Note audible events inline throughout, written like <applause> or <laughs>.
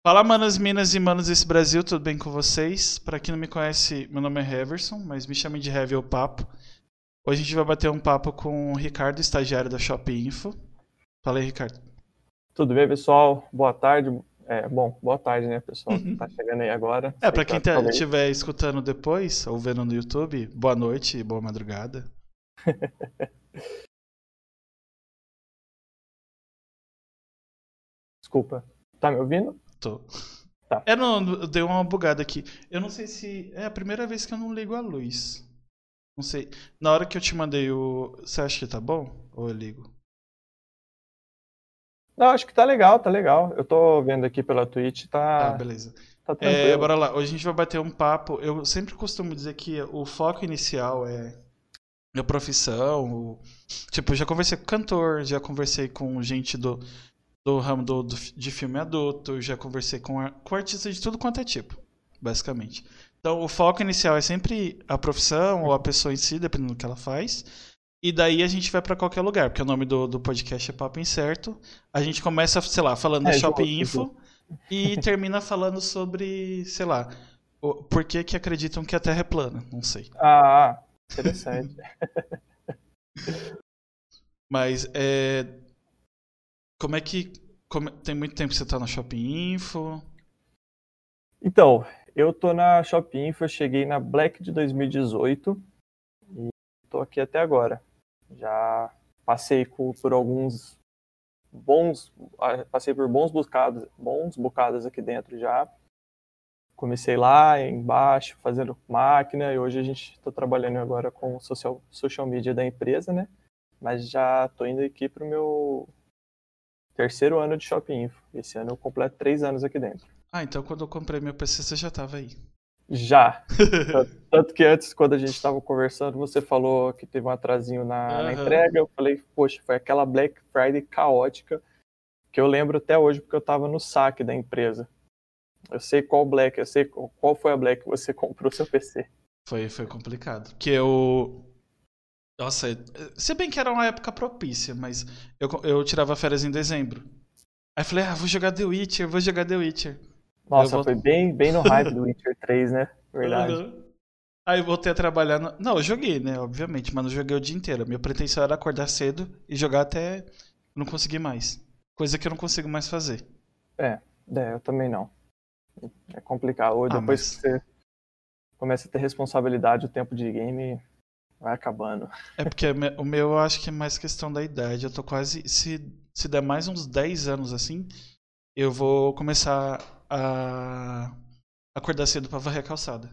Fala, manas, minas e manos desse Brasil, tudo bem com vocês? Para quem não me conhece, meu nome é Heverson, mas me chamem de Heavy ou Papo. Hoje a gente vai bater um papo com o Ricardo, estagiário da Shop Info. Fala aí, Ricardo. Tudo bem, pessoal? Boa tarde. É, bom, boa tarde, né, pessoal? Tá chegando aí agora. É, para quem tá, estiver escutando depois, ou vendo no YouTube, boa noite e boa madrugada. <laughs> Desculpa. Tá me ouvindo? Tô. Tá. É, não, deu uma bugada aqui. Eu não sei se. É a primeira vez que eu não ligo a luz. Não sei. Na hora que eu te mandei o. Você acha que tá bom? Ou eu ligo? Não, acho que tá legal, tá legal. Eu tô vendo aqui pela Twitch, tá. Ah, beleza. Tá é, bora lá. Hoje a gente vai bater um papo. Eu sempre costumo dizer que o foco inicial é a profissão. O... Tipo, já conversei com cantor, já conversei com gente do do ramo do, do, de filme adulto, já conversei com, com artistas de tudo quanto é tipo, basicamente. Então, o foco inicial é sempre a profissão ou a pessoa em si, dependendo do que ela faz. E daí a gente vai para qualquer lugar, porque o nome do, do podcast é Papo Incerto. A gente começa, sei lá, falando é, da Shop Info e termina falando sobre, sei lá, o, por que, que acreditam que a Terra é plana. Não sei. Ah, interessante. <laughs> Mas é, como é que. Como, tem muito tempo que você está na Shopping Info? Então, eu tô na Shopping Info, eu cheguei na Black de 2018 e tô aqui até agora. Já passei por alguns bons, passei por bons bocados, bons bocados aqui dentro já. Comecei lá embaixo fazendo máquina e hoje a gente está trabalhando agora com social, social media da empresa, né? Mas já tô indo aqui pro meu terceiro ano de Shopping Info. Esse ano eu completo três anos aqui dentro. Ah, então quando eu comprei meu PC você já estava aí. Já. <laughs> Tanto que antes, quando a gente estava conversando, você falou que teve um atrasinho na, uhum. na, entrega. Eu falei, poxa, foi aquela Black Friday caótica que eu lembro até hoje porque eu estava no saque da empresa. Eu sei qual Black, eu sei qual foi a Black que você <laughs> comprou seu PC. Foi, foi complicado. Que eu, nossa, se bem que era uma época propícia, mas eu, eu tirava férias em dezembro. Aí falei, ah, vou jogar The Witcher, vou jogar The Witcher. Nossa, foi bem, bem no hype do Witcher 3, né? Verdade. Uhum. Aí voltei a trabalhar. No... Não, eu joguei, né? Obviamente, mas não joguei o dia inteiro. Minha pretensão era acordar cedo e jogar até não conseguir mais. Coisa que eu não consigo mais fazer. É, é eu também não. É complicado. Ah, depois mas... que você começa a ter responsabilidade, o tempo de game Vai acabando. É porque o meu eu acho que é mais questão da idade. Eu tô quase. Se, se der mais uns 10 anos assim, eu vou começar a acordar cedo pra varrer a calçada.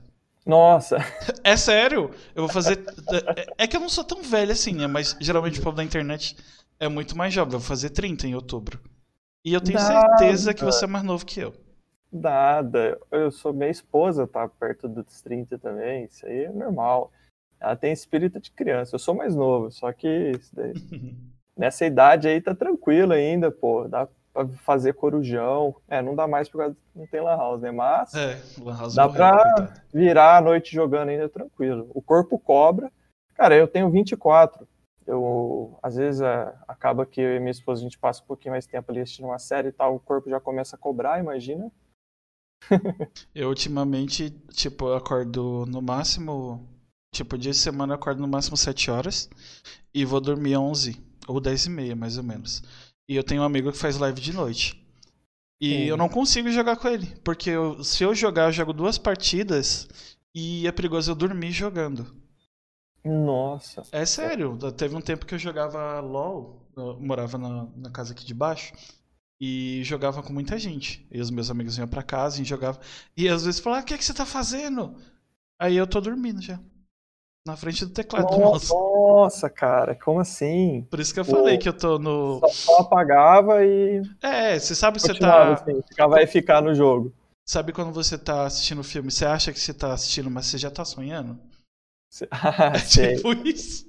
Nossa! <laughs> É sério! Eu vou fazer. É, é que eu não sou tão velho assim, né? Mas geralmente o povo da internet é muito mais jovem. Eu vou fazer 30 em outubro. E eu tenho Nada. certeza que você é mais novo que eu. Nada. Eu sou minha esposa, tá perto dos 30 também. Isso aí é normal. Ela tem espírito de criança. Eu sou mais novo, só que <laughs> nessa idade aí tá tranquilo ainda, pô. Dá pra fazer corujão. É, não dá mais porque não tem lan house, né? Mas é, lan house dá pra virar a noite jogando ainda tranquilo. O corpo cobra. Cara, eu tenho 24. Eu, às vezes, é, acaba que eu e minha esposa a gente passa um pouquinho mais tempo ali assistindo uma série e tal, o corpo já começa a cobrar, imagina. <laughs> eu ultimamente, tipo, eu acordo no máximo Tipo, dia de semana eu acordo no máximo 7 horas e vou dormir 11 ou 10 e meia, mais ou menos. E eu tenho um amigo que faz live de noite. E eu não consigo jogar com ele, porque eu, se eu jogar, eu jogo duas partidas e é perigoso eu dormir jogando. Nossa. É sério, teve um tempo que eu jogava LOL, eu morava na, na casa aqui de baixo, e jogava com muita gente. E os meus amigos iam pra casa e jogavam. E às vezes falavam, ah, o que, é que você tá fazendo? Aí eu tô dormindo já. Na frente do teclado nossa. Nossa, cara, como assim? Por isso que eu falei que eu tô no. Só, só apagava e. É, você sabe que você tá. Assim, aí ficar no jogo. Sabe quando você tá assistindo o filme, você acha que você tá assistindo, mas você já tá sonhando? <laughs> Ah, é sei. tipo isso.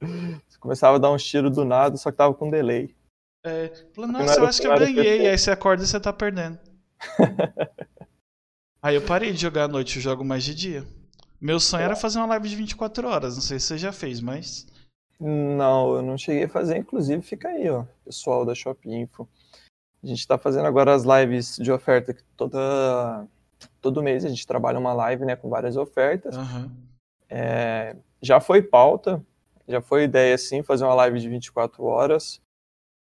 Você começava a dar um tiro do nada, só que tava com delay. É, nossa, eu acho que eu ganhei, aí você acorda e você tá perdendo. <laughs> aí eu parei de jogar à noite, eu jogo mais de dia. Meu sonho era fazer uma live de 24 horas. Não sei se você já fez, mas. Não, eu não cheguei a fazer. Inclusive, fica aí, ó. Pessoal da Shop Info. A gente está fazendo agora as lives de oferta toda todo mês a gente trabalha uma live, né, com várias ofertas. Uhum. É, já foi pauta, já foi ideia, sim, fazer uma live de 24 horas.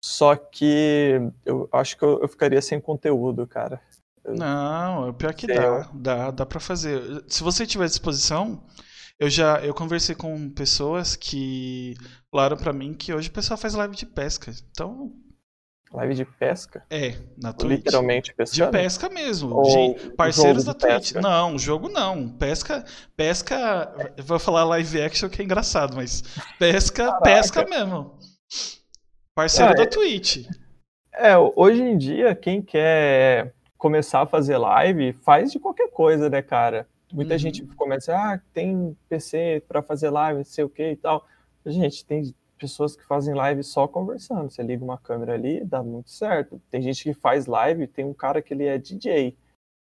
Só que eu acho que eu, eu ficaria sem conteúdo, cara. Não, é pior que dá, dá, dá para fazer. Se você tiver disposição, eu já eu conversei com pessoas que falaram para mim que hoje o pessoal faz live de pesca. Então, Live de pesca? É, na Twitch. Literalmente pescando? De pesca mesmo. Ou de parceiros da Twitch. Pesca? Não, jogo não. Pesca. Pesca. Eu vou falar live action que é engraçado, mas pesca, Caraca. pesca mesmo. Parceiro ah, da é, Twitch. É, hoje em dia, quem quer começar a fazer live, faz de qualquer coisa, né, cara? Muita uhum. gente começa, ah, tem PC para fazer live, sei o que e tal. Gente, tem pessoas que fazem live só conversando. Você liga uma câmera ali, dá muito certo. Tem gente que faz live, tem um cara que ele é DJ.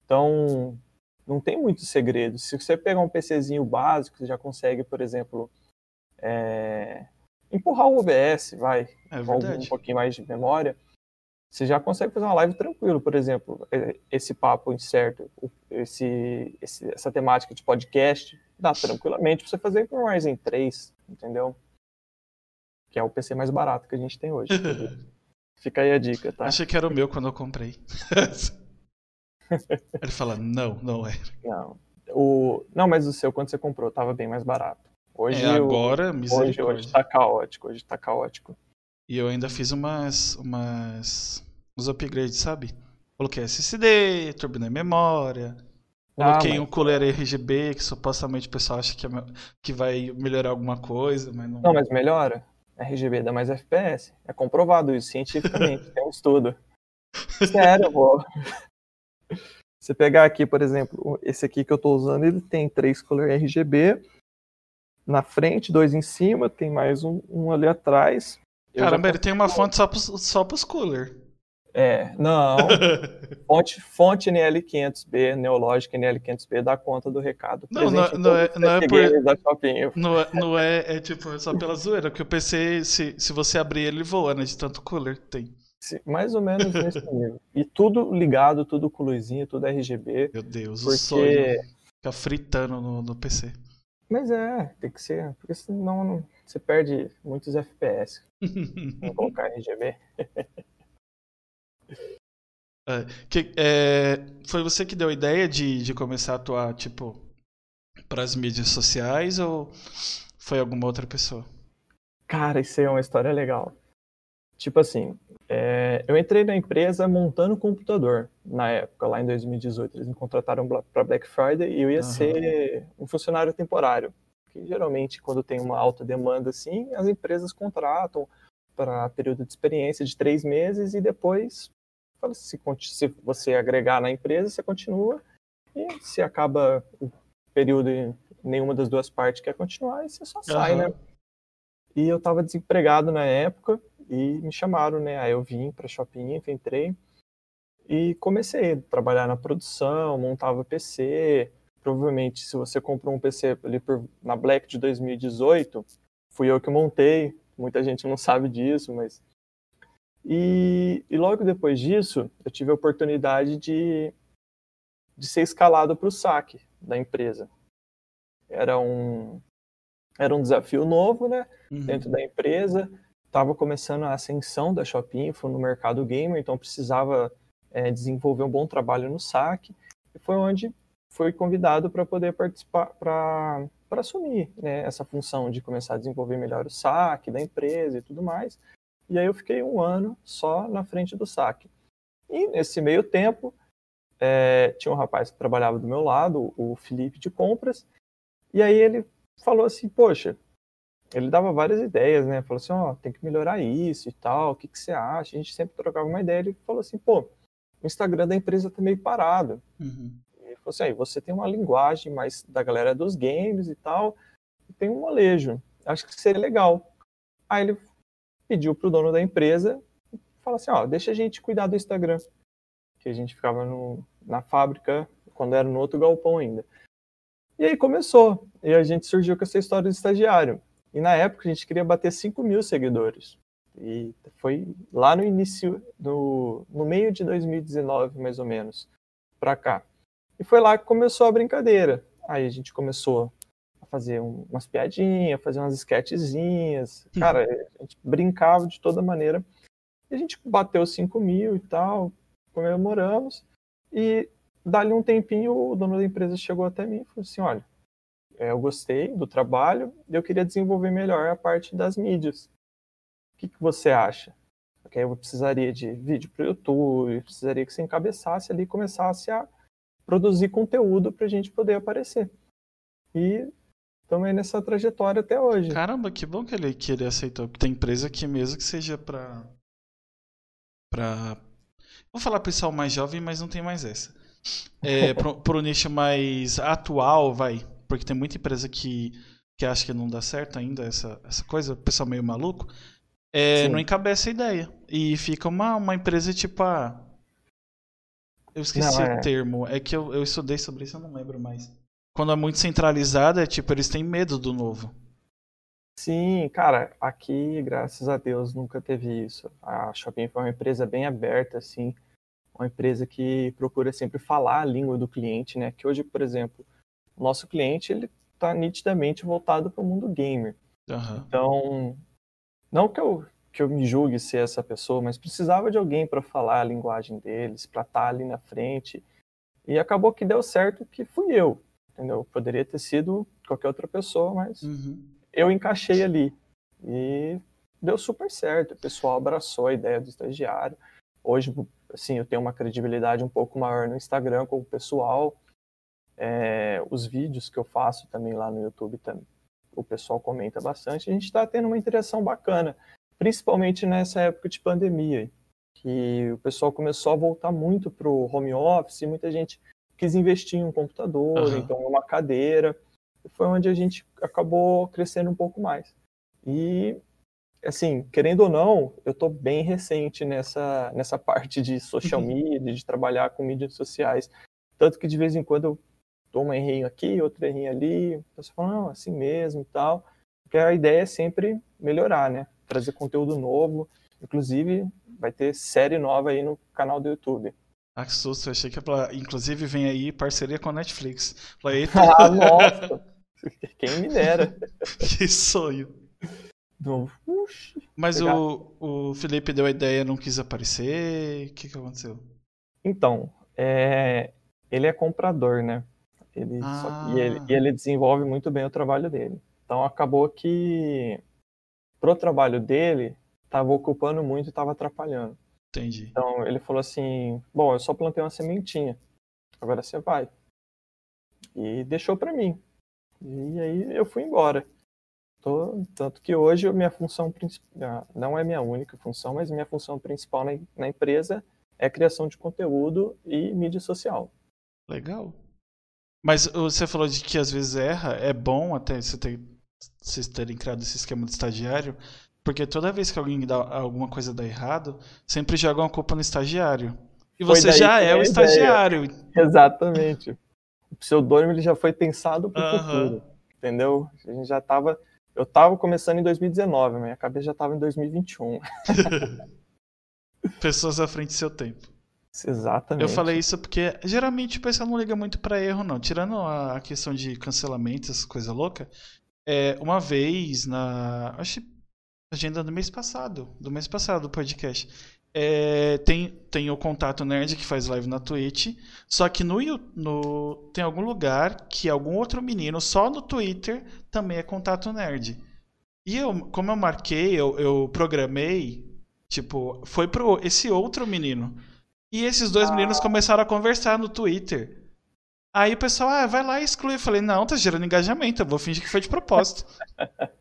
Então, não tem muito segredo. Se você pegar um PCzinho básico, você já consegue, por exemplo, é... empurrar o OBS, vai, é com um pouquinho mais de memória. Você já consegue fazer uma live tranquilo, por exemplo, é, esse papo incerto, esse, esse essa temática de podcast, dá tranquilamente para você fazer com o Ryzen 3, entendeu? que é o PC mais barato que a gente tem hoje. <laughs> Fica aí a dica, tá? Achei que era o meu quando eu comprei. <laughs> Ele fala, não, não é. Não. O... Não, mas o seu, quando você comprou, tava bem mais barato. Hoje, é, agora, o... hoje, hoje tá caótico, hoje tá caótico. E eu ainda fiz umas, umas, uns upgrades, sabe? Coloquei SSD, turbinei memória, coloquei ah, mas... um cooler RGB, que supostamente o pessoal acha que, é, que vai melhorar alguma coisa, mas não... Não, mas melhora. RGB dá mais FPS. É comprovado isso cientificamente, <laughs> tem um estudo. Sério, pô. Você pegar aqui, por exemplo, esse aqui que eu estou usando, ele tem três color RGB na frente, dois em cima, tem mais um, um ali atrás. Caramba, ele tem uma fonte só para só os cooler. É, não. <laughs> fonte, fonte NL500B, Neologic NL500B, dá conta do recado. Não, não, não, é, não é por... <laughs> Não, é, não é, é tipo, é só pela zoeira, porque o PC, se, se você abrir ele, voa, né, de tanto cooler que tem. Mais ou menos nesse nível. E tudo ligado, tudo com luzinha, tudo RGB. Meu Deus, porque... o sonho fica fritando no, no PC. Mas é, tem que ser, porque senão não, você perde muitos FPS. Vamos <laughs> colocar RGB. É, que, é, foi você que deu a ideia de, de começar a atuar, tipo, para as mídias sociais ou foi alguma outra pessoa? Cara, isso aí é uma história legal. Tipo assim, é, eu entrei na empresa montando computador na época, lá em 2018. Eles me contrataram para Black Friday e eu ia uhum. ser um funcionário temporário. Que geralmente, quando tem uma alta demanda assim, as empresas contratam para período de experiência de três meses e depois se, se você agregar na empresa, você continua. E se acaba o período e nenhuma das duas partes quer continuar, aí você só sai, uhum. né? E eu estava desempregado na época e me chamaram, né? Aí eu vim para Shopping entrei e comecei a trabalhar na produção, montava PC. Provavelmente, se você comprou um PC ali por, na Black de 2018, fui eu que montei. Muita gente não sabe disso, mas e, e logo depois disso, eu tive a oportunidade de, de ser escalado para o saque da empresa. Era um, era um desafio novo, né? Uhum. Dentro da empresa. Estava começando a ascensão da Shopping no mercado gamer, então precisava é, desenvolver um bom trabalho no saque. E foi onde fui convidado para poder participar, para assumir né, essa função de começar a desenvolver melhor o saque da empresa e tudo mais. E aí eu fiquei um ano só na frente do saque. E nesse meio tempo, é, tinha um rapaz que trabalhava do meu lado, o Felipe de compras, e aí ele falou assim, poxa, ele dava várias ideias, né? Falou assim, ó, oh, tem que melhorar isso e tal, o que, que você acha? A gente sempre trocava uma ideia, ele falou assim, pô, o Instagram da empresa tá meio parado. Uhum. Ele falou assim, aí você tem uma linguagem mais da galera dos games e tal, e tem um molejo, acho que seria legal. Aí ele pediu para o dono da empresa, fala assim, ó, deixa a gente cuidar do Instagram, que a gente ficava no, na fábrica, quando era no outro galpão ainda. E aí começou, e a gente surgiu com essa história de estagiário. E na época a gente queria bater 5 mil seguidores. E foi lá no início, no, no meio de 2019, mais ou menos, para cá. E foi lá que começou a brincadeira. Aí a gente começou a fazer um, umas piadinhas, fazer umas sketchzinhas. Hum. Cara, a gente brincava de toda maneira. E a gente bateu 5 mil e tal, comemoramos. E dali um tempinho, o dono da empresa chegou até mim e falou assim: olha, eu gostei do trabalho e eu queria desenvolver melhor a parte das mídias. O que, que você acha? Porque eu precisaria de vídeo para o YouTube, precisaria que você encabeçasse ali e começasse a produzir conteúdo para a gente poder aparecer. E aí nessa trajetória até hoje. Caramba, que bom que ele, que ele aceitou. Tem empresa aqui mesmo que seja para. Pra... Vou falar pessoal mais jovem, mas não tem mais essa. É, <laughs> pro, pro nicho mais atual, vai. Porque tem muita empresa que, que acha que não dá certo ainda essa, essa coisa, pessoal meio maluco. É, não encabeça a ideia. E fica uma, uma empresa tipo a. Ah, eu esqueci não, é... o termo. É que eu, eu estudei sobre isso, eu não lembro mais. Quando é muito centralizada, é tipo, eles têm medo do novo. Sim, cara, aqui, graças a Deus, nunca teve isso. A Shopping foi uma empresa bem aberta, assim, uma empresa que procura sempre falar a língua do cliente, né? Que hoje, por exemplo, o nosso cliente, ele tá nitidamente voltado para o mundo gamer. Uhum. Então, não que eu que eu me julgue ser essa pessoa, mas precisava de alguém para falar a linguagem deles, para estar tá ali na frente. E acabou que deu certo que fui eu, entendeu? Poderia ter sido qualquer outra pessoa, mas uhum. eu encaixei ali. E deu super certo. O pessoal abraçou a ideia do estagiário. Hoje, assim, eu tenho uma credibilidade um pouco maior no Instagram com o pessoal. É, os vídeos que eu faço também lá no YouTube também, o pessoal comenta bastante. A gente está tendo uma interação bacana principalmente nessa época de pandemia, que o pessoal começou a voltar muito para o home office, muita gente quis investir em um computador, uhum. então uma cadeira, foi onde a gente acabou crescendo um pouco mais. E, assim, querendo ou não, eu estou bem recente nessa, nessa <laughs> parte de social uhum. media, de trabalhar com mídias sociais, tanto que de vez em quando eu dou uma errinho aqui, outra errinho ali, você fala, não, assim mesmo e tal, porque a ideia é sempre melhorar, né? trazer conteúdo novo. Inclusive, vai ter série nova aí no canal do YouTube. Ah, que susto, eu achei que ia Inclusive, vem aí parceria com a Netflix. Falei, <laughs> Eita. ah, nossa! Quem me dera. <laughs> que sonho. Do... Mas o, o Felipe deu a ideia, não quis aparecer. O que, que aconteceu? Então, é... ele é comprador, né? Ele ah. só... e, ele, e ele desenvolve muito bem o trabalho dele. Então acabou que pro trabalho dele, estava ocupando muito e estava atrapalhando. Entendi. Então ele falou assim: Bom, eu só plantei uma sementinha, agora você vai. E deixou para mim. E aí eu fui embora. Tô, tanto que hoje a minha função principal, ah, não é minha única função, mas minha função principal na, na empresa é criação de conteúdo e mídia social. Legal. Mas você falou de que às vezes erra, é bom até você ter vocês terem criado esse esquema de estagiário, porque toda vez que alguém dá alguma coisa dá errado, sempre jogam a culpa no estagiário. E você já é o estagiário. Exatamente. O pseudônimo ele já foi pensado para o uhum. futuro, entendeu? A gente já estava eu estava começando em 2019, minha cabeça já estava em 2021. <laughs> Pessoas à frente do seu tempo. Exatamente. Eu falei isso porque geralmente o pessoal não liga muito para erro, não. Tirando a questão de cancelamento, essas coisas loucas, é, uma vez na. Acho agenda do mês passado. Do mês passado do podcast. É, tem, tem o Contato Nerd que faz live na Twitch. Só que no, no tem algum lugar que algum outro menino, só no Twitter, também é Contato Nerd. E eu, como eu marquei, eu, eu programei, tipo, foi pro esse outro menino. E esses dois ah. meninos começaram a conversar no Twitter. Aí o pessoal, ah, vai lá e exclui. Eu falei, não, tá gerando engajamento, eu vou fingir que foi de propósito. <laughs>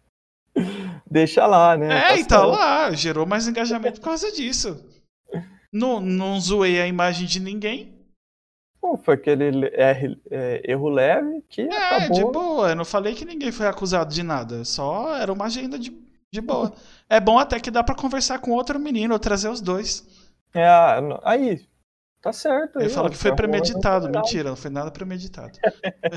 Deixa lá, né? É, tá e tá lá, gerou mais engajamento por causa disso. Não, não zoei a imagem de ninguém. Pô, foi aquele é, erro leve que é, acabou... de boa. Eu não falei que ninguém foi acusado de nada. Só era uma agenda de, de boa. É bom até que dá para conversar com outro menino ou trazer os dois. É, aí, Tá certo. Ele falou que foi premeditado. Mentira, não foi nada premeditado. <laughs> é.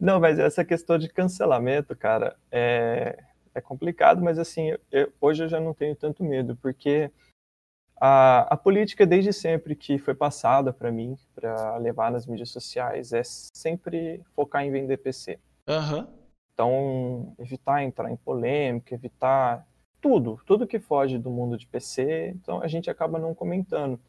Não, mas essa questão de cancelamento, cara, é... é complicado, mas assim, eu, hoje eu já não tenho tanto medo, porque a, a política, desde sempre que foi passada para mim, para levar nas mídias sociais, é sempre focar em vender PC. Uhum. Então, evitar entrar em polêmica, evitar tudo, tudo que foge do mundo de PC, então a gente acaba não comentando.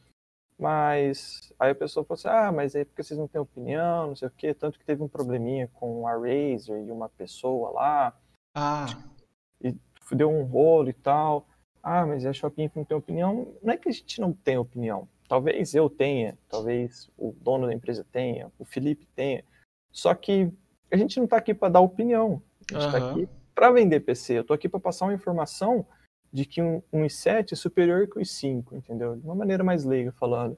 Mas aí a pessoa falou assim: ah, mas é porque vocês não têm opinião, não sei o quê. Tanto que teve um probleminha com a Razer e uma pessoa lá. Ah. E deu um rolo e tal. Ah, mas a Shopping não tem opinião. Não é que a gente não tem opinião. Talvez eu tenha, talvez o dono da empresa tenha, o Felipe tenha. Só que a gente não está aqui para dar opinião. A gente está uhum. aqui para vender PC. Eu estou aqui para passar uma informação de que um, um i7 é superior que o i5, entendeu? De uma maneira mais leiga falando.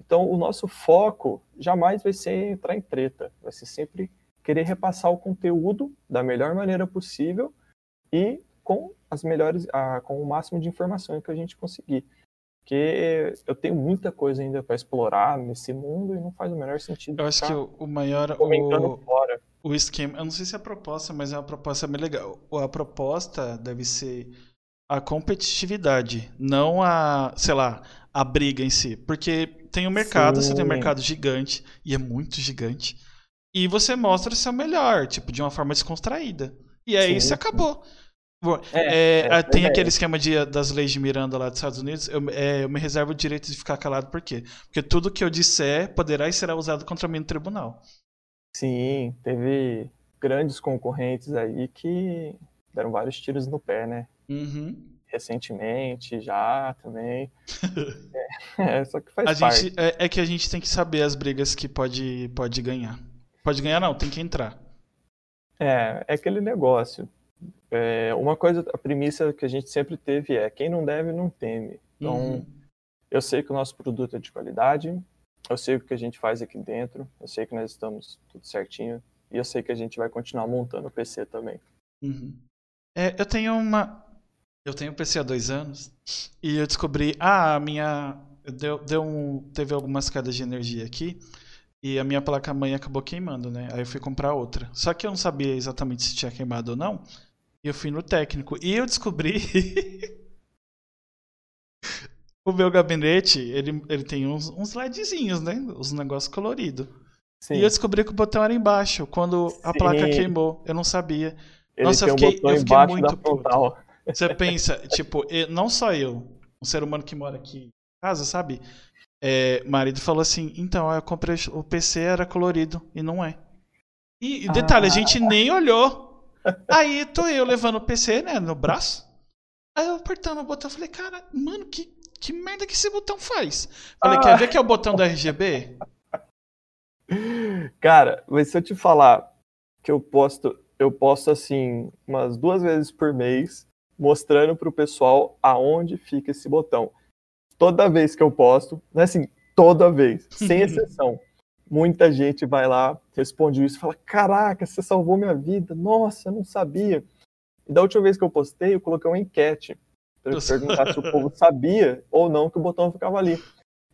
Então, o nosso foco jamais vai ser entrar em treta, vai ser sempre querer repassar o conteúdo da melhor maneira possível e com as melhores, com o máximo de informações que a gente conseguir. Porque eu tenho muita coisa ainda para explorar nesse mundo e não faz o menor sentido. Eu acho que o, o maior. Comentando o, fora. O esquema, eu não sei se é a proposta, mas é uma proposta bem legal. A proposta deve ser a competitividade, não a, sei lá, a briga em si. Porque tem um mercado, Sim. você tem um mercado gigante, e é muito gigante, e você mostra seu melhor, tipo, de uma forma descontraída. E aí Sim. você acabou. É, é, é, tem é. aquele esquema de, das leis de Miranda lá dos Estados Unidos. Eu, é, eu, me reservo o direito de ficar calado, por quê? Porque tudo que eu disser poderá e será usado contra mim no tribunal. Sim, teve grandes concorrentes aí que deram vários tiros no pé, né? Uhum. Recentemente, já também. <laughs> <laughs> é, só que faz a parte. Gente, é, é, que a gente tem que saber as brigas que pode, pode ganhar. Pode ganhar, não, tem que entrar. É, é aquele negócio. É, uma coisa, a premissa que a gente sempre teve é: quem não deve, não teme. Então, uhum. eu sei que o nosso produto é de qualidade, eu sei o que a gente faz aqui dentro, eu sei que nós estamos tudo certinho, e eu sei que a gente vai continuar montando o PC também. Uhum. É, eu tenho uma, eu tenho PC há dois anos e eu descobri, ah, a minha deu, deu um, teve algumas quedas de energia aqui e a minha placa mãe acabou queimando, né? Aí eu fui comprar outra. Só que eu não sabia exatamente se tinha queimado ou não. E eu fui no técnico e eu descobri <laughs> o meu gabinete, ele, ele tem uns, uns LEDzinhos, né? Os negócios coloridos. E eu descobri que o botão era embaixo, quando a Sim. placa queimou. Eu não sabia. Ele Nossa, eu fiquei, eu fiquei muito puto. Você pensa, tipo, não só eu, um ser humano que mora aqui em casa, sabe? É, marido falou assim, então, eu comprei o PC era colorido e não é. E detalhe, ah. a gente nem olhou. Aí tô eu levando o PC, né, no braço. Aí eu apertando o botão, falei, cara, mano, que, que merda que esse botão faz? Falei, ah. quer ver que é o botão do RGB? <laughs> Cara, mas se eu te falar que eu posto, eu posto assim umas duas vezes por mês mostrando para o pessoal aonde fica esse botão. Toda vez que eu posto, né, assim, toda vez, sem <laughs> exceção, muita gente vai lá, responde isso e fala: Caraca, você salvou minha vida, nossa, eu não sabia. E da última vez que eu postei, eu coloquei uma enquete perguntar se o povo sabia ou não que o botão ficava ali.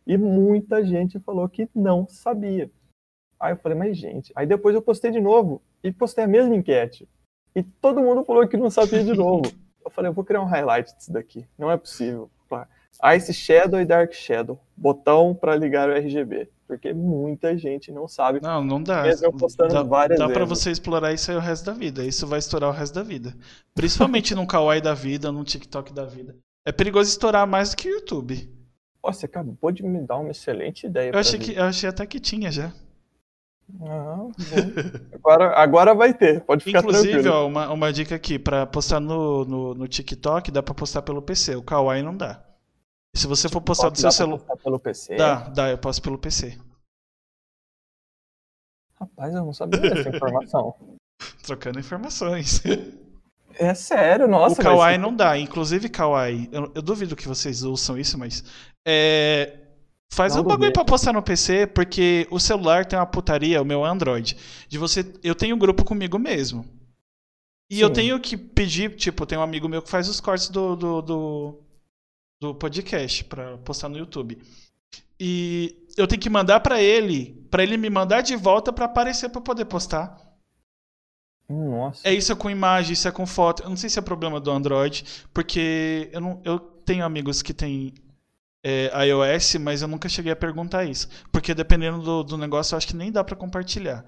E muita gente falou que não sabia. Aí eu falei, mas gente. Aí depois eu postei de novo e postei a mesma enquete. E todo mundo falou que não sabia de novo. <laughs> Eu falei, eu vou criar um highlight disso daqui. Não é possível. Ice Shadow e Dark Shadow. Botão para ligar o RGB. Porque muita gente não sabe. Não, não dá. Mesmo eu postando dá, várias Dá para você explorar isso aí o resto da vida. Isso vai estourar o resto da vida. Principalmente <laughs> num Kawaii da vida, num TikTok da vida. É perigoso estourar mais do que o YouTube. Nossa, você acabou de me dar uma excelente ideia. Eu achei, que, eu achei até que tinha já. Ah, <laughs> agora, agora vai ter, pode ficar Inclusive, tranquilo. ó, uma, uma dica aqui, para postar no, no, no, TikTok, dá para postar pelo PC, o Kawaii não dá. Se você for postar do seu celular... pelo PC? Dá, dá, eu posto pelo PC. Rapaz, eu não sabia dessa informação. <laughs> Trocando informações. É sério, nossa. O Kawaii não dá. Inclusive, Kawaii, eu, eu, duvido que vocês ouçam isso, mas. É, Faz um bagulho pra postar no PC, porque o celular tem uma putaria, o meu Android. De você. Eu tenho um grupo comigo mesmo. E Sim. eu tenho que pedir, tipo, tem um amigo meu que faz os cortes do, do, do, do podcast pra postar no YouTube. E eu tenho que mandar para ele, para ele me mandar de volta para aparecer para poder postar. Nossa. É isso é com imagem, isso é com foto. Eu não sei se é problema do Android, porque eu, não, eu tenho amigos que têm é, iOS, mas eu nunca cheguei a perguntar isso. Porque dependendo do, do negócio, eu acho que nem dá para compartilhar.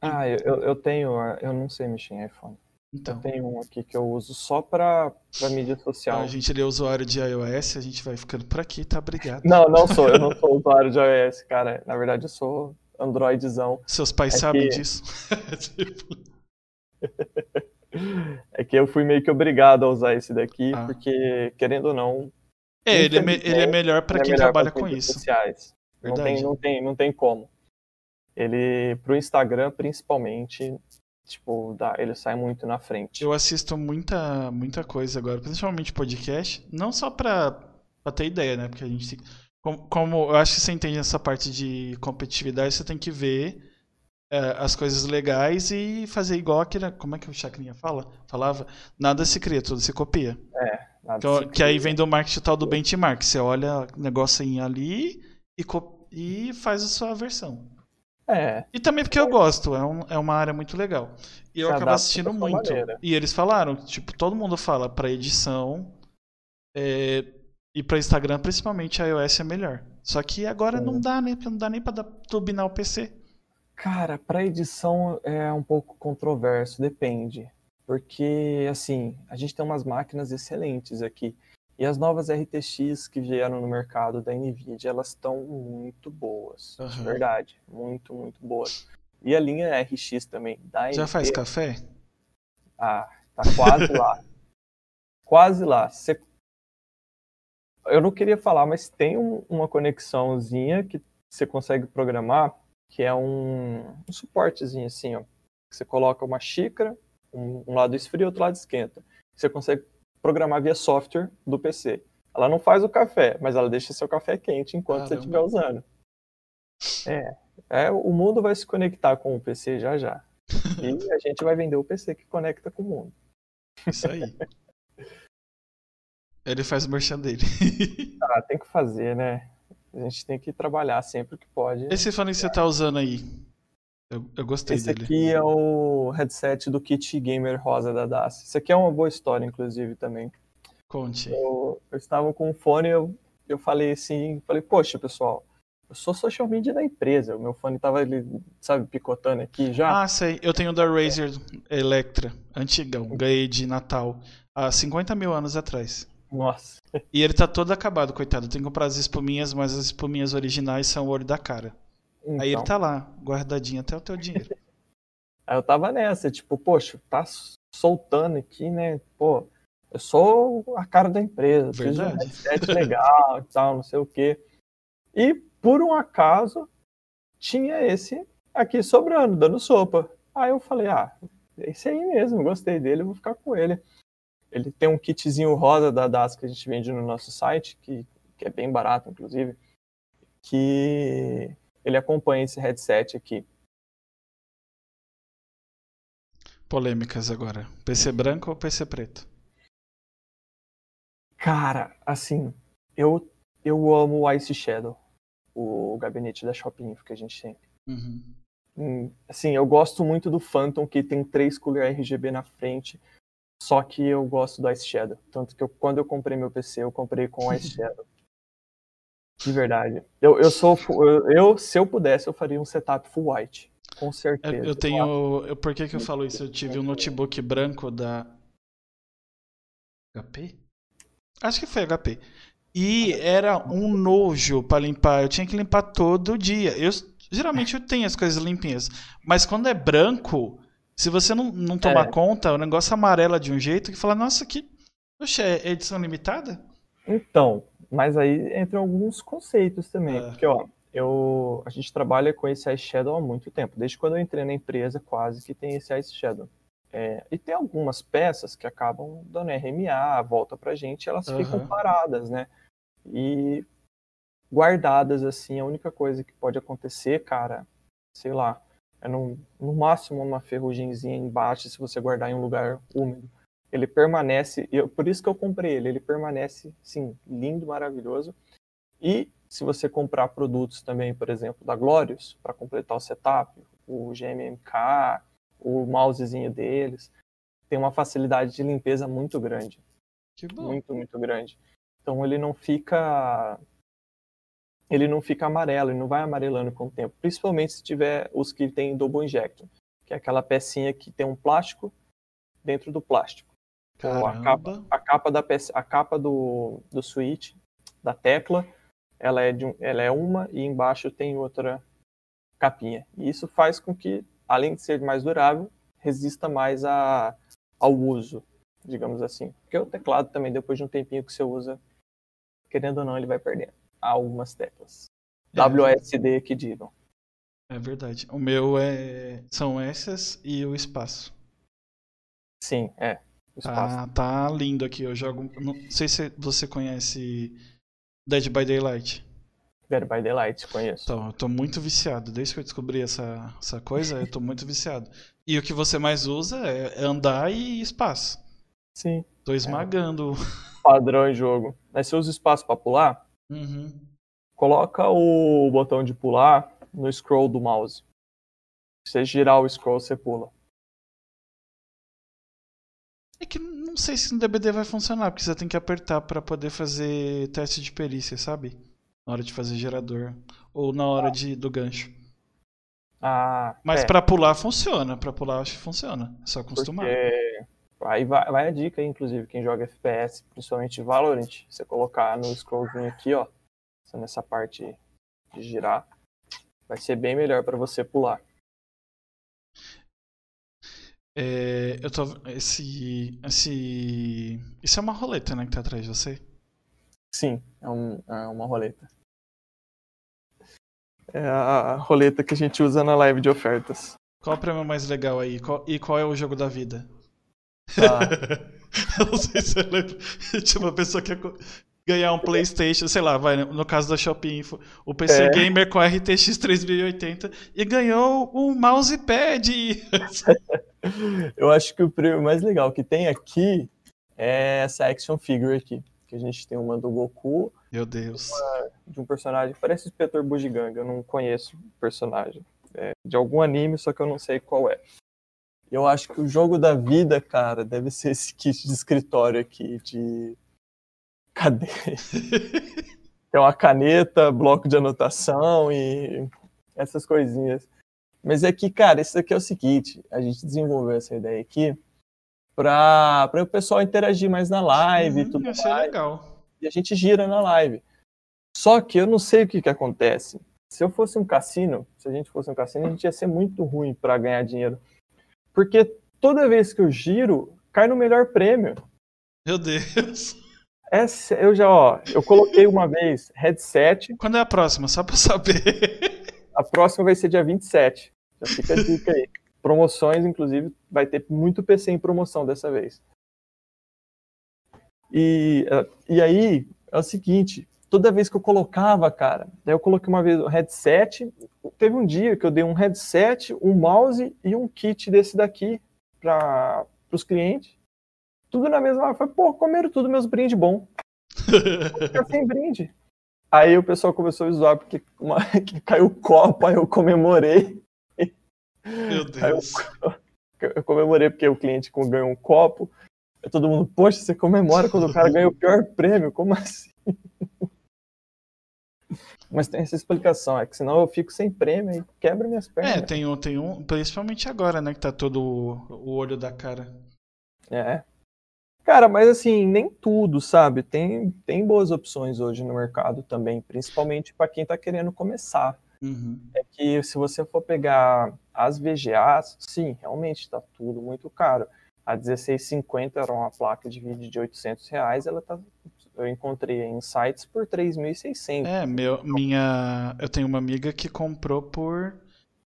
Ah, eu, eu tenho. Eu não sei mexer em iPhone. Então. Eu tenho um aqui que eu uso só pra, pra mídia social. Então, a gente ele é usuário de iOS, a gente vai ficando por aqui, tá? Obrigado. Não, não sou. Eu não <laughs> sou usuário de iOS, cara. Na verdade, eu sou Androidzão. Seus pais é sabem que... disso. <laughs> é que eu fui meio que obrigado a usar esse daqui, ah. porque, querendo ou não. É, ele é, me, ele é melhor para é quem melhor trabalha com isso. Sociais. Não tem, não, tem, não tem como. Ele, pro Instagram, principalmente, tipo, dá, ele sai muito na frente. Eu assisto muita, muita coisa agora, principalmente podcast, não só pra, pra ter ideia, né? Porque a gente como, como, eu acho que você entende essa parte de competitividade, você tem que ver é, as coisas legais e fazer igual aquele. Como é que o Chacrinha fala? Falava? Nada se cria, tudo se copia. É, nada então, se Que aí vem do marketing tal do benchmark. Você olha o negócio ali e, e faz a sua versão. É. E também porque eu gosto, é, um, é uma área muito legal. E eu acabo assistindo muito. Maneira. E eles falaram, tipo, todo mundo fala pra edição. É, e para Instagram, principalmente, a iOS é melhor. Só que agora não dá, né? Não dá nem para turbinar o PC. Cara, para edição é um pouco controverso, depende. Porque, assim, a gente tem umas máquinas excelentes aqui. E as novas RTX que vieram no mercado da NVIDIA, elas estão muito boas. Uhum. De verdade. Muito, muito boas. E a linha RX também. Da Já faz café? Ah, tá quase lá. <laughs> quase lá. Você eu não queria falar, mas tem um, uma conexãozinha que você consegue programar, que é um, um suportezinho assim, ó. Você coloca uma xícara, um, um lado esfria e outro lado esquenta. Você consegue programar via software do PC. Ela não faz o café, mas ela deixa seu café quente enquanto Caramba. você estiver usando. É, é, o mundo vai se conectar com o PC já já. <laughs> E a gente vai vender o PC que conecta com o mundo. Isso aí. Ele faz o merchan dele. <laughs> ah, tem que fazer, né? A gente tem que trabalhar sempre que pode. Esse fone que você tá usando aí? Eu, eu gostei Esse dele. Esse aqui é o headset do Kit Gamer Rosa da DAS. Isso aqui é uma boa história, inclusive, também. Conte. Eu, eu estava com o fone eu, eu falei assim, falei, poxa, pessoal, eu sou social media da empresa. O meu fone tava ali, sabe, picotando aqui já. Ah, sei. Eu tenho da Razer Electra, antigão. Ganhei de Natal há 50 mil anos atrás. Nossa. E ele tá todo acabado, coitado. Tem que comprar as espuminhas, mas as espuminhas originais são o olho da cara. Então. Aí ele tá lá, guardadinho até o teu dinheiro. <laughs> Aí eu tava nessa, tipo, poxa, tá soltando aqui, né? Pô, eu sou a cara da empresa, fiz um headset legal e tal, não sei o quê. E, por um acaso, tinha esse aqui sobrando, dando sopa. Aí eu falei, ah, esse aí mesmo, gostei dele, vou ficar com ele. Ele tem um kitzinho rosa da DAS que a gente vende no nosso site, que, que é bem barato, inclusive, que ele acompanha esse headset aqui. Polêmicas agora. PC branco ou PC preto? Cara, assim, eu, eu amo o Ice Shadow, o gabinete da Shopping que a gente tem. Uhum. Hum, assim, eu gosto muito do Phantom, que tem três cooler RGB na frente. Só que eu gosto do Ice Shadow. Tanto que eu, quando eu comprei meu PC, eu comprei com o Ice <laughs> Shadow. De verdade. Eu, eu sou. Eu, se eu pudesse, eu faria um setup full white. Com certeza. Eu, eu tenho. Eu, por que, que eu falo isso? Eu tive um notebook branco da. HP? Acho que foi HP. E era um nojo para limpar. Eu tinha que limpar todo dia. Eu geralmente eu tenho as coisas limpinhas, mas quando é branco, se você não, não tomar é. conta, o negócio amarela de um jeito que fala, nossa, que. Poxa, é edição limitada? Então, mas aí entram alguns conceitos também. É. Porque, ó, eu, a gente trabalha com esse eyeshadow há muito tempo. Desde quando eu entrei na empresa, quase que tem esse eyeshadow. É, e tem algumas peças que acabam dando RMA, volta pra gente, elas uhum. ficam paradas, né? E guardadas assim, a única coisa que pode acontecer, cara, sei lá, é no, no máximo uma ferrugemzinha embaixo se você guardar em um lugar úmido. Ele permanece, eu, por isso que eu comprei ele, ele permanece, sim, lindo, maravilhoso. E se você comprar produtos também, por exemplo, da Glorious, para completar o setup, o GMMK, o mousezinho deles. Tem uma facilidade de limpeza muito grande. Que bom. Muito, muito grande. Então ele não fica ele não fica amarelo, ele não vai amarelando com o tempo, principalmente se tiver os que tem double injector, que é aquela pecinha que tem um plástico dentro do plástico. Então, a capa, a capa da peça, a capa do, do switch, da tecla, ela é de um, ela é uma e embaixo tem outra capinha. E isso faz com que, além de ser mais durável, resista mais a, ao uso, digamos assim. Porque o teclado também, depois de um tempinho que você usa, querendo ou não, ele vai perdendo algumas teclas. É. WSD que digam. É verdade. O meu é são essas e o espaço. Sim, é. Tá, tá lindo aqui. Eu jogo. Não sei se você conhece Dead by Daylight. Dead by Daylight, conheço. Então, eu tô muito viciado. Desde que eu descobri essa, essa coisa, eu tô muito viciado. E o que você mais usa é andar e espaço. Sim. Tô esmagando. É. Padrão em jogo. Mas você usa espaço pra pular? Uhum. Coloca o botão de pular no scroll do mouse. Se você girar o scroll, você pula. É que não sei se no DBD vai funcionar, porque você tem que apertar para poder fazer teste de perícia, sabe? Na hora de fazer gerador. Ou na hora de, do gancho. Ah, Mas é. para pular funciona. para pular acho que funciona. É só acostumar. Porque... Aí vai, vai, a dica, inclusive, quem joga FPS, principalmente Valorant, você colocar no scrollzinho aqui, ó, nessa parte de girar, vai ser bem melhor para você pular. É, eu tô. Esse. Esse. Isso é uma roleta, né, que tá atrás de você? Sim, é, um, é uma roleta. É a roleta que a gente usa na live de ofertas. Qual o prêmio mais legal aí? Qual, e qual é o jogo da vida? Ah. <laughs> eu não sei se você lembra. <laughs> Tinha uma pessoa que ganhar um PlayStation, sei lá, vai, no caso da Shopping Info, o PC é. Gamer com RTX 3080 e ganhou um mousepad. <laughs> Eu acho que o prêmio mais legal que tem aqui é essa action figure aqui, que a gente tem uma do Goku. Meu Deus. Uma, de um personagem, parece o Inspetor Bugiganga, eu não conheço o personagem. É, de algum anime, só que eu não sei qual é. Eu acho que o jogo da vida, cara, deve ser esse kit de escritório aqui, de Cadê? Tem uma caneta, bloco de anotação e essas coisinhas. Mas é que, cara, isso aqui é o seguinte: a gente desenvolveu essa ideia aqui para o pessoal interagir mais na live e tudo mais. legal. E a gente gira na live. Só que eu não sei o que, que acontece. Se eu fosse um cassino, se a gente fosse um cassino, a gente ia ser muito ruim para ganhar dinheiro. Porque toda vez que eu giro, cai no melhor prêmio. Meu Deus. Essa, eu já, ó, eu coloquei uma vez headset. Quando é a próxima? Só pra saber. A próxima vai ser dia 27. Já fica a dica aí. Promoções, inclusive, vai ter muito PC em promoção dessa vez. E, e aí, é o seguinte, toda vez que eu colocava, cara, daí eu coloquei uma vez o headset, teve um dia que eu dei um headset, um mouse e um kit desse daqui para os clientes tudo na mesma. Foi, pô, comeram tudo meus brindes bom. <laughs> Ficar sem brinde. Aí o pessoal começou a zoar porque uma, <laughs> que caiu o copo, aí eu comemorei. Meu Deus. Eu, eu, comemorei porque o cliente ganhou um copo. Aí todo mundo, poxa, você comemora quando o cara ganha o pior prêmio? Como assim? <laughs> Mas tem essa explicação, é que senão eu fico sem prêmio e quebra minhas pernas. É, tem um, tem um, principalmente agora, né, que tá todo o olho da cara. É. Cara, mas assim, nem tudo, sabe? Tem, tem boas opções hoje no mercado também, principalmente para quem está querendo começar. Uhum. É que se você for pegar as VGAs, sim, realmente está tudo muito caro. A 1650 era uma placa de vídeo de 800 reais, ela tá, eu encontrei em sites por 3.600. É, meu, minha, eu tenho uma amiga que comprou por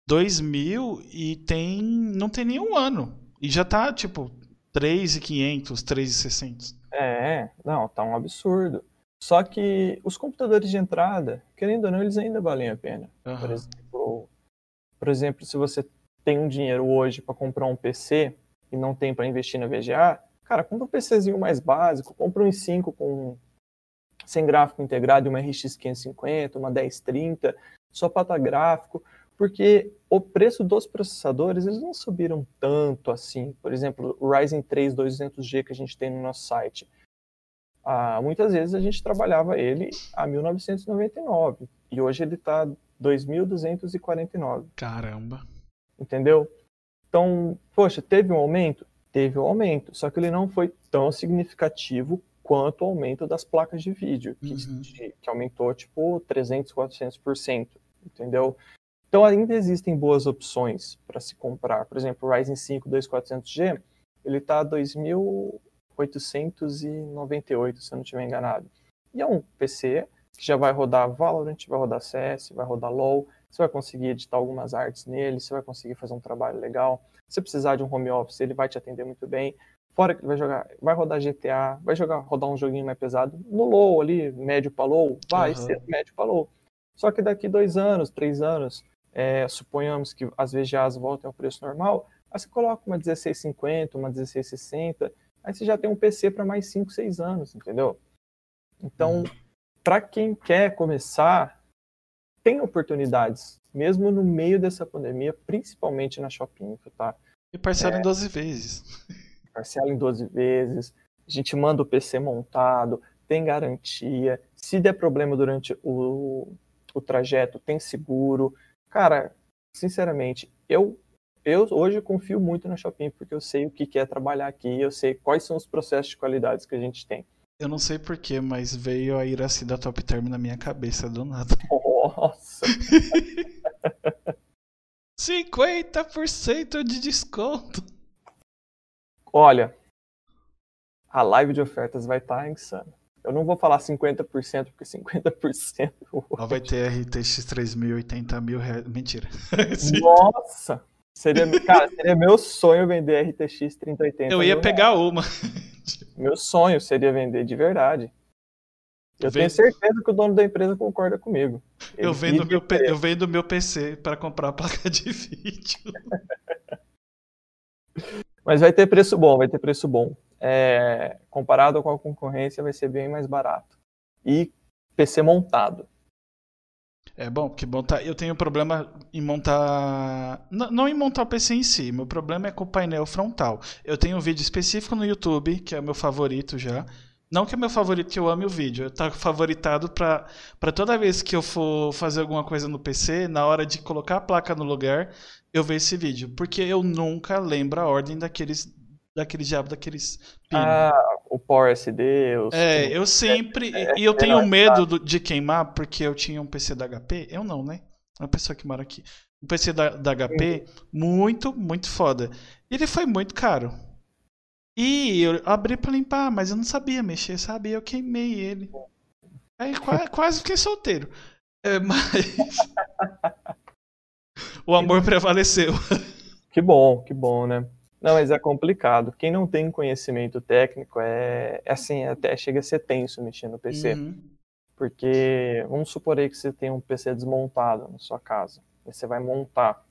2.000 e tem, não tem nenhum ano. E já tá, tipo, 3,500, 3,600. É, não, tá um absurdo. Só que os computadores de entrada, querendo ou não, eles ainda valem a pena. Uhum. Por, exemplo, por exemplo, se você tem um dinheiro hoje para comprar um PC e não tem para investir na VGA, cara, compra um PCzinho mais básico, compra um i5 com sem gráfico integrado, uma RX 550, uma 1030, só para gráfico. Porque o preço dos processadores eles não subiram tanto assim. Por exemplo, o Ryzen 3 200G que a gente tem no nosso site. Ah, muitas vezes a gente trabalhava ele a 1999 e hoje ele está 2.249. Caramba. Entendeu? Então, poxa, teve um aumento? Teve um aumento, só que ele não foi tão significativo quanto o aumento das placas de vídeo, que, uhum. que aumentou tipo 300, 400%, entendeu? Então ainda existem boas opções para se comprar. Por exemplo, o Ryzen 5 2400G, ele está a 2.898, se eu não estiver enganado. E é um PC que já vai rodar Valorant, vai rodar CS, vai rodar LoL, você vai conseguir editar algumas artes nele, você vai conseguir fazer um trabalho legal. Se precisar de um home office, ele vai te atender muito bem. Fora que ele vai jogar, vai rodar GTA, vai jogar, rodar um joguinho mais pesado no low ali, médio para low, vai uhum. ser médio para low. Só que daqui dois anos, três anos, é, suponhamos que as VGAs voltem ao preço normal, aí você coloca uma 1650, uma 1660, aí você já tem um PC para mais 5, 6 anos, entendeu? Então, uhum. para quem quer começar, tem oportunidades, mesmo no meio dessa pandemia, principalmente na Shopping, tá? E parcela é, em 12 vezes. <laughs> Parcela em 12 vezes, a gente manda o PC montado, tem garantia, se der problema durante o, o trajeto, tem seguro, Cara, sinceramente, eu eu hoje confio muito na Shopping porque eu sei o que é trabalhar aqui, eu sei quais são os processos de qualidades que a gente tem. Eu não sei porquê, mas veio a Iraci da Top Term na minha cabeça do nada. <laughs> Nossa! <laughs> 50% de desconto! Olha, a live de ofertas vai estar tá insana. Eu não vou falar 50%, porque 50%. Ela <laughs> vai ter RTX 3080 mil reais. Mentira. <laughs> Nossa! Seria, cara, seria meu sonho vender RTX 3080. Eu ia pegar reais. uma. <laughs> Meu sonho seria vender de verdade. Eu Vendo... tenho certeza que o dono da empresa concorda comigo. eu vendo, meu, eu vendo meu PC para comprar a placa de vídeo. Mas vai ter preço bom, vai ter preço bom é, comparado com a concorrência, vai ser bem mais barato. E PC montado. É bom, porque montar, eu tenho problema em montar. Não, não em montar o PC em si, meu problema é com o painel frontal. Eu tenho um vídeo específico no YouTube, que é o meu favorito já. Não que é meu favorito, que eu ame o vídeo. Tá favoritado para toda vez que eu for fazer alguma coisa no PC, na hora de colocar a placa no lugar, eu ver esse vídeo. Porque eu nunca lembro a ordem daqueles daquele diabo daqueles pinos. Ah, o Power SD. Os... É, eu sempre. É, e eu tenho é, medo do, de queimar, porque eu tinha um PC da HP. Eu não, né? Uma pessoa que mora aqui. Um PC da, da HP uhum. muito, muito foda. E ele foi muito caro. E eu abri pra limpar, mas eu não sabia mexer, sabe? Eu queimei ele. Aí quase, <laughs> quase fiquei solteiro. É, mas. <laughs> o amor prevaleceu. Que bom, que bom, né? Não, mas é complicado. Quem não tem conhecimento técnico é, é assim, até chega a ser tenso mexer no PC. Uhum. Porque vamos supor aí que você tem um PC desmontado na sua casa. E você vai montar.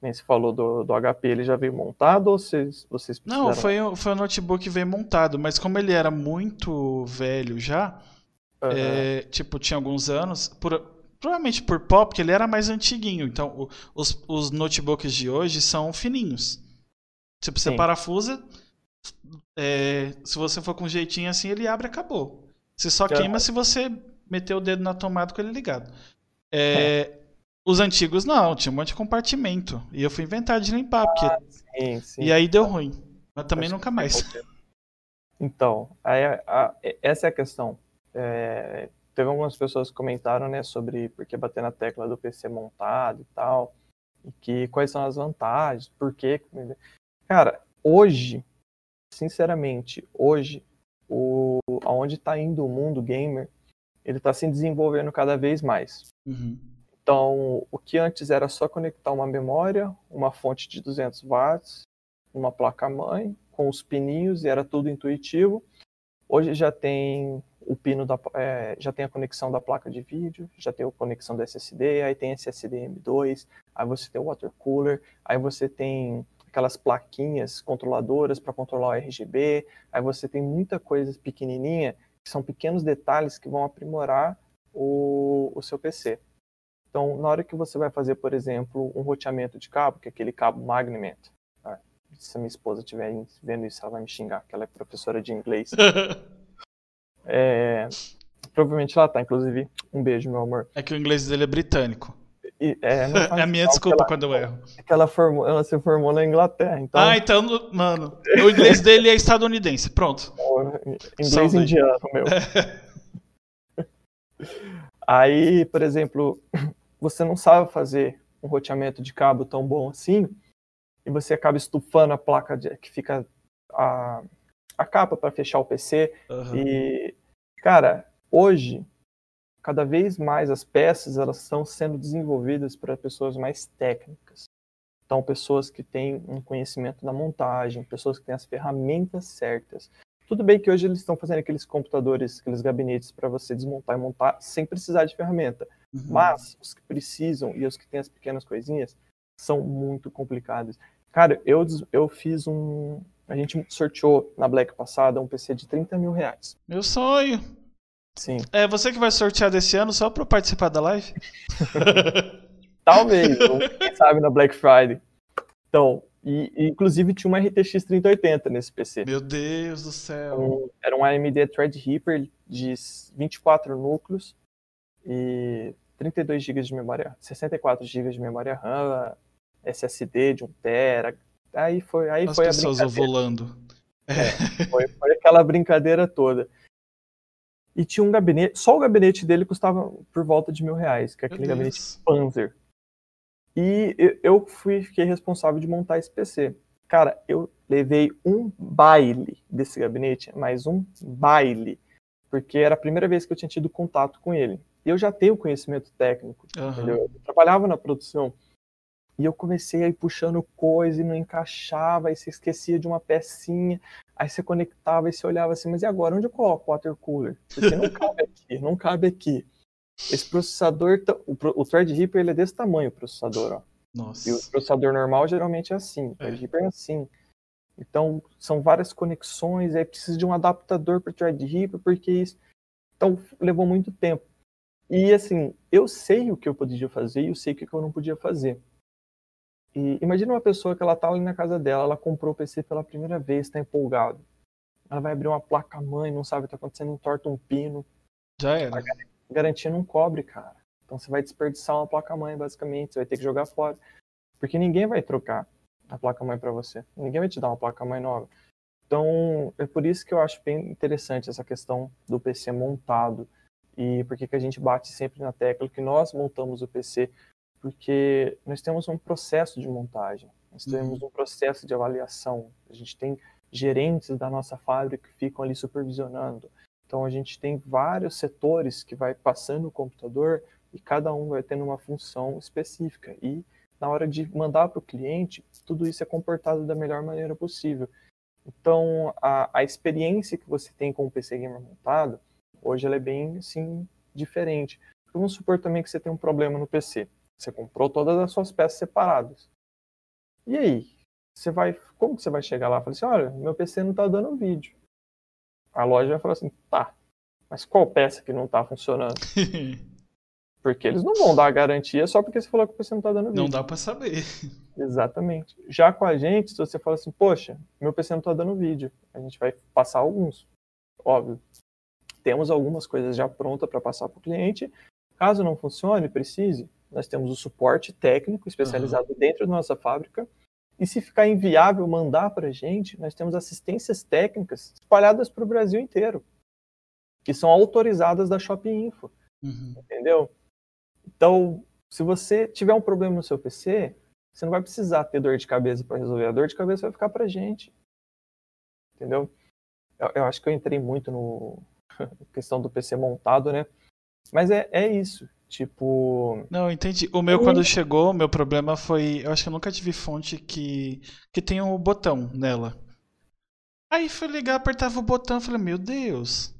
Nem se falou do, do HP, ele já veio montado ou vocês, vocês precisaram... Não, foi, foi o notebook que veio montado, mas como ele era muito velho já, uhum. é, tipo, tinha alguns anos, por, provavelmente por pop, porque ele era mais antiguinho. Então, o, os, os notebooks de hoje são fininhos. Tipo, você Sim. parafusa, é, se você for com jeitinho assim, ele abre e acabou. Você só queima se você meter o dedo na tomada com ele ligado. É, é. Os antigos não, tinha um monte de compartimento. E eu fui inventar de limpar, porque... Ah, sim, sim. E aí deu ruim. Mas também Acho nunca mais. Então, aí, a, essa é a questão. É, teve algumas pessoas que comentaram, né, sobre por que bater na tecla do PC montado e tal, e que quais são as vantagens, por que Cara, hoje, sinceramente, hoje, o, aonde está indo o mundo gamer, ele está se desenvolvendo cada vez mais. Uhum. Então, o que antes era só conectar uma memória, uma fonte de 200 watts, uma placa-mãe, com os pininhos, e era tudo intuitivo. Hoje já tem o pino da, é, já tem a conexão da placa de vídeo, já tem a conexão da SSD, aí tem SSD M2, aí você tem o water cooler, aí você tem aquelas plaquinhas controladoras para controlar o RGB. Aí você tem muita coisa pequenininha, que são pequenos detalhes que vão aprimorar o, o seu PC. Então, na hora que você vai fazer, por exemplo, um roteamento de cabo, que é aquele cabo Magnement, ah, se a minha esposa estiver vendo isso, ela vai me xingar, porque ela é professora de inglês. <laughs> é, provavelmente ela tá, inclusive, um beijo, meu amor. É que o inglês dele é britânico. E, é, <laughs> é a minha desculpa ela, quando eu erro. É que ela, formou, ela se formou na Inglaterra. Então... Ah, então, mano, o inglês dele é estadunidense. Pronto. inglês Salve. indiano, meu. <laughs> Aí, por exemplo, você não sabe fazer um roteamento de cabo tão bom assim, e você acaba estufando a placa de, que fica a, a capa para fechar o PC. Uhum. E, cara, hoje cada vez mais as peças elas estão sendo desenvolvidas para pessoas mais técnicas. Então, pessoas que têm um conhecimento da montagem, pessoas que têm as ferramentas certas. Tudo bem que hoje eles estão fazendo aqueles computadores, aqueles gabinetes para você desmontar e montar sem precisar de ferramenta. Uhum. Mas os que precisam e os que têm as pequenas coisinhas são muito complicados. Cara, eu, eu fiz um. A gente sorteou na Black passada um PC de 30 mil reais. Meu sonho! Sim. É você que vai sortear desse ano só para participar da live? <laughs> Talvez, quem sabe na Black Friday. Então, e, e, inclusive tinha uma RTX 3080 nesse PC. Meu Deus do céu. Um, era um AMD Threadripper de 24 núcleos e 32 GB de memória, 64 GB de memória RAM, SSD de 1 TB. Aí foi, aí As foi a pessoas ovulando. É, foi, foi aquela brincadeira toda. E tinha um gabinete, só o gabinete dele custava por volta de mil reais, que é aquele gabinete Panzer. E eu fui, fiquei responsável de montar esse PC. Cara, eu levei um baile desse gabinete, mais um baile, porque era a primeira vez que eu tinha tido contato com ele. E eu já tenho conhecimento técnico, uhum. Eu trabalhava na produção. E eu comecei a ir puxando coisa e não encaixava, aí você esquecia de uma pecinha, aí você conectava e você olhava assim, mas e agora? Onde eu coloco o water cooler? Porque não <laughs> cabe aqui, não cabe aqui. Esse processador, o, o Threadripper, ele é desse tamanho, o processador, ó. Nossa. E o processador normal geralmente é assim, o Threadripper é. é assim. Então, são várias conexões, aí precisa de um adaptador para o Threadripper, porque isso... Então, levou muito tempo. E, assim, eu sei o que eu podia fazer e eu sei o que eu não podia fazer. E imagina uma pessoa que ela tá ali na casa dela, ela comprou o PC pela primeira vez, está empolgado. Ela vai abrir uma placa-mãe, não sabe o que tá acontecendo, entorta um pino. Já era. A garantia não cobre, cara. Então você vai desperdiçar uma placa-mãe, basicamente, você vai ter que jogar fora. Porque ninguém vai trocar a placa-mãe para você. Ninguém vai te dar uma placa-mãe nova. Então, é por isso que eu acho bem interessante essa questão do PC montado. E por que a gente bate sempre na tecla que nós montamos o PC porque nós temos um processo de montagem, nós uhum. temos um processo de avaliação, a gente tem gerentes da nossa fábrica que ficam ali supervisionando. Então a gente tem vários setores que vai passando o computador e cada um vai tendo uma função específica. E na hora de mandar para o cliente, tudo isso é comportado da melhor maneira possível. Então a, a experiência que você tem com o PC Gamer montado, hoje ela é bem assim diferente. Vamos supor também que você tem um problema no PC. Você comprou todas as suas peças separadas. E aí? Você vai, como que você vai chegar lá e falar assim, olha, meu PC não está dando vídeo. A loja vai falar assim, tá, mas qual peça que não está funcionando? <laughs> porque eles não vão dar a garantia só porque você falou que o PC não está dando vídeo. Não dá para saber. Exatamente. Já com a gente, se você fala assim, poxa, meu PC não está dando vídeo, a gente vai passar alguns. Óbvio. Temos algumas coisas já prontas para passar para o cliente. Caso não funcione, precise, nós temos o suporte técnico especializado uhum. dentro da nossa fábrica. E se ficar inviável mandar para a gente, nós temos assistências técnicas espalhadas para o Brasil inteiro, que são autorizadas da Shopping Info. Uhum. Entendeu? Então, se você tiver um problema no seu PC, você não vai precisar ter dor de cabeça para resolver. A dor de cabeça vai ficar para a gente. Entendeu? Eu, eu, acho que eu entrei muito no <laughs> questão do PC montado, né? Mas é, é isso. Tipo. Não, entendi. O meu, quando chegou, meu problema foi. Eu acho que eu nunca tive fonte que, que tem um botão nela. Aí fui ligar, apertava o botão falei, meu Deus.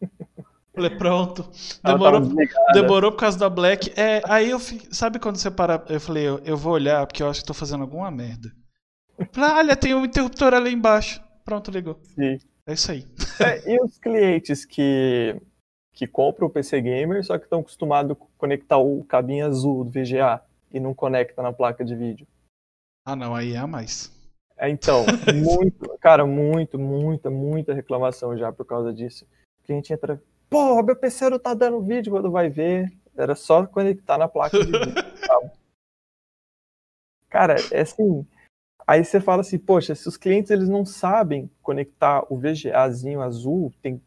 <laughs> falei, pronto. Demorou, demorou por causa da Black. É, aí eu Sabe quando você para. Eu falei, eu, eu vou olhar porque eu acho que tô fazendo alguma merda. Falei, olha, tem um interruptor ali embaixo. Pronto, ligou. Sim. É isso aí. É, e os clientes que que compram o PC Gamer, só que estão acostumados a conectar o cabinho azul do VGA e não conecta na placa de vídeo. Ah, não, aí é a mais. É, então, <laughs> muito, cara, muito, muita, muita reclamação já por causa disso. O cliente entra, pô, meu PC não tá dando vídeo quando vai ver. Era só conectar na placa de vídeo. <laughs> Cara, é assim. Aí você fala assim, poxa, se os clientes eles não sabem conectar o VGAzinho azul, tem,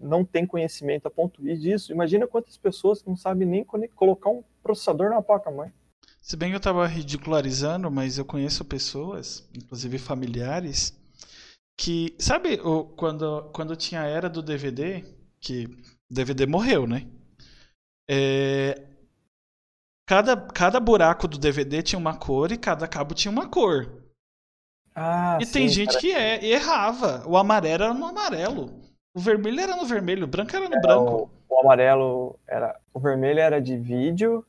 não tem conhecimento a ponto disso, imagina quantas pessoas não sabem nem colocar um processador na placa-mãe. Se bem que eu estava ridicularizando, mas eu conheço pessoas, inclusive familiares, que. Sabe o, quando, quando tinha a era do DVD, que DVD morreu, né? É, cada, cada buraco do DVD tinha uma cor e cada cabo tinha uma cor. Ah, e sim, tem gente que é, errava. O amarelo era no amarelo. O vermelho era no vermelho, o branco era no é, branco. O, o, amarelo era. O vermelho era de vídeo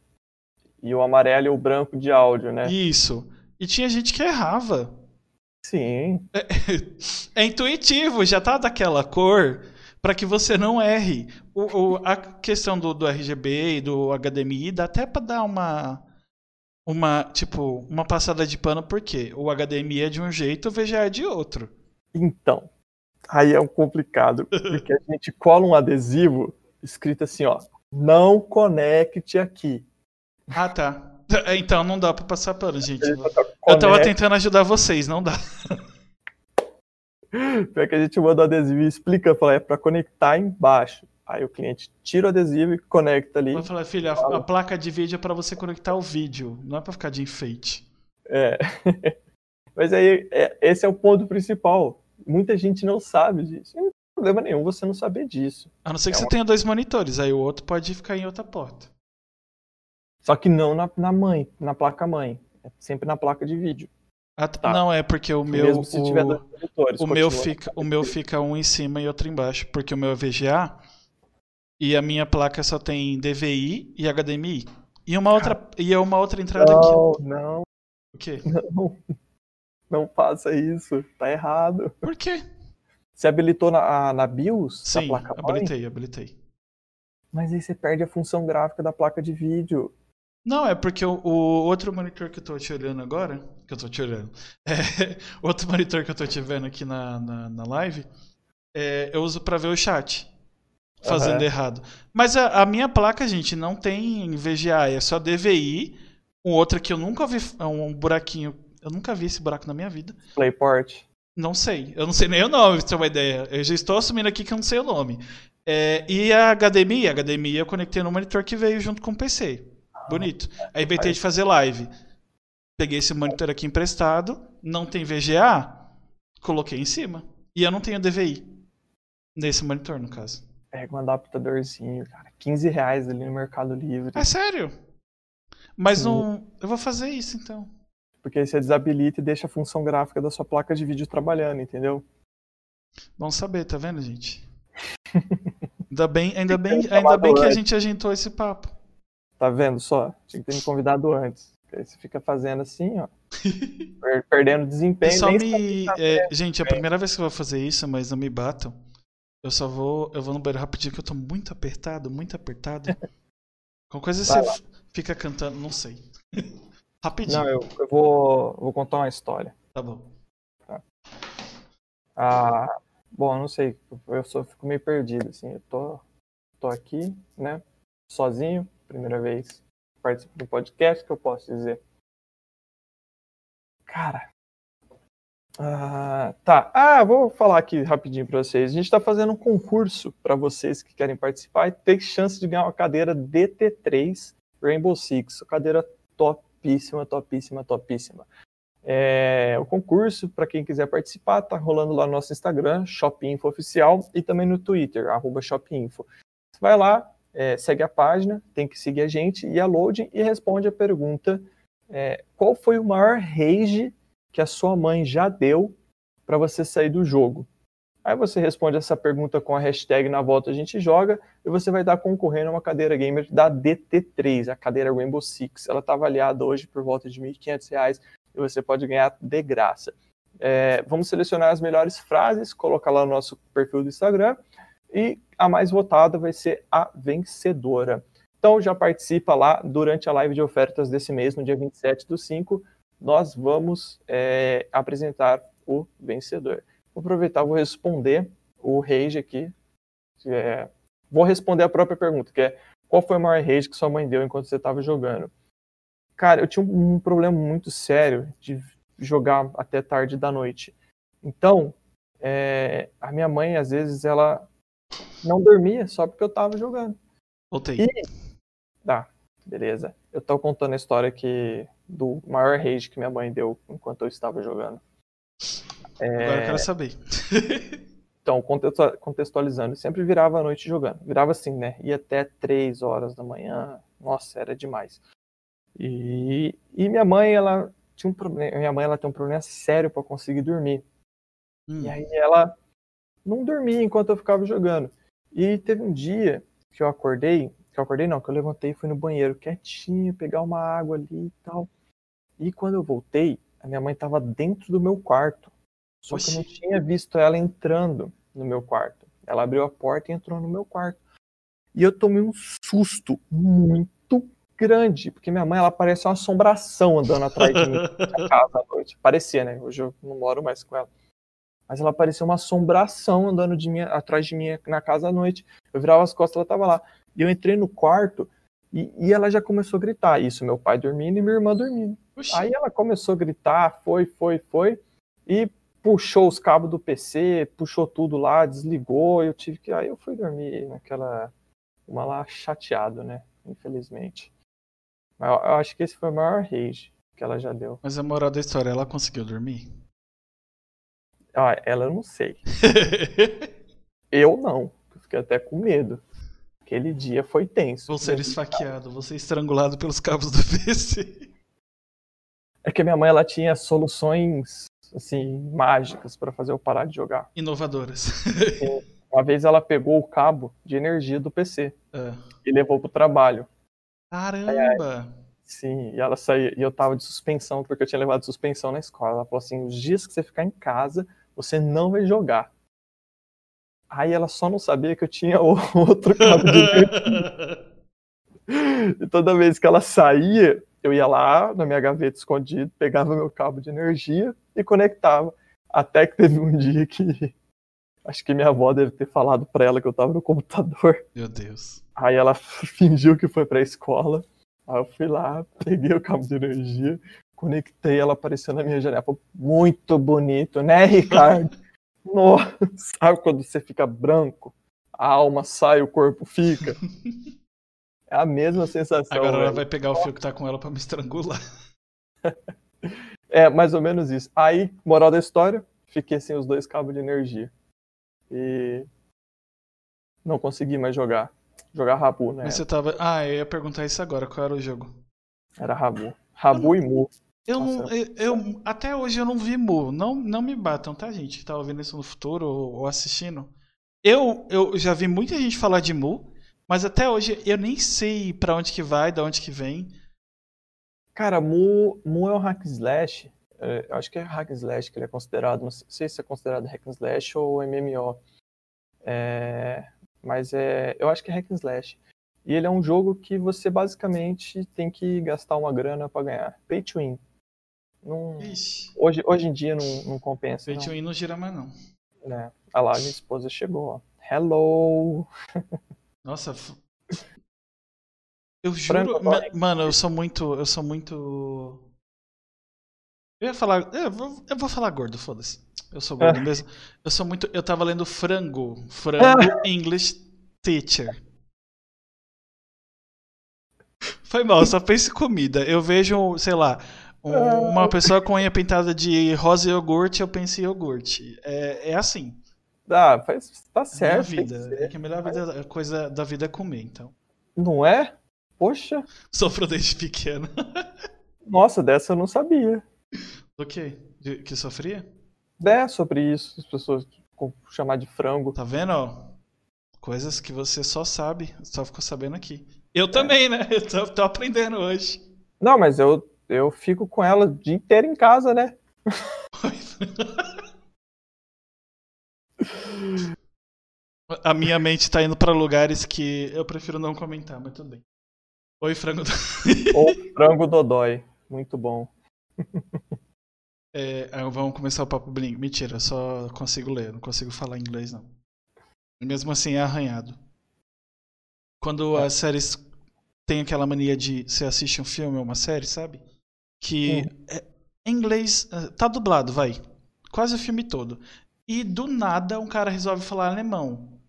e o amarelo e o branco de áudio, né? Isso. E tinha gente que errava. Sim. É, <laughs> é intuitivo, já tá daquela cor para que você não erre. O, o, a questão do, do RGB e do HDMI dá até para dar uma uma tipo uma passada de pano porque o HDMI é de um jeito, o VGA é de outro. Então, aí é um complicado porque a gente cola um adesivo escrito assim, ó, não conecte aqui. Ah, tá. <laughs> Então não dá para passar pano, gente. Eu tava tentando ajudar vocês, não dá. <laughs> Pior que a gente manda o adesivo e explica, fala, é para conectar embaixo. Aí o cliente tira o adesivo e conecta ali. Vai falar, filha, a, a, placa de vídeo é para você conectar o vídeo, não é para ficar de enfeite. É. <laughs> Mas aí, é, esse é o ponto principal. Muita gente não sabe disso. Não tem problema nenhum você não saber disso. A não ser que é você uma... tenha dois monitores, aí o outro pode ficar em outra porta. Só que não na, na mãe, na placa mãe. É sempre na placa de vídeo. Ah, tá. Não, é porque o meu. Mesmo se o, tiver dois monitores, o meu fica, o meu fica um em cima e outro embaixo, porque o meu é VGA e a minha placa só tem DVI e HDMI. E uma outra, e é uma outra entrada não, aqui. Não, O quê? <laughs> Não. Não faça isso. Tá errado. Por quê? Você habilitou na, na BIOS? Sim, placa habilitei, habilitei. Mas aí você perde a função gráfica da placa de vídeo. Não, é porque o, o, outro monitor que eu tô te olhando agora, que eu tô te olhando, <laughs> é, outro monitor que eu tô te vendo aqui na, na, na live, é, eu uso para ver o chat, fazendo uhum. errado. Mas a, a, minha placa, gente, não tem VGA, é só DVI, um outro que eu nunca vi, é um buraquinho, eu nunca vi esse buraco na minha vida. Playport. Não sei, eu não sei nem o nome, pra ter uma ideia. Eu já estou assumindo aqui que eu não sei o nome. É, e a HDMI, a HDMI eu conectei no monitor que veio junto com o PC. Bonito. Aí inventei de fazer live. Peguei esse monitor aqui emprestado, não tem VGA, coloquei em cima. E eu não tenho DVI. Nesse monitor, no caso. Pega um adaptadorzinho, cara. 15 reais ali no Mercado Livre. É sério? Mas Sim. não. Eu vou fazer isso então. Porque aí você desabilita e deixa a função gráfica da sua placa de vídeo trabalhando, entendeu? Bom saber, tá vendo, gente? <laughs> ainda bem, ainda bem, ainda bem que a gente agentou esse papo. Tá vendo só? Tinha que ter me convidado antes. Aí você fica fazendo assim, ó. <laughs> perdendo desempenho. Só me... É, gente, é a primeira vez que eu vou fazer isso, mas não me batam. Eu só vou. Eu vou no banheiro rapidinho que eu tô muito apertado, muito apertado. <laughs> Com coisa você lá. fica cantando, não sei. <laughs> rapidinho. Não, eu, eu vou, vou contar uma história. Tá bom. Tá. Ah, bom, não sei. Eu só fico meio perdido, assim. Eu tô, tô aqui, né? Sozinho primeira vez participo do podcast, que eu posso dizer? Cara. Ah, tá. Ah, vou falar aqui rapidinho para vocês. A gente está fazendo um concurso para vocês que querem participar e ter chance de ganhar uma cadeira DT3 Rainbow Six. Uma cadeira topíssima, topíssima, topíssima. É, o concurso, para quem quiser participar, tá rolando lá no nosso Instagram, Shopinfo Oficial, e também no Twitter, arroba Shopinfo. Você vai lá, é, segue a página, tem que seguir a gente, e a loading e responde a pergunta: é, qual foi o maior rage que a sua mãe já deu para você sair do jogo? Aí você responde essa pergunta com a hashtag na volta a gente joga e você vai estar concorrendo a uma cadeira gamer da DT3, a cadeira Rainbow Six. Ela está avaliada hoje por volta de R$ 1.500 e você pode ganhar de graça. É, vamos selecionar as melhores frases, colocar lá no nosso perfil do Instagram e a mais votada vai ser a vencedora. Então já participa lá durante a live de ofertas desse mês, no dia 27 do 5, nós vamos é, apresentar o vencedor. Vou aproveitar, vou responder o rage aqui. É, vou responder a própria pergunta, que é qual foi o maior rage que sua mãe deu enquanto você estava jogando? Cara, eu tinha um, um problema muito sério de jogar até tarde da noite. Então, é, a minha mãe, às vezes, ela não dormia só porque eu tava jogando. Voltei. E... Tá, beleza. Eu tô contando a história que do maior rage que minha mãe deu enquanto eu estava jogando. É... Agora eu quero saber. <laughs> então, contextualizando, sempre virava a noite jogando. Virava assim, né? Ia até 3 horas da manhã. Nossa, era demais. E, e minha mãe, ela tinha um problema. Minha mãe, ela tem um problema sério para conseguir dormir. Hum. E aí ela não dormia enquanto eu ficava jogando. E teve um dia que eu acordei, que eu acordei não, que eu levantei e fui no banheiro quietinho, pegar uma água ali e tal. E quando eu voltei, a minha mãe estava dentro do meu quarto. Só Oxi. que eu não tinha visto ela entrando no meu quarto. Ela abriu a porta e entrou no meu quarto. E eu tomei um susto muito grande, porque minha mãe ela parece uma assombração andando atrás de mim <laughs> na casa à noite. Parecia, né? Hoje eu não moro mais com ela mas ela parecia uma assombração andando de minha, atrás de mim na casa à noite. Eu virava as costas, ela estava lá. E eu entrei no quarto e, e, ela já começou a gritar. Isso, meu pai dormindo e minha irmã dormindo. Oxi. Aí ela começou a gritar, foi, foi, foi, e puxou os cabos do PC, puxou tudo lá, desligou. Eu tive que. Aí eu fui dormir naquela. Uma lá chateado, né? Infelizmente. Mas eu, acho que esse foi o maior rage que ela já deu. Mas a moral da história, ela conseguiu dormir? Ah, ela eu não sei. <laughs> eu não. Fiquei até com medo. Aquele dia foi tenso. Você ser esfaqueado, você estrangulado pelos cabos do <laughs> PC. É que a minha mãe ela tinha soluções assim mágicas para fazer eu parar de jogar. Inovadoras. Uma vez ela pegou o cabo de energia do PC é. e levou pro trabalho. Caramba! sim, e ela saiu, e eu tava de suspensão, porque eu tinha levado suspensão na escola. Ela falou assim: os dias que você ficar em casa, você não vai jogar. Aí ela só não sabia que eu tinha <laughs> outro cabo de <laughs> e toda vez que ela saía, eu ia lá na minha gaveta escondido, pegava meu cabo de energia e conectava. Até que teve um dia que <laughs> acho que minha avó deve ter falado para ela que eu tava no computador. Meu Deus. Aí ela fingiu que foi pra escola. Aí eu fui lá, peguei o cabo de energia, Conectei, ela apareceu na minha janela. Muito bonito, né, Ricardo? Nossa, <laughs> sabe quando você fica branco? A alma sai, o corpo fica. <laughs> É a mesma sensação. Agora ela vai pegar o fio que tá com ela para me estrangular. <laughs> é, mais ou menos isso. Aí, moral da história, fiquei sem os dois cabos de energia. E não consegui mais jogar. Jogar Rabu, né? Mas você tava. Ah, eu ia perguntar isso agora. Qual era o jogo? Era Rabu. Rabu e Mu. Eu não, eu, eu, até hoje eu não vi Mu. Não, não me batam, tá, gente? Que tá ouvindo isso no futuro ou, ou, assistindo. Eu, eu já vi muita gente falar de Mu, mas até hoje eu nem sei para onde que vai, de onde que vem. Cara, Mu, Mu é um hack slash. É, eu acho que é hack slash que ele é considerado. Não sei se é considerado hack slash ou MMO. É, mas é, eu acho que é hack slash. E ele é um jogo que você basicamente tem que gastar uma grana para ganhar. Pay to win. Não, hoje, hoje em dia não, não compensa. Pay to win não gira mais, não. É. Ah lá, minha esposa chegou, ó. Hello! Nossa. Eu juro. mano, eu sou muito. Eu sou muito. Eu ia falar. Eu vou, eu vou falar gordo, foda-se. Eu sou gordo <laughs> mesmo. Eu sou muito. Eu tava lendo Frango. Frango <laughs> English Teacher. Foi mal, só pense comida. Eu vejo, sei lá, uma pessoa com unha pintada de rosa e iogurte, eu penso em iogurte. É, é assim. Ah, faz, tá certo. É vida. É que a melhor vida, a coisa da vida é comer, então. Não é? Poxa. Sofro desde pequeno. <laughs> Nossa, dessa eu não sabia. Do quê? De, que sofria? É, sobre isso. As pessoas chamar de frango. Tá vendo? Coisas que você só sabe, só ficou sabendo aqui. Eu também, né? <laughs> Eu tô, tô, aprendendo hoje. Não, mas eu, eu fico com ela o dia inteiro em casa, né? A minha mente tá indo para lugares que eu prefiro não comentar, mas tudo bem. Oi, frango. Ou frango dodói. Muito bom. <laughs> É, vamos começar o papo bling. Mentira, só consigo ler, não consigo falar inglês não. Mesmo assim é arranhado. Quando é. as séries têm aquela mania de você assiste um filme ou uma série, sabe? Que é, em inglês é, tá dublado, vai. Quase o filme todo. E do nada um cara resolve falar alemão.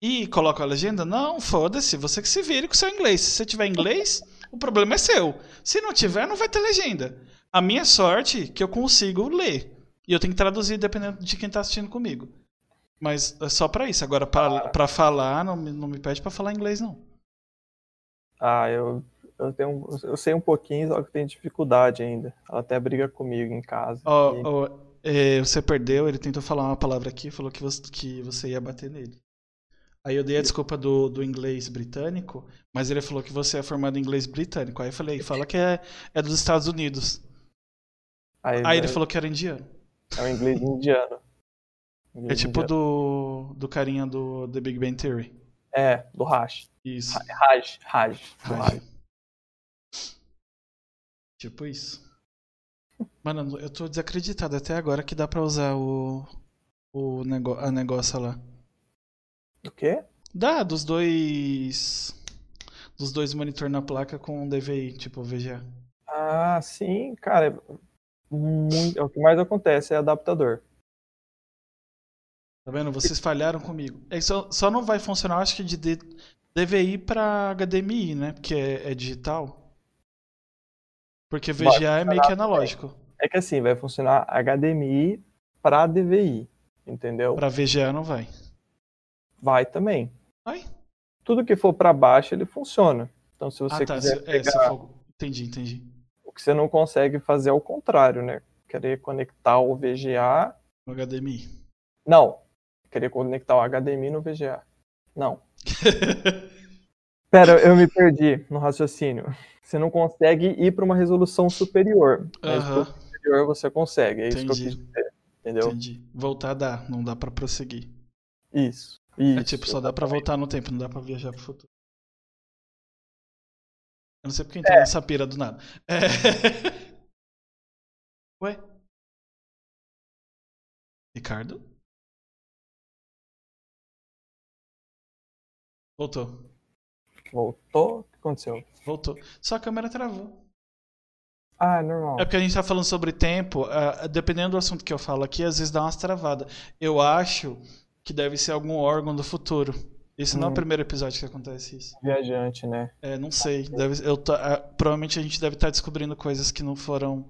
E coloca a legenda? Não, foda-se, você que se vire com o seu inglês. Se você tiver inglês, o problema é seu. Se não tiver, não vai ter legenda. A minha sorte é que eu consigo ler. E eu tenho que traduzir dependendo de quem está assistindo comigo. Mas é só para isso. Agora, para falar, não, não me pede para falar inglês, não. Ah, eu, eu, tenho, eu sei um pouquinho, só que tenho dificuldade ainda. Ela até briga comigo em casa. Oh, e... oh, é, você perdeu, ele tentou falar uma palavra aqui falou que você, que você ia bater nele. Aí eu dei a desculpa do, do inglês britânico, mas ele falou que você é formado em inglês britânico. Aí eu falei, <laughs> fala que é, é dos Estados Unidos. Aí, Aí ele falou que era indiano. É o inglês indiano. Inglês é tipo indiano. do, do carinha do The Big Bang Theory. É, do Raj. Isso. Raj, Raj. Raj. Tipo isso. Mano, eu tô desacreditado até agora que dá pra usar o, o nego, a negócio lá. O quê? Dá, dos dois. Dos dois monitor na placa com DVI, tipo VGA. Ah, sim, cara muito, é o que mais acontece é adaptador. Tá vendo? Vocês falharam comigo. É só, só não vai funcionar, acho que de DVI para HDMI, né? Porque é, é digital. Porque VGA é meio que analógico. É que assim, vai funcionar HDMI para DVI, entendeu? Para VGA não vai. Vai também. Vai? Tudo que for para baixo ele funciona. Então se você ah, tá. quiser se, pegar... é, se for... Entendi, entendi. O que você não consegue fazer é o contrário, né? Querer conectar o VGA. No HDMI. Não. Querer conectar o HDMI no VGA. Não. <laughs> Pera, eu me perdi no raciocínio. Você não consegue ir para uma resolução superior. Mas superior você consegue. É isso Entendi. que eu quis dizer. Entendeu? Entendi. Voltar dá, não dá para prosseguir. Isso. isso é tipo, só dá para voltar no tempo, não dá para viajar pro futuro. Eu não sei porque entrou é. nessa pira do nada. É... <laughs> Ué? Ricardo? Voltou. Voltou? Aconteceu? Voltou. Só a câmera travou. Ah, é normal. É porque a gente tá falando sobre tempo, uh, dependendo do assunto que eu falo aqui, às vezes dá umas travadas. Eu acho que deve ser algum órgão do futuro. Esse hum. não é o hum. primeiro episódio que acontece isso. Viajante, né? É, não sei. Deve, eu tá, provavelmente a gente deve estar tá descobrindo coisas que não foram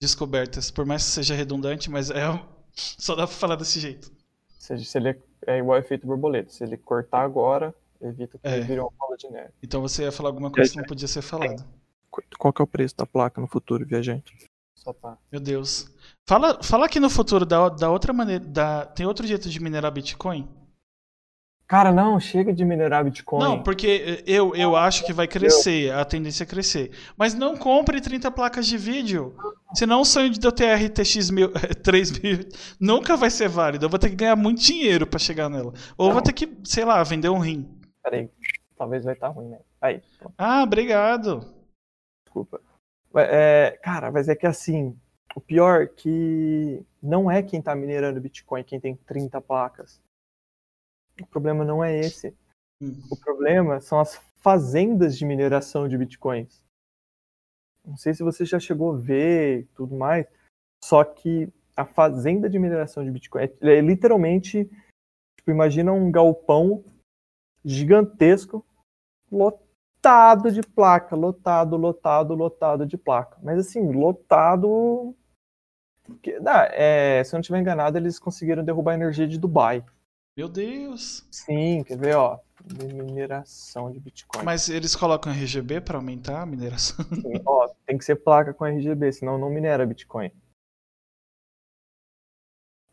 descobertas. Por mais que seja redundante, mas é, <laughs> só dá pra falar desse jeito. Se, se ele é, é igual efeito borboleta. Se ele cortar agora, evita que é. ele vire uma bola de neve. Então você ia falar alguma coisa que não podia ser falada. Qual que é o preço da placa no futuro, viajante? Só tá. Meu Deus. Fala, fala aqui no futuro da, da outra maneira. Da, tem outro jeito de minerar Bitcoin? Cara, não, chega de minerar Bitcoin. Não, porque eu, eu acho que vai crescer, a tendência é crescer. Mas não compre 30 placas de vídeo. Senão o sonho de eu ter RTX 3000 nunca vai ser válido. Eu vou ter que ganhar muito dinheiro para chegar nela. Ou não. vou ter que, sei lá, vender um rim. Peraí, talvez vai estar tá ruim, né? Aí. Pronto. Ah, obrigado. Desculpa. É, cara, mas é que assim, o pior é que não é quem tá minerando Bitcoin quem tem 30 placas. O problema não é esse. Hum. O problema são as fazendas de mineração de bitcoins. Não sei se você já chegou a ver tudo mais, só que a fazenda de mineração de bitcoin é, é literalmente, tipo, imagina um galpão gigantesco, lotado de placa, lotado, lotado, lotado de placa. Mas assim, lotado. Que, dá, é, se eu não estiver enganado, eles conseguiram derrubar a energia de Dubai. Meu Deus! Sim, quer ver, ó? Mineração de Bitcoin. Mas eles colocam RGB para aumentar a mineração? Sim, ó, tem que ser placa com RGB, senão não minera Bitcoin.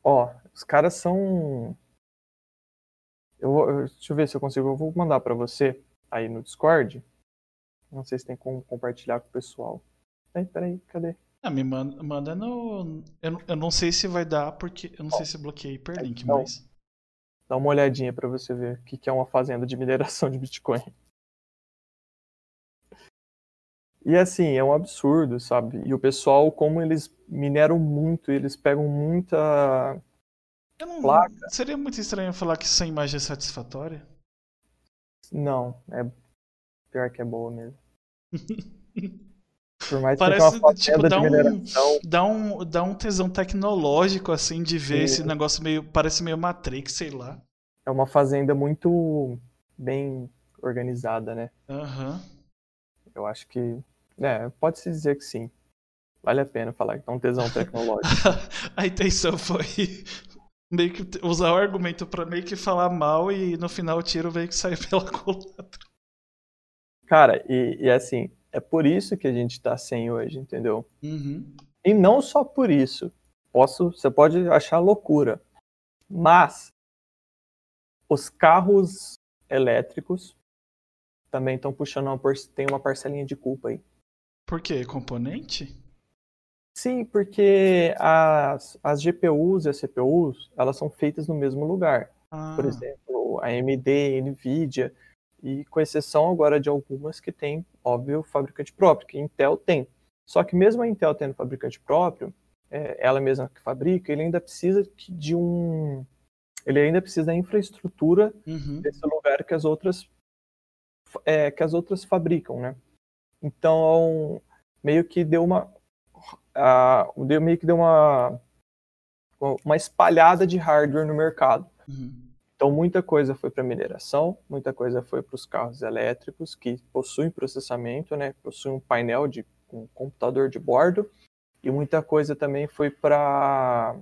Ó, os caras são. Eu vou, deixa eu ver se eu consigo. Eu vou mandar para você aí no Discord. Não sei se tem como compartilhar com o pessoal. Peraí, peraí, cadê? Ah, me manda, manda no. Eu, eu não sei se vai dar, porque. Eu não sei se bloqueei hiperlink, então, mas. Dá uma olhadinha para você ver o que é uma fazenda de mineração de Bitcoin. E assim, é um absurdo, sabe? E o pessoal, como eles mineram muito, eles pegam muita não, placa. Seria muito estranho falar que essa imagem é satisfatória. Não, é pior que é boa mesmo. <laughs> Por mais Parece, que tipo, dá um, dá, um, dá um tesão tecnológico, assim, de ver Sim. esse negócio meio. Parece meio Matrix, sei lá. É uma fazenda muito bem organizada, né? Aham. Uhum. Eu acho que. É, pode-se dizer que sim. Vale a pena falar que é um tesão <laughs> tecnológico. a intenção foi meio que usar o argumento para meio que falar mal e no final o tiro veio que <laughs> saiu pela culatra. Cara, e, e assim, é por isso que a gente tá sem hoje, entendeu? Uhum. E não só por isso. Posso, você pode achar loucura, mas os carros elétricos também estão puxando uma tem uma parcelinha de culpa aí. Por quê? Componente? Sim, porque as, as GPUs e as CPUs, elas são feitas no mesmo lugar. Ah. Por exemplo, a AMD, Nvidia, e com exceção agora de algumas que tem, óbvio, fabricante próprio, que a Intel tem. Só que mesmo a Intel tendo fabricante próprio, é, ela mesma que fabrica, ele ainda precisa de um... Ele ainda precisa da infraestrutura uhum. desse lugar que as outras é, que as outras fabricam, né? Então, meio que deu uma uh, deu, meio que deu uma, uma espalhada de hardware no mercado. Uhum. Então, muita coisa foi para mineração, muita coisa foi para os carros elétricos que possuem processamento, né, possuem um painel de um computador de bordo, e muita coisa também foi para.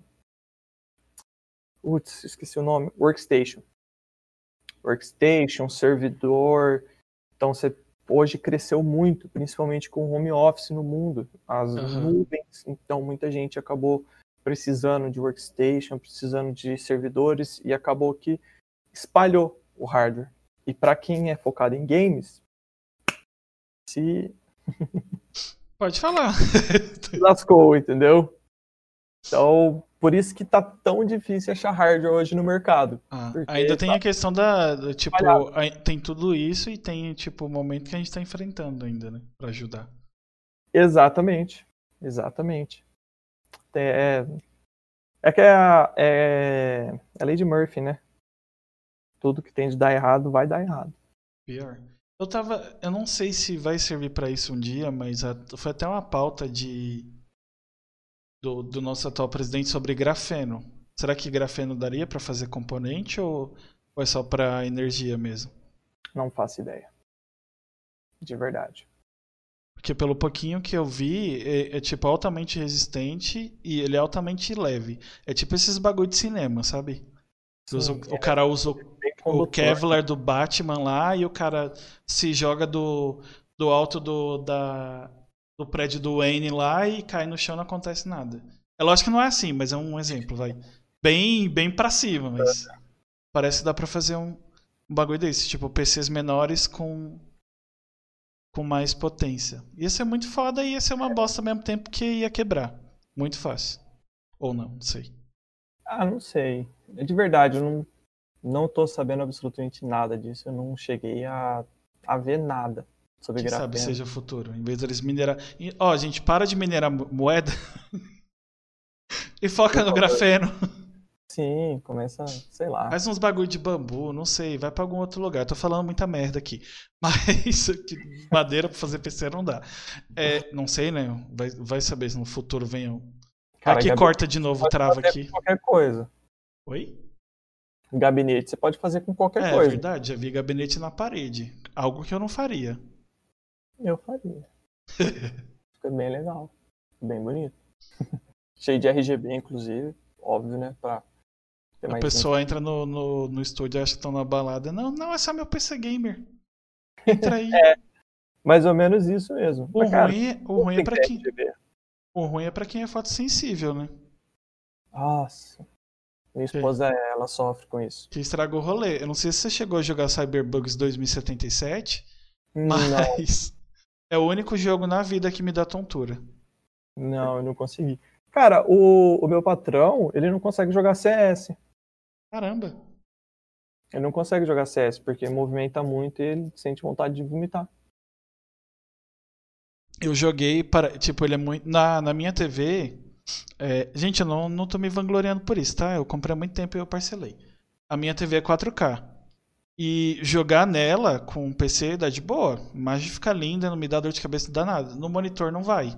Putz, esqueci o nome. Workstation. Workstation, servidor. Então, você hoje cresceu muito, principalmente com o home office no mundo, as uhum. nuvens. Então, muita gente acabou precisando de workstation, precisando de servidores e acabou que espalhou o hardware. E para quem é focado em games, se <laughs> pode falar, lascou, entendeu? Então, por isso que tá tão difícil achar hardware hoje no mercado. Ah, ainda tem tá a questão da, tipo, tem tudo isso e tem, tipo, o momento que a gente tá enfrentando ainda, né? Pra ajudar. Exatamente. Exatamente. É, é que é a, é, é a lei de Murphy, né? Tudo que tem de dar errado vai dar errado. Pior. Eu tava. Eu não sei se vai servir para isso um dia, mas a, foi até uma pauta de do, do nosso atual presidente sobre grafeno. Será que grafeno daria para fazer componente ou, ou é só para energia mesmo? Não faço ideia. De verdade. Porque pelo pouquinho que eu vi, é, é, tipo altamente resistente e ele é altamente leve. É tipo esses bagulho de cinema, sabe? Sim, usa, é, o cara usa o, o Kevlar do Batman lá e o cara se joga do, do alto do, da, do prédio do Wayne lá e cai no chão não acontece nada. É lógico que não é assim, mas é um exemplo, vai. Bem, bem pra cima, mas parece que dá pra fazer um, um bagulho desse, tipo PCs menores com com mais potência. Ia ser muito foda e ia ser uma bosta ao mesmo tempo que ia quebrar. Muito fácil. Ou não, não sei. Ah, não sei. De verdade, eu não, não tô sabendo absolutamente nada disso. Eu não cheguei a, a ver nada sobre Quem grafeno. sabe seja o futuro. Em vez deles minerar. Ó, oh, gente, para de minerar moeda <laughs> e foca no grafeno. Sim, começa, sei lá. Faz uns bagulho de bambu, não sei, vai para algum outro lugar. Eu tô falando muita merda aqui. <laughs> Mas madeira para fazer PC não dá. É, não sei, né? Vai, vai saber se no futuro vem. Cara, aqui corta de novo, trava aqui. Qualquer coisa. Oi? Gabinete, você pode fazer com qualquer é, coisa. É verdade, já vi gabinete na parede. Algo que eu não faria. Eu faria. <laughs> Fica bem legal. Bem bonito. <laughs> Cheio de RGB, inclusive. Óbvio, né? Pra a pessoa entra no, no, no estúdio e acha que estão na balada. Não, não, é só meu PC Gamer. <laughs> Entra aí. é, mais ou menos isso mesmo. O, Mas, cara, ruim, é, o ruim é pra quem. O ruim é pra quem é fotossensível, né? Nossa. Minha esposa, que, ela sofre com isso. Que estragou o rolê. Eu não sei se você chegou a jogar Cyberbugs 2077, mas é o único jogo na vida que me dá tontura. Não, eu não consegui. Cara, o, o meu patrão, ele não consegue jogar CS. Caramba. Ele não consegue jogar CS porque movimenta muito e ele sente vontade de vomitar. Eu joguei para. Tipo, ele é muito. Na, na minha TV. É, gente, eu não, não tô me vangloriando por isso, tá? Eu comprei há muito tempo e eu parcelei. A minha TV é 4K. E jogar nela com o PC dá de boa. A imagem fica linda, não me dá dor de cabeça danada. No monitor não vai.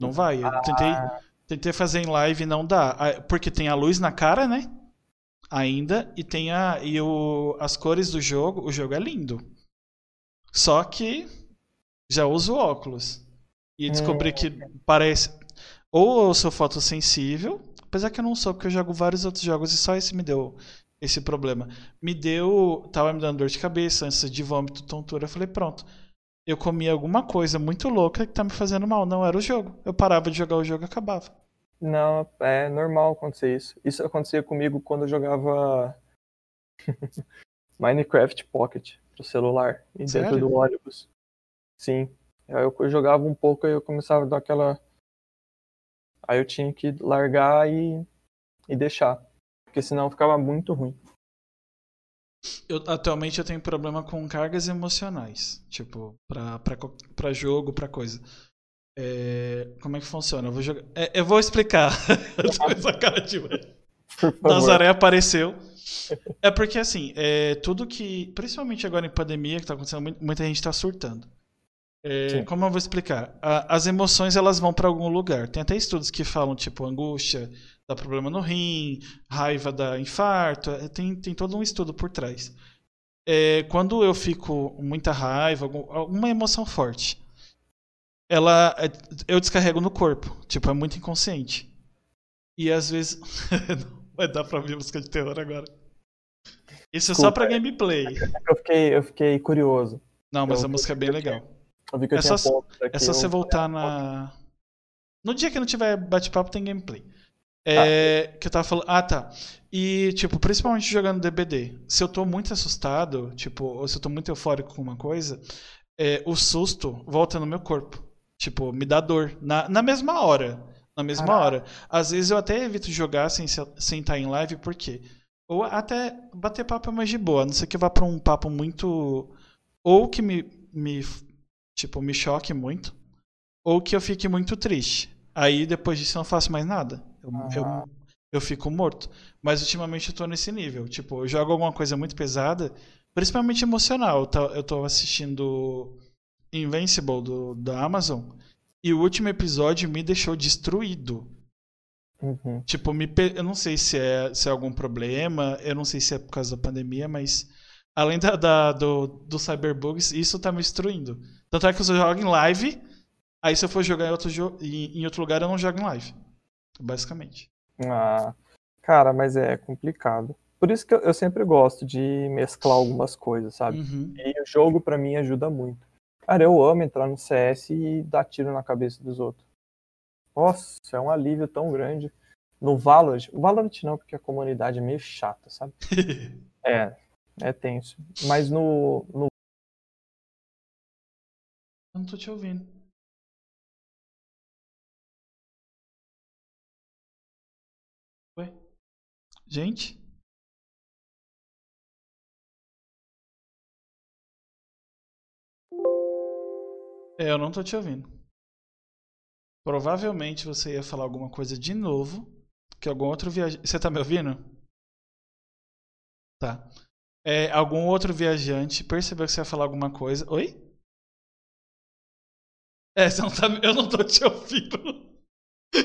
Não vai. Eu tentei, ah. tentei fazer em live e não dá. Porque tem a luz na cara, né? Ainda. E tem a. E o, as cores do jogo. O jogo é lindo. Só que já uso óculos. E descobri hum. que parece. Ou eu sou fotossensível, apesar que eu não sou, porque eu jogo vários outros jogos e só esse me deu esse problema. Me deu. Tava me dando dor de cabeça, ânsia de vômito, tontura. Eu falei, pronto. Eu comi alguma coisa muito louca que tá me fazendo mal. Não era o jogo. Eu parava de jogar o jogo e acabava. Não, é normal acontecer isso. Isso acontecia comigo quando eu jogava <laughs> Minecraft Pocket pro celular e Sério? dentro do ônibus. Sim. Aí eu jogava um pouco e eu começava a dar aquela. Aí eu tinha que largar e, e deixar. Porque senão ficava muito ruim. Eu, atualmente eu tenho problema com cargas emocionais. Tipo, pra, pra, pra jogo, pra coisa. É, como é que funciona? Eu vou jogar. É, eu vou explicar. <laughs> Nazaré apareceu. É porque assim, é, tudo que. Principalmente agora em pandemia, que tá acontecendo, muita gente tá surtando. É, como eu vou explicar? A, as emoções elas vão para algum lugar. Tem até estudos que falam, tipo, angústia dá problema no rim, raiva dá infarto. É, tem, tem todo um estudo por trás. É, quando eu fico muita raiva, alguma emoção forte, ela é, eu descarrego no corpo. Tipo, é muito inconsciente. E às vezes. <laughs> Não vai dar pra ouvir música de terror agora. Isso Desculpa, é só pra gameplay. Eu fiquei, eu fiquei curioso. Não, mas eu, a música é bem legal. Eu é, só, é só você voltar na. No dia que não tiver bate-papo, tem gameplay. É, ah. Que eu tava falando. Ah, tá. E, tipo, principalmente jogando DBD. Se eu tô muito assustado, tipo, ou se eu tô muito eufórico com uma coisa, é, o susto volta no meu corpo. Tipo, me dá dor. Na, na mesma hora. Na mesma hora. Às vezes eu até evito jogar sem, sem estar em live, por quê? Ou até bater papo é mais de boa. A não ser que eu vá pra um papo muito. Ou que me, me tipo, me choque muito, ou que eu fique muito triste. Aí depois disso eu não faço mais nada. Eu, uhum. eu, eu fico morto. Mas ultimamente eu tô nesse nível. Tipo, eu jogo alguma coisa muito pesada, principalmente emocional. Eu tô assistindo Invincible do, da Amazon. E o último episódio me deixou destruído. Uhum. Tipo, me, eu não sei se é, se é algum problema, eu não sei se é por causa da pandemia, mas além da, da do, do cyberbugs, isso tá me destruindo. Tanto é que eu jogo em live, aí se eu for jogar em outro, em outro lugar, eu não jogo em live. Basicamente. Ah, cara, mas é complicado. Por isso que eu sempre gosto de mesclar algumas coisas, sabe? Uhum. E o jogo para mim ajuda muito. Cara, eu amo entrar no CS e dar tiro na cabeça dos outros. Nossa, é um alívio tão grande. No Valorant, o Valorant não, porque a comunidade é meio chata, sabe? <laughs> é, é tenso. Mas no, no eu não tô te ouvindo. Gente? É, eu não tô te ouvindo. Provavelmente você ia falar alguma coisa de novo. Que algum outro viajante. Você tá me ouvindo? Tá. É, algum outro viajante percebeu que você ia falar alguma coisa. Oi? É, você não tá, eu não tô te <laughs> ouvindo. <laughs> o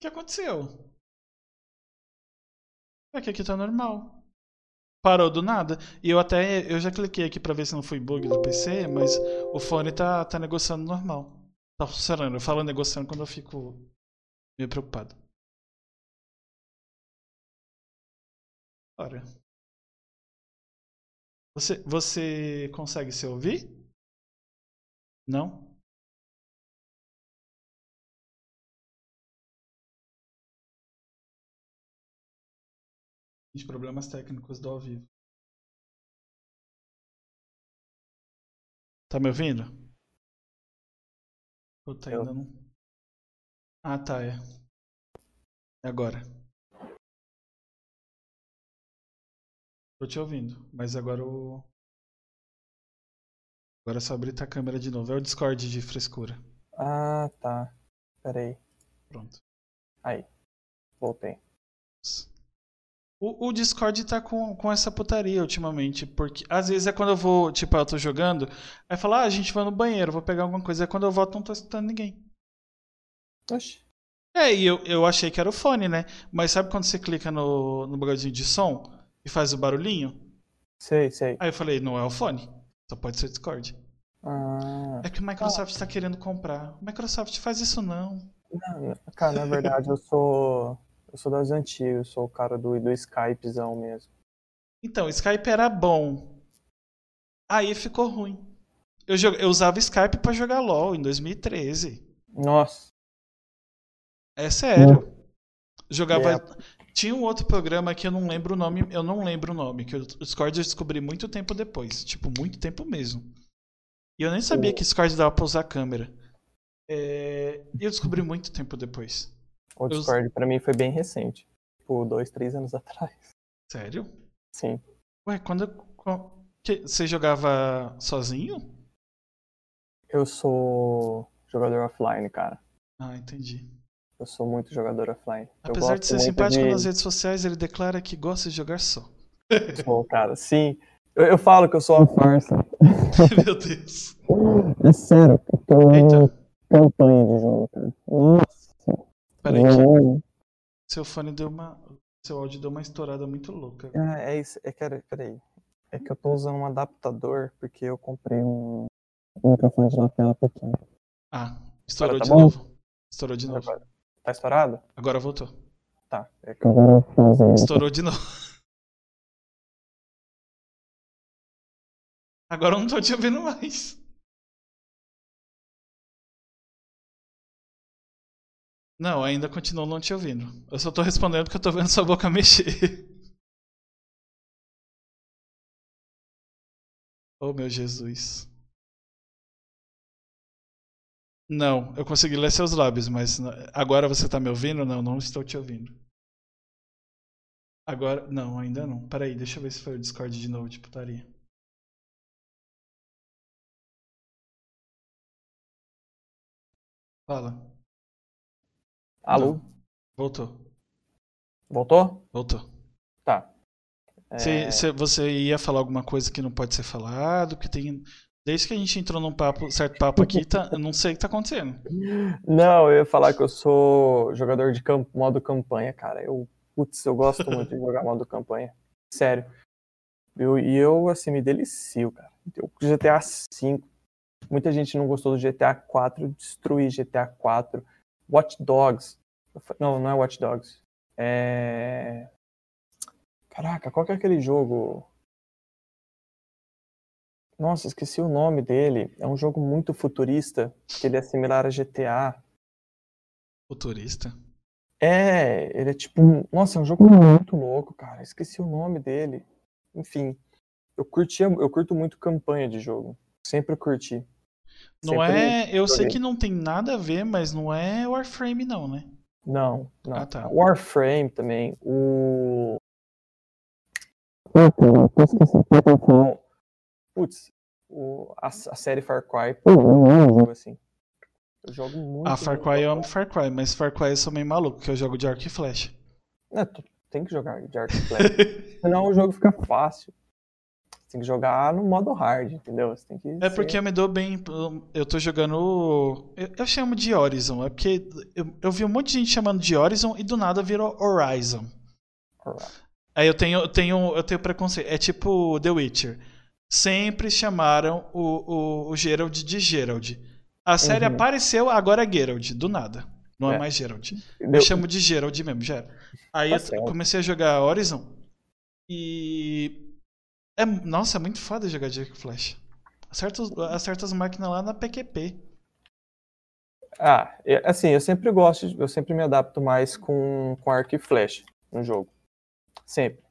que aconteceu? É que aqui tá normal. Parou do nada. E eu até. Eu já cliquei aqui pra ver se não foi bug do PC, mas o fone tá, tá negociando normal. Tá funcionando. Eu falo negociando quando eu fico meio preocupado. Olha. Você, você consegue se ouvir? Não? Problemas técnicos do ao vivo. Tá me ouvindo? Puta, ainda não. Ah, tá, é. É agora. Tô te ouvindo, mas agora o. Agora é só abrir a câmera de novo. É o Discord de frescura. Ah, tá. Pera aí. Pronto. Aí. Voltei. O, o, Discord tá com, com essa putaria ultimamente, porque às vezes é quando eu vou, tipo, eu tô jogando, aí fala, ah, a gente vai no banheiro, vou pegar alguma coisa, aí quando eu volto não tô escutando ninguém. Oxi. É, e eu, eu achei que era o fone, né? Mas sabe quando você clica no, no bagulhinho de som e faz o barulhinho? Sei, sei. Aí eu falei, não é o fone, só pode ser o Discord. Ah. É que o Microsoft ah. tá querendo comprar. O Microsoft faz isso não. Não, cara, na verdade eu sou. Eu sou das antigas, sou o cara do, do Skypezão mesmo. Então, Skype era bom. Aí ficou ruim. Eu, eu usava Skype para jogar LOL em 2013. Nossa. É sério. Jogava. É. Tinha um outro programa que eu não lembro o nome. Eu não lembro o nome, que o Discord eu descobri muito tempo depois. Tipo, muito tempo mesmo. E eu nem sabia que Discord dava pra usar a câmera. É... E eu descobri muito tempo depois. O Discord eu... pra mim foi bem recente. Tipo, dois, três anos atrás. Sério? Sim. Ué, quando. Você jogava sozinho? Eu sou jogador offline, cara. Ah, entendi. Eu sou muito jogador offline. Apesar de ser simpático de... nas redes sociais, ele declara que gosta de jogar só. Sou, cara, sim. Eu, eu, falo que eu sou uma farsa. <laughs> Meu Deus. É sério, eu tô Eita. campanha de jogo, cara. Nossa. Peraí, que... seu fone deu uma. Seu áudio deu uma estourada muito louca. É, é isso. É, cara, peraí. É que eu tô usando um adaptador porque eu comprei um, um microfone de lapela pequeno. Ah, estourou tá de bom? novo. Estourou de novo. Agora, tá estourado? Agora voltou. Tá. É que agora eu vou fazer Estourou de novo. <laughs> Agora eu não tô te ouvindo mais. Não, ainda continuo não te ouvindo. Eu só tô respondendo porque eu tô vendo sua boca <laughs> mexer. Oh, meu Jesus. Não, eu consegui ler seus lábios, mas agora você tá me ouvindo? Não, não estou te ouvindo. Agora, não, ainda não. Peraí, deixa eu ver se foi o Discord de novo de putaria. Fala. Alô? Voltou. Voltou? Voltou. Tá. É... Se, você ia falar alguma coisa que não pode ser falado, que tem. Desde que a gente entrou num papo, certo papo aqui, tá, eu não sei o que tá acontecendo. Não, eu ia falar que eu sou jogador de camp modo campanha, cara. Eu, putz, eu gosto muito de jogar modo campanha. Sério. Eu, e eu, assim, me delicio, cara. Eu, GTA V, Muita gente não gostou do GTA 4, destruir GTA 4. Watch Dogs. Não, não é Watch Dogs. É. Caraca, qual que é aquele jogo? Nossa, esqueci o nome dele. É um jogo muito futurista, que ele é similar a GTA. Futurista? É, ele é tipo. Nossa, é um jogo muito louco, cara. Esqueci o nome dele. Enfim, eu curtia, eu curto muito campanha de jogo. Sempre curti. Não é. Eu sei que não tem nada a ver, mas não é Warframe, não, né? Não, não. Ah, tá. Warframe também. O. Putz, o, a, a série Far Cry. Jogo assim. Eu jogo muito. Ah, Far Cry eu amo Far Cry, mas Far Cry eu sou meio maluco, porque eu jogo de arco e flecha. É, tem que jogar de arco e <laughs> flecha. Senão o jogo fica fácil tem que jogar no modo hard, entendeu? Você tem que é ser... porque eu me dou bem. Eu tô jogando. Eu, eu chamo de Horizon. É porque eu, eu, vi um monte de gente chamando de Horizon e do nada virou Horizon. Aí eu tenho, eu tenho, eu tenho preconceito. É tipo The Witcher. Sempre chamaram o, o, o Gerald de Gerald. A série uhum. apareceu, agora é Gerald, do nada. Não é, é mais Gerald. Eu chamo de Gerald mesmo, Gerald. Aí tá eu comecei a jogar Horizon e é, nossa, é muito foda jogar de arco flash. Acerta, acerta as máquinas lá na PQP. Ah, assim, eu sempre gosto, eu sempre me adapto mais com, com arco e flash no jogo. Sempre.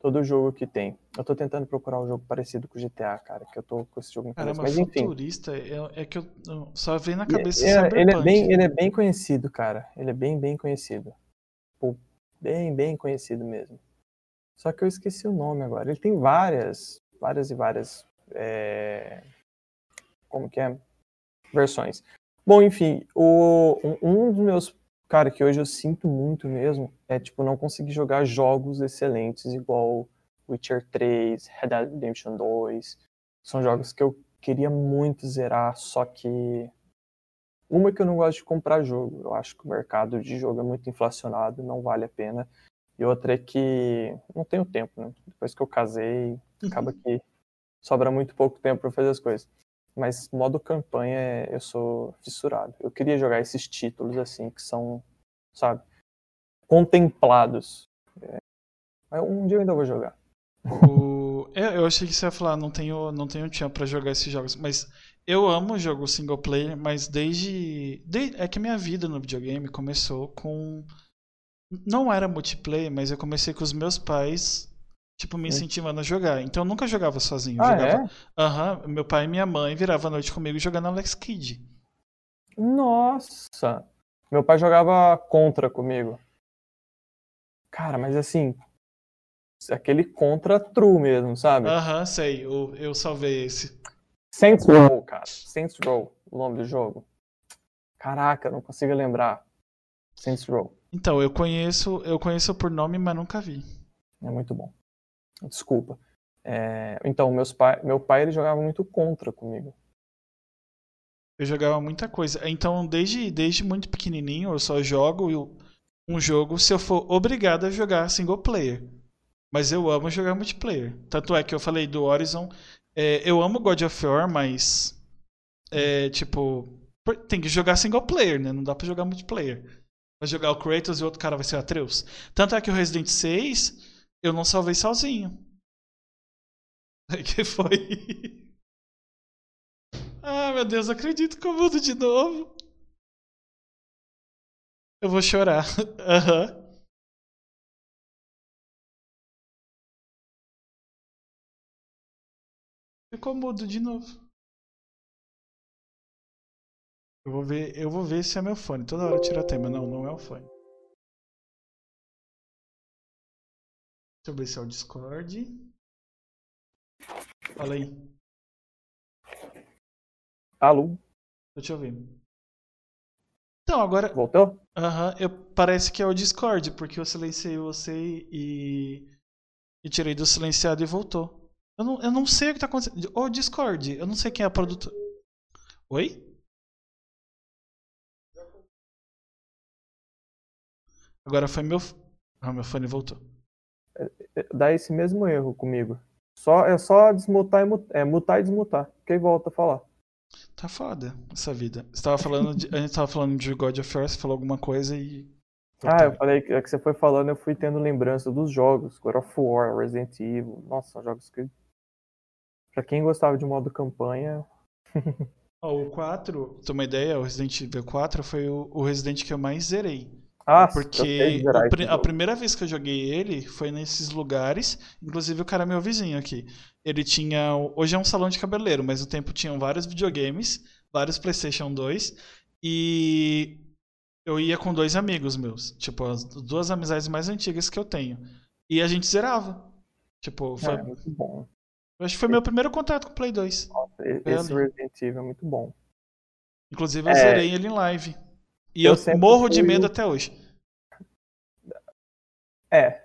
Todo jogo que tem. Eu tô tentando procurar um jogo parecido com o GTA, cara, que eu tô com esse jogo no Caramba, mas enfim. futurista é, é que eu só vem na cabeça é, ele é bem Ele é bem conhecido, cara. Ele é bem, bem conhecido. Pô, bem, bem conhecido mesmo. Só que eu esqueci o nome agora. Ele tem várias, várias e várias. É... Como que é? Versões. Bom, enfim, o, um dos meus. Cara, que hoje eu sinto muito mesmo é, tipo, não conseguir jogar jogos excelentes igual Witcher 3, Red Dead Redemption 2. São jogos que eu queria muito zerar, só que. Uma que eu não gosto de comprar jogo. Eu acho que o mercado de jogo é muito inflacionado, não vale a pena. E outra é que não tenho tempo, né? Depois que eu casei, acaba uhum. que sobra muito pouco tempo para fazer as coisas. Mas modo campanha eu sou fissurado. Eu queria jogar esses títulos assim que são, sabe, contemplados. É, um dia eu ainda vou jogar. O... <laughs> Eu achei que você ia falar, não tenho, não tenho tempo para jogar esses jogos, mas eu amo jogo single player, mas desde, desde é que minha vida no videogame começou com não era multiplayer, mas eu comecei com os meus pais, tipo, me incentivando a jogar. Então eu nunca jogava sozinho. Ah, jogava... é? Aham, meu pai e minha mãe viravam a noite comigo jogando Alex Kidd. Nossa! Meu pai jogava contra comigo. Cara, mas assim, aquele contra true mesmo, sabe? Aham, sei, eu, eu salvei esse. Saints Row, cara. Saints Row, o nome do jogo. Caraca, não consigo lembrar. Saints Row. Então, eu conheço, eu conheço por nome, mas nunca vi. É muito bom. Desculpa. É, então, meus pai, meu pai ele jogava muito contra comigo. Eu jogava muita coisa. Então, desde, desde muito pequenininho, eu só jogo um jogo se eu for obrigado a jogar single player. Mas eu amo jogar multiplayer. Tanto é que eu falei do Horizon. É, eu amo God of War, mas. É, tipo. Tem que jogar single player, né? Não dá pra jogar multiplayer. Vai jogar o Kratos e o outro cara vai ser o Atreus. Tanto é que o Resident 6 eu não salvei sozinho. <laughs> que foi? <laughs> ah, meu Deus, acredito que eu mudo de novo. Eu vou chorar. <laughs> Aham. Ficou mudo de novo. Eu vou ver, eu vou ver se é meu fone. Toda hora tira tema. Não, não é o fone. Deixa eu ver se é o Discord. Fala aí. Alô? Tô te ouvindo. Então, agora. Voltou? Aham, uhum, parece que é o Discord, porque eu silenciei você e. E tirei do silenciado e voltou. Eu não, eu não sei o que tá acontecendo. Ô, Discord, eu não sei quem é a produtora. Oi? Agora foi meu. Ah, meu fone voltou. É, é, dá esse mesmo erro comigo. Só, é só desmutar e mutar, é, mutar e desmutar. Que aí volta a falar. Tá foda essa vida. Você tava falando de, a gente tava falando de God of War, você falou alguma coisa e. Ah, eu falei que, é que você foi falando, eu fui tendo lembrança dos jogos, God of War, Resident Evil. Nossa, jogos que. Pra quem gostava de modo campanha. <laughs> oh, o 4, pra ter uma ideia, o Resident Evil 4 foi o, o Resident que eu mais zerei. Ah, porque a primeira vez que eu joguei ele foi nesses lugares, inclusive o cara é meu vizinho aqui. Ele tinha. Hoje é um salão de cabeleireiro, mas no tempo tinham vários videogames, vários PlayStation 2, e eu ia com dois amigos meus, tipo, as duas amizades mais antigas que eu tenho. E a gente zerava. Tipo, foi. É, muito bom. Eu acho que foi meu primeiro contato com o Play 2. Nossa, esse Resident Evil é muito bom. Inclusive eu é... zerei ele em live. E eu, eu morro de medo até hoje. É.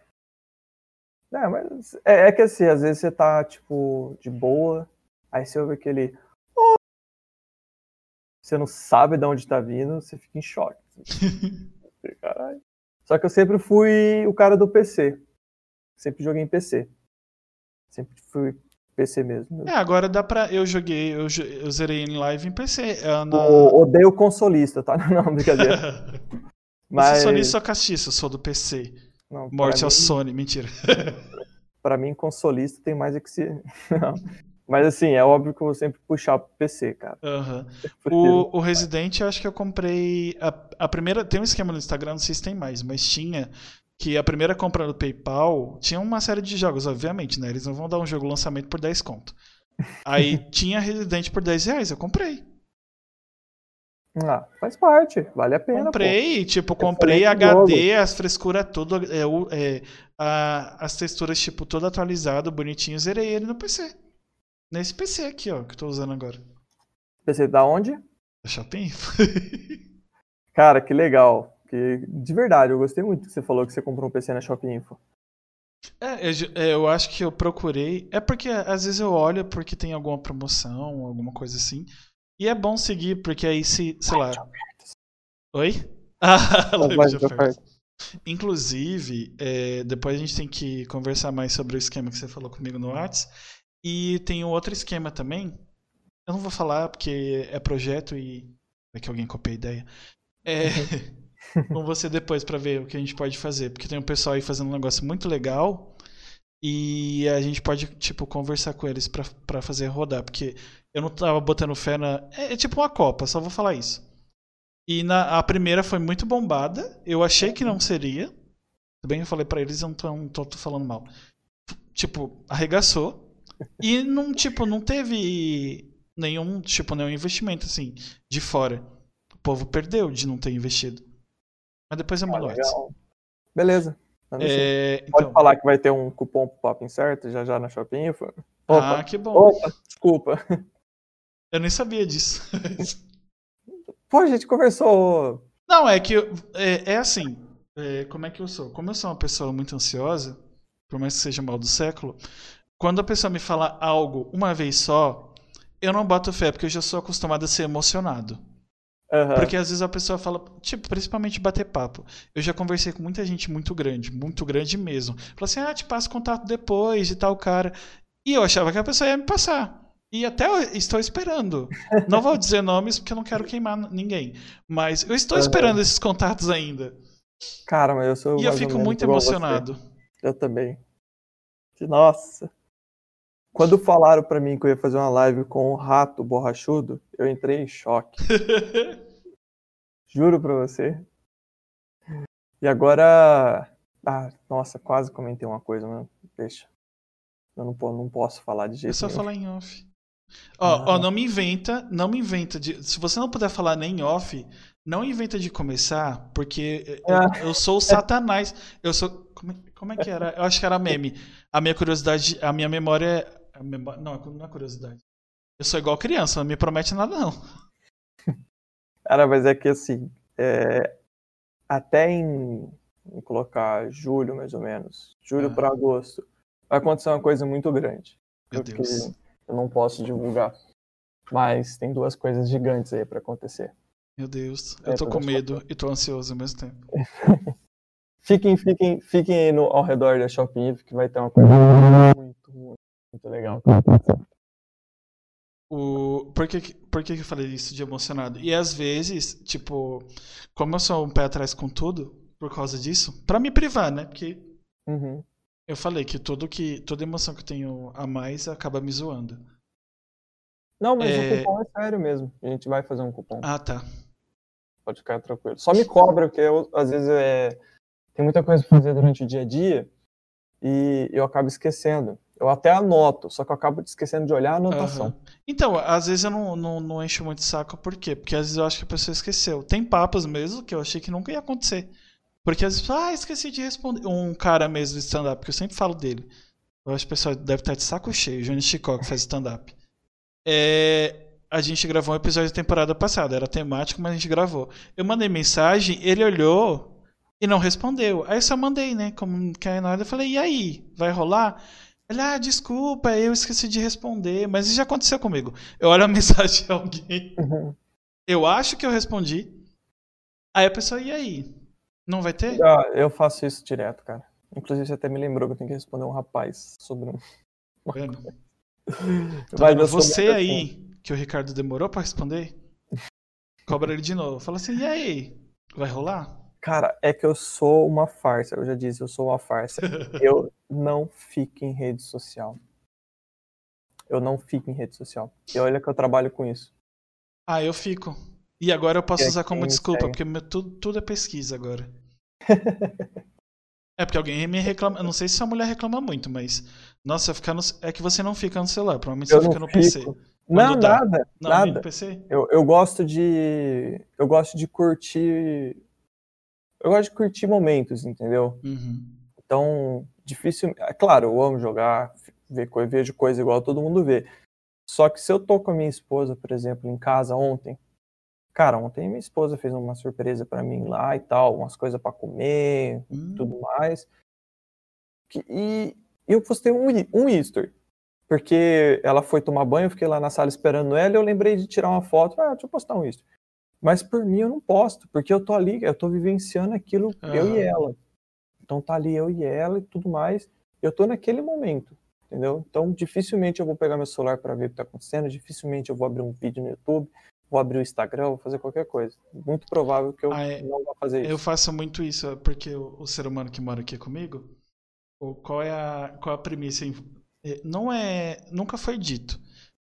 É, mas é, é, que assim, às vezes você tá, tipo, de boa, aí você ouve aquele. Oh! Você não sabe de onde tá vindo, você fica em choque. <laughs> Caralho. Só que eu sempre fui o cara do PC. Sempre joguei em PC. Sempre fui PC mesmo. É, agora dá pra. Eu joguei, eu, eu zerei em live em PC. É na... O, odeio consolista, tá? <laughs> Não, brincadeira. <laughs> Mas... Eu sou sonista ou castiço, eu sou do PC. Não, Morte ao mim... Sony, mentira. <laughs> pra mim, consolista tem mais é que se. Mas assim, é óbvio que eu vou sempre puxar pro PC, cara. Uhum. O, o Resident, eu acho que eu comprei. A, a primeira. Tem um esquema no Instagram, não sei se tem mais, mas tinha que a primeira compra do PayPal tinha uma série de jogos, obviamente, né? Eles não vão dar um jogo lançamento por 10 conto. Aí <laughs> tinha Resident por 10 reais, eu comprei. Ah, faz parte, vale a pena. Comprei, pô. tipo, comprei HD, as frescuras tudo, é, é, a, as texturas, tipo, todo atualizado, bonitinho, zerei ele no PC. Nesse PC aqui, ó, que eu tô usando agora. PC da onde? Da Shopping. <laughs> Cara, que legal. Que, de verdade, eu gostei muito que você falou que você comprou um PC na Shopping Info. É, eu, é, eu, acho que eu procurei. É porque às vezes eu olho porque tem alguma promoção, alguma coisa assim. E é bom seguir, porque aí se, sei lá. Oi? <laughs> Ah, live de oferta. Inclusive, é, depois a gente tem que conversar mais sobre o esquema que você falou comigo no WhatsApp. E tem um outro esquema também. Eu não vou falar porque é projeto e é que alguém copia a ideia. É, <laughs> com você depois para ver o que a gente pode fazer, porque tem um pessoal aí fazendo um negócio muito legal e a gente pode tipo conversar com eles para fazer rodar, porque eu não tava botando fé na é, é, tipo uma copa, só vou falar isso. E na a primeira foi muito bombada, eu achei que não seria. Também eu falei para eles, eu não tô, tô, tô falando mal. Tipo, arregaçou. E não, tipo, não teve nenhum, tipo, nenhum investimento assim de fora. O povo perdeu de não ter investido. Mas depois é uma ah, Beleza. É, então... Pode falar que vai ter um cupom pop incerto já já na Shopping Info? Opa. Ah, que bom. Opa, desculpa. Eu nem sabia disso. <laughs> Pô, a gente conversou. Não, é que é, é assim. É, como é que eu sou? Como eu sou uma pessoa muito ansiosa, por mais que seja mal do século, quando a pessoa me fala algo uma vez só, eu não boto fé, porque eu já sou acostumado a ser emocionado. Uhum. Porque às vezes a pessoa fala, tipo, principalmente bater papo. Eu já conversei com muita gente muito grande, muito grande mesmo. Falou assim: ah, te passo contato depois de tal cara. E eu achava que a pessoa ia me passar. E até eu estou esperando. Não vou dizer nomes porque eu não quero queimar ninguém. Mas eu estou uhum. esperando esses contatos ainda. Cara, mas eu sou. E eu fico muito emocionado. Eu também. Nossa. Quando falaram para mim que eu ia fazer uma live com o rato borrachudo, eu entrei em choque. <laughs> Juro pra você. E agora. Ah, nossa, quase comentei uma coisa, mas deixa. Eu não, não posso falar de jeito É só nenhum. falar em off. Ó, ah. ó, não me inventa, não me inventa de. Se você não puder falar nem off, não inventa de começar, porque ah. eu, <laughs> eu, sou o satanás. Eu sou. Como é, como é que era? Eu acho que era meme. A minha curiosidade, a minha memória é não, não é curiosidade. Eu sou igual criança, não me promete nada, não. Cara, mas é que assim, é... até em... em, colocar julho, mais ou menos, julho ah. para agosto, vai acontecer uma coisa muito grande. Meu Deus. Eu não posso divulgar. Mas tem duas coisas gigantes aí para acontecer. Meu Deus, eu é, tô com medo e tô ansioso ao mesmo tempo. <laughs> fiquem, fiquem, fiquem aí no, ao redor da Shopping que vai ter uma coisa muito, muito muito legal. O... Por, que, por que eu falei isso de emocionado? E às vezes, tipo, como eu sou um pé atrás com tudo, por causa disso, para me privar, né? Porque uhum. eu falei que tudo que toda emoção que eu tenho a mais acaba me zoando. Não, mas é... o cupom é sério mesmo. A gente vai fazer um cupom. Ah, tá. Pode ficar tranquilo. Só me cobra, porque eu, às vezes é... tem muita coisa pra fazer durante o dia a dia e eu acabo esquecendo. Eu até anoto, só que eu acabo esquecendo de olhar a anotação. Uhum. Então, às vezes eu não, não, não encho muito saco, por quê? Porque às vezes eu acho que a pessoa esqueceu. Tem papos mesmo que eu achei que nunca ia acontecer. Porque às vezes, ah, esqueci de responder. Um cara mesmo de stand-up, que eu sempre falo dele. Eu acho que o pessoal deve estar de saco cheio, Johnny Chicó, que faz stand-up. É, a gente gravou um episódio da temporada passada, era temático, mas a gente gravou. Eu mandei mensagem, ele olhou e não respondeu. Aí eu só mandei, né? Como não quer nada, eu falei, e aí? Vai rolar? Ele, ah, desculpa, eu esqueci de responder, mas isso já aconteceu comigo. Eu olho a <laughs> mensagem de alguém, uhum. eu acho que eu respondi, aí a pessoa, e aí? Não vai ter? Ah, eu faço isso direto, cara. Inclusive, você até me lembrou que eu tenho que responder um rapaz sobre um. Vendo? <laughs> Então, você aí, assim. que o Ricardo demorou para responder, <laughs> cobra ele de novo. Fala assim, e aí? Vai rolar? Cara, é que eu sou uma farsa. Eu já disse, eu sou uma farsa. eu não fico em rede social. Eu não fico em rede social. E olha que eu trabalho com isso. Ah, eu fico. E agora eu posso usar como desculpa, porque meu, tudo, tudo é pesquisa agora. é porque alguém me reclama. Eu não sei se a mulher reclama muito, mas. Nossa, ficar no, é que você não fica no celular, provavelmente eu você fica no fico. PC. Não, dá. nada. Não, nada. PC? Eu, eu gosto de. Eu gosto de curtir. Eu gosto de curtir momentos, entendeu? Uhum. Então, difícil. É claro, eu amo jogar, ver, vejo coisa igual todo mundo vê. Só que se eu tô com a minha esposa, por exemplo, em casa ontem, cara, ontem minha esposa fez uma surpresa para mim lá e tal, umas coisas para comer, hum. tudo mais. E, e eu postei um, um Easter porque ela foi tomar banho, eu fiquei lá na sala esperando ela e eu lembrei de tirar uma foto. Ah, deixa eu postar um isso. Mas por mim eu não posto, porque eu tô ali, eu tô vivenciando aquilo, uhum. eu e ela. Então tá ali eu e ela e tudo mais. Eu tô naquele momento, entendeu? Então dificilmente eu vou pegar meu celular para ver o que tá acontecendo, dificilmente eu vou abrir um vídeo no YouTube, vou abrir o Instagram, vou fazer qualquer coisa. Muito provável que eu ah, é... não vá fazer isso. Eu faço muito isso, porque o, o ser humano que mora aqui comigo, qual é a, qual é a premissa é, não é. Nunca foi dito.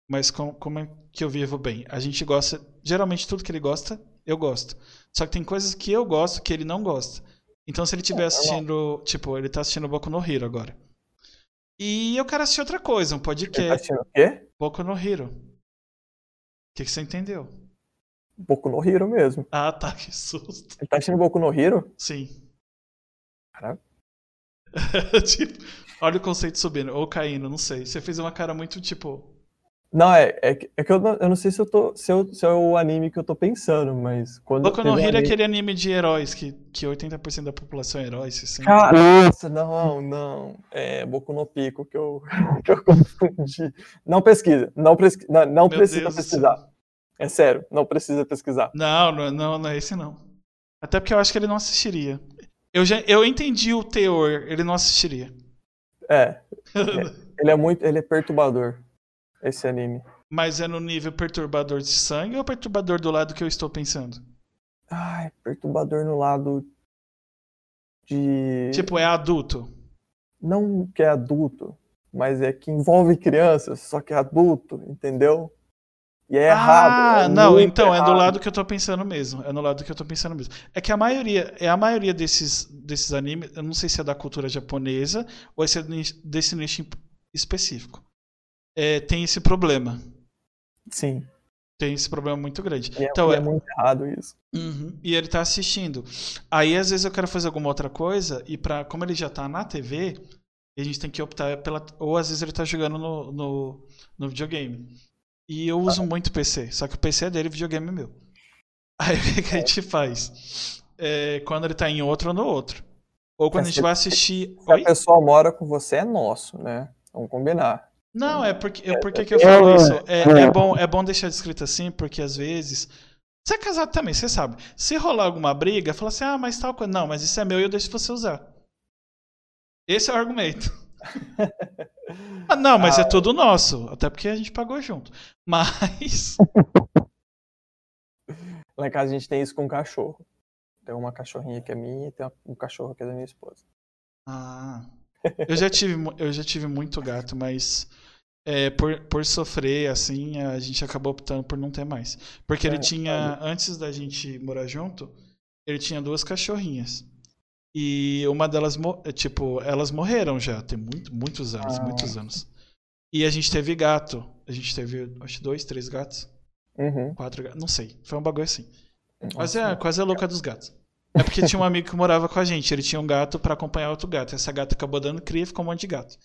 Mas com, como é que eu vivo bem? A gente gosta. Geralmente tudo que ele gosta, eu gosto. Só que tem coisas que eu gosto que ele não gosta. Então se ele estiver é, assistindo. Tipo, ele tá assistindo Boku no Hero agora. E eu quero assistir outra coisa, um podcast. Ele tá assistindo o quê? Boku no Hero. O que, que você entendeu? Boku no Hero mesmo. Ah, tá, <laughs> que susto. Ele tá assistindo Boku no Hero? Sim. Caralho. <laughs> tipo, olha o conceito subindo, ou caindo, não sei. Você fez uma cara muito tipo. Não, é, é, é que eu não, eu não sei se, eu tô, se, eu, se é o anime que eu tô pensando, mas. Quando Boku no Hero anime... é aquele anime de heróis, que, que 80% da população é heróis. Assim. Nossa, não, não. É Boku no Pico que eu, <laughs> que eu confundi. Não pesquisa, não, pesqui, não, não precisa Deus pesquisar. É sério, não precisa pesquisar. Não, não, não, não é esse não. Até porque eu acho que ele não assistiria. Eu, já, eu entendi o teor, ele não assistiria. É. <laughs> ele é muito. Ele é perturbador. Esse anime. Mas é no nível perturbador de sangue ou perturbador do lado que eu estou pensando? Ai, perturbador no lado de. Tipo, é adulto. Não que é adulto, mas é que envolve crianças, só que é adulto, entendeu? E é ah, errado. Ah, é não, então errado. é do lado que eu tô pensando mesmo. É no lado que eu tô pensando mesmo. É que a maioria, é a maioria desses, desses animes, eu não sei se é da cultura japonesa ou se é desse nicho específico. É, tem esse problema. Sim. Tem esse problema muito grande. E é, então, é, é muito errado isso. Uhum, e ele tá assistindo. Aí, às vezes, eu quero fazer alguma outra coisa, e para como ele já tá na TV, a gente tem que optar pela. Ou às vezes ele tá jogando no, no, no videogame. E eu uso muito PC, só que o PC é dele, o videogame é meu. <laughs> Aí o que, a gente faz? É, quando ele tá em outro ou no outro. Ou quando a gente vai assistir. Se Oi? a pessoa mora com você, é nosso, né? Vamos combinar. Não, é porque, é, porque que eu falo isso. É, é, bom, é bom deixar descrito assim, porque às vezes. Você é casado também, você sabe. Se rolar alguma briga, fala assim, ah, mas tal coisa. Não, mas isso é meu e eu deixo você usar. Esse é o argumento. <laughs> Ah, não, mas é ah, é tudo nosso. Até porque a gente pagou junto. Mas. <laughs> Lá em casa a gente tem isso com cachorro. Tem uma cachorrinha que é minha e tem um cachorro que é da minha esposa. Ah. Eu já tive, eu já tive muito gato, mas é, por, por sofrer, assim, a gente acabou optando por não ter mais. Porque ele é, tinha, antes da gente morar junto, ele tinha duas cachorrinhas. E uma delas, é, tipo, elas morreram já, tem muito, muitos anos, ah. muitos anos. E a gente teve gato. A gente teve, acho, dois, três gatos. Uhum. Quatro gatos, não sei. Foi um bagulho assim. Quase é, quase a louca dos gatos. É porque tinha um amigo que morava com a gente. Ele tinha um gato para acompanhar outro gato. Essa gata acabou dando cria e ficou um monte de gato.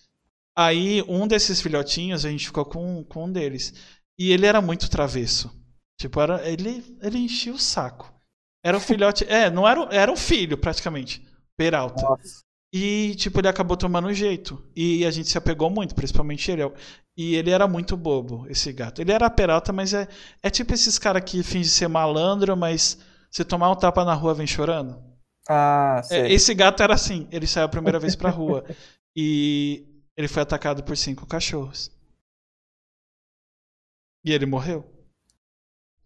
Aí, um desses filhotinhos, a gente ficou com, com um deles. E ele era muito travesso. Tipo, era, ele, ele enchia o saco. Era um filhote. É, não era, era um filho, praticamente. Peralta. Nossa. E, tipo, ele acabou tomando jeito. E a gente se apegou muito, principalmente ele. E ele era muito bobo, esse gato. Ele era peralta, mas é, é tipo esses caras que fingem ser malandro, mas se tomar um tapa na rua vem chorando. Ah, sei. É, esse gato era assim. Ele saiu a primeira vez pra rua. <laughs> e ele foi atacado por cinco cachorros. E ele morreu.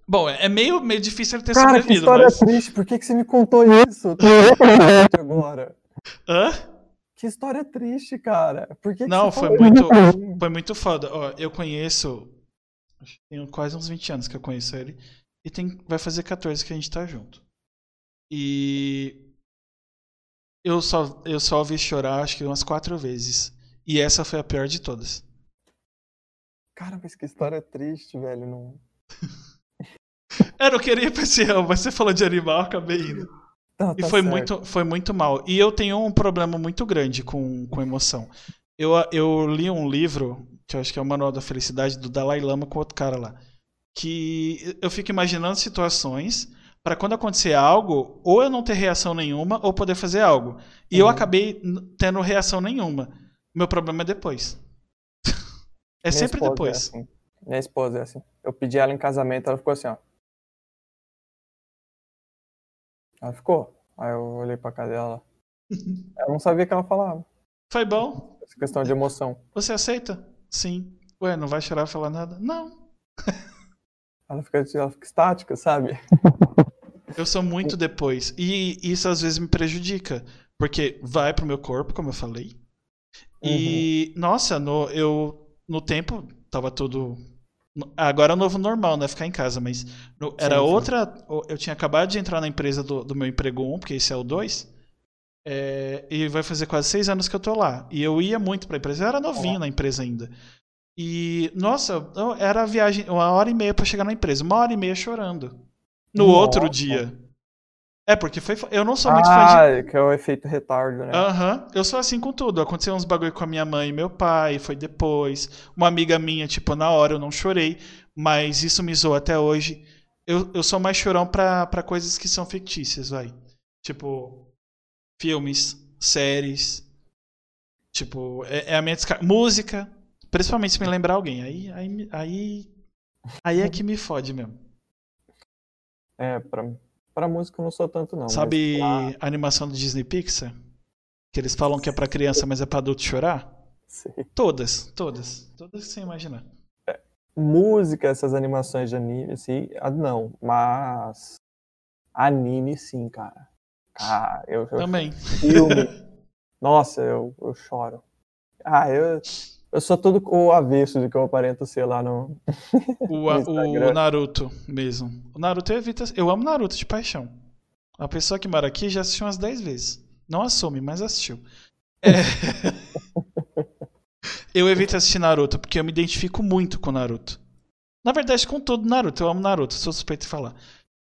Bom, é meio, meio difícil ele ter Cara, sobrevivido. Que história mas... triste, por que, que você me contou isso? agora. Hã? Que história triste, cara. Por que, que Não, foi muito, foi muito foda. Ó, eu conheço. Tenho quase uns 20 anos que eu conheço ele. E tem, vai fazer 14 que a gente tá junto. E. Eu só, eu só ouvi chorar acho que umas quatro vezes. E essa foi a pior de todas. Cara, mas que história triste, velho. Não... <laughs> eu não queria ir pra esse ramo, mas você falou de animal, acabei indo. Tá, e foi muito, foi muito mal. E eu tenho um problema muito grande com, com emoção. Eu, eu li um livro, que eu acho que é o Manual da Felicidade, do Dalai Lama com outro cara lá. Que eu fico imaginando situações para quando acontecer algo, ou eu não ter reação nenhuma, ou poder fazer algo. E uhum. eu acabei tendo reação nenhuma. Meu problema é depois. é Minha sempre é depois. É assim. Minha esposa é assim. Eu pedi ela em casamento, ela ficou assim, ó. Ela ficou. Aí eu olhei pra cara dela. <laughs> ela não sabia o que ela falava. Foi bom. Essa questão de emoção. Você aceita? Sim. Ué, não vai chorar e falar nada? Não. <laughs> ela, fica, ela fica estática, sabe? <laughs> Eu sou muito depois. E isso às vezes me prejudica. Porque vai pro meu corpo, como eu falei. E, uhum. nossa, no, eu, no tempo, tava tudo. Agora é o novo normal, né? Ficar em casa, mas no, era sim, outra. Eu tinha acabado de entrar na empresa do, do meu emprego 1, porque esse é o 2. É, e vai fazer quase seis anos que eu tô lá. E eu ia muito pra empresa. Eu era novinho na empresa ainda. E, nossa, era a viagem, uma hora e meia para chegar na empresa. Uma hora e meia chorando. No Nossa. outro dia. É, porque foi. Eu não sou muito ah, fã de. Ah, que é o efeito retardo, né? Aham. Uhum. Eu sou assim com tudo. Aconteceu uns bagulho com a minha mãe e meu pai, foi depois. Uma amiga minha, tipo, na hora eu não chorei, mas isso me zoou até hoje. Eu, eu sou mais chorão pra, pra coisas que são fictícias, vai. Tipo, filmes, séries. Tipo, é, é a minha descarga. Música. Principalmente se me lembrar alguém. Aí, aí, aí, aí é que me fode mesmo. É, pra, pra música eu não sou tanto, não. Sabe pra... a animação do Disney Pixar? Que eles falam que é pra criança, mas é pra adulto chorar? Sim. Todas, todas. Todas sem imaginar. É, música, essas animações de anime, assim, ah, não. Mas anime, sim, cara. Ah, eu, eu Também. Filme. <laughs> Nossa, eu, eu choro. Ah, eu, eu sou todo o avesso de que eu aparento ser lá no. O, <laughs> no o Naruto mesmo. O Naruto evita. Eu amo Naruto de paixão. A pessoa que mora aqui já assistiu umas 10 vezes. Não assume, mas assistiu. É... <laughs> eu evito assistir Naruto porque eu me identifico muito com Naruto. Na verdade, com todo Naruto. Eu amo Naruto, sou suspeito de falar.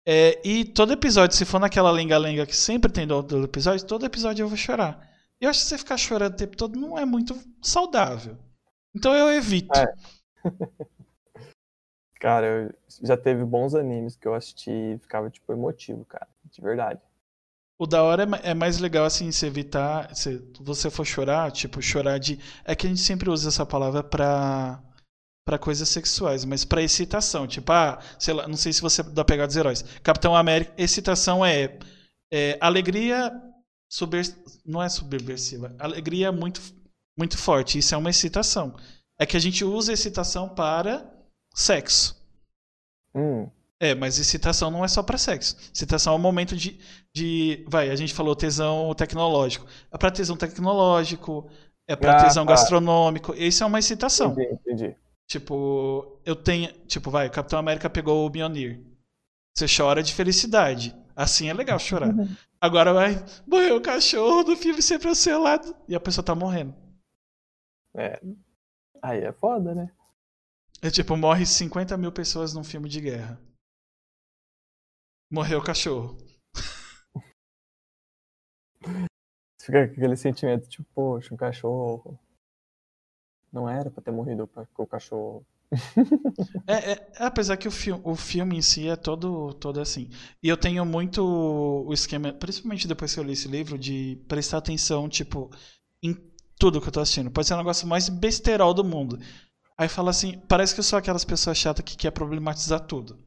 É, e todo episódio, se for naquela lenga-lenga que sempre tem do, do episódio, todo episódio eu vou chorar. Eu acho que você ficar chorando o tempo todo não é muito saudável. Então eu evito. É. <laughs> cara, eu, já teve bons animes que eu assisti e ficava, tipo, emotivo, cara. De verdade. O da hora é, é mais legal, assim, se evitar. Se você for chorar, tipo, chorar de. É que a gente sempre usa essa palavra pra. Pra coisas sexuais, mas pra excitação. Tipo, ah, sei lá, não sei se você dá pegada dos heróis. Capitão América, excitação é, é alegria não é subversiva. Alegria muito muito forte. Isso é uma excitação. É que a gente usa excitação para sexo. Hum. É, mas excitação não é só para sexo. Excitação é um momento de, de. Vai, a gente falou tesão tecnológico. É para tesão tecnológico, é para ah, tesão tá. gastronômico. Isso é uma excitação. Entendi, entendi. Tipo, eu tenho. Tipo, vai, o Capitão América pegou o Mjolnir. Você chora de felicidade. Assim é legal chorar. <laughs> Agora vai, morreu o cachorro do filme sempre ao seu lado. E a pessoa tá morrendo. É. Aí é foda, né? É tipo, morre 50 mil pessoas num filme de guerra. Morreu o cachorro. Fica aquele sentimento, tipo, poxa, um cachorro. Não era pra ter morrido com o cachorro. <laughs> é, é, apesar que o, fi o filme em si é todo, todo assim. E eu tenho muito o esquema, principalmente depois que eu li esse livro, de prestar atenção, tipo, em tudo que eu tô assistindo. Pode ser o negócio mais besterol do mundo. Aí fala assim, parece que eu sou aquelas pessoas chatas que quer problematizar tudo.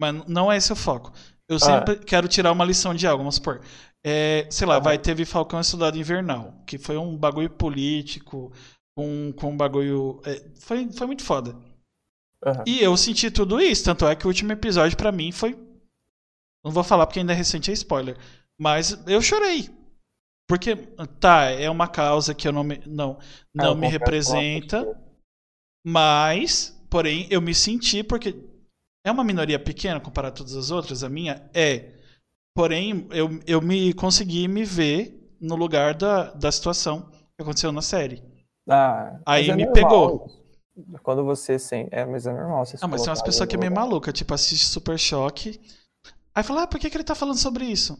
Mas não é esse o foco. Eu ah. sempre quero tirar uma lição de algo, vamos supor. É, sei lá, ah. vai, teve Falcão e Soldado Invernal, que foi um bagulho político, com, com um bagulho. É, foi, foi muito foda. Uhum. E eu senti tudo isso, tanto é que o último episódio para mim foi. Não vou falar porque ainda é recente, é spoiler. Mas eu chorei. Porque, tá, é uma causa que eu não me, não, não é, me representa, mas, porém, eu me senti, porque é uma minoria pequena comparado a todas as outras, a minha é. Porém, eu, eu me consegui me ver no lugar da, da situação que aconteceu na série. Ah, Aí é me normal. pegou. quando você sem. É, mas é normal. Você ah, mas tem umas pessoas que é meio maluca, tipo, assiste Super Choque. Aí fala, ah, por que, que ele tá falando sobre isso?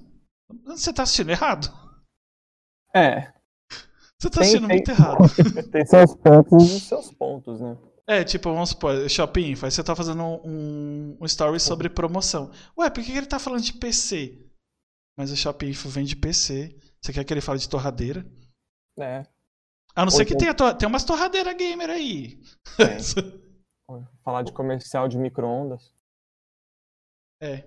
Você tá assistindo errado? É. Você tá assistindo tem, muito errado. <laughs> tem seus pontos e seus pontos, né? É, tipo, vamos supor, Shopping Info, aí você tá fazendo um, um story sobre promoção. Ué, por que, ele tá falando de PC? Mas o Shopping Info vende PC. Você quer que ele fale de torradeira? É. A não ser que tenha, tem umas torradeiras gamer aí. É. <laughs> Falar de comercial de micro-ondas. É.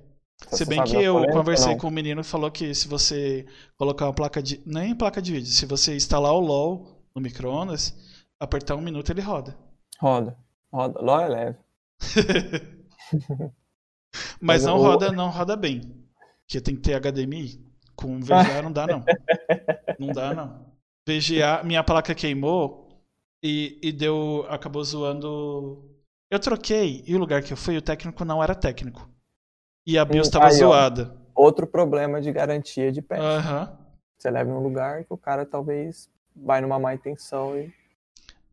Se bem que eu conversei com o um menino e falou que se você colocar uma placa de. Nem placa de vídeo, se você instalar o LOL no micro-ondas, apertar um minuto ele roda. Roda. Roda. LOL é leve. <laughs> Mas, Mas não roda, não roda bem. Porque tem que ter HDMI. Com VGA não dá, não. <laughs> não dá, não. VGA, minha placa queimou e, e deu. acabou zoando. Eu troquei e o lugar que eu fui, o técnico não era técnico. E a BIOS estava zoada. Outro problema de garantia de pé. Uhum. Você leva em um lugar que o cara talvez vai numa má intenção e.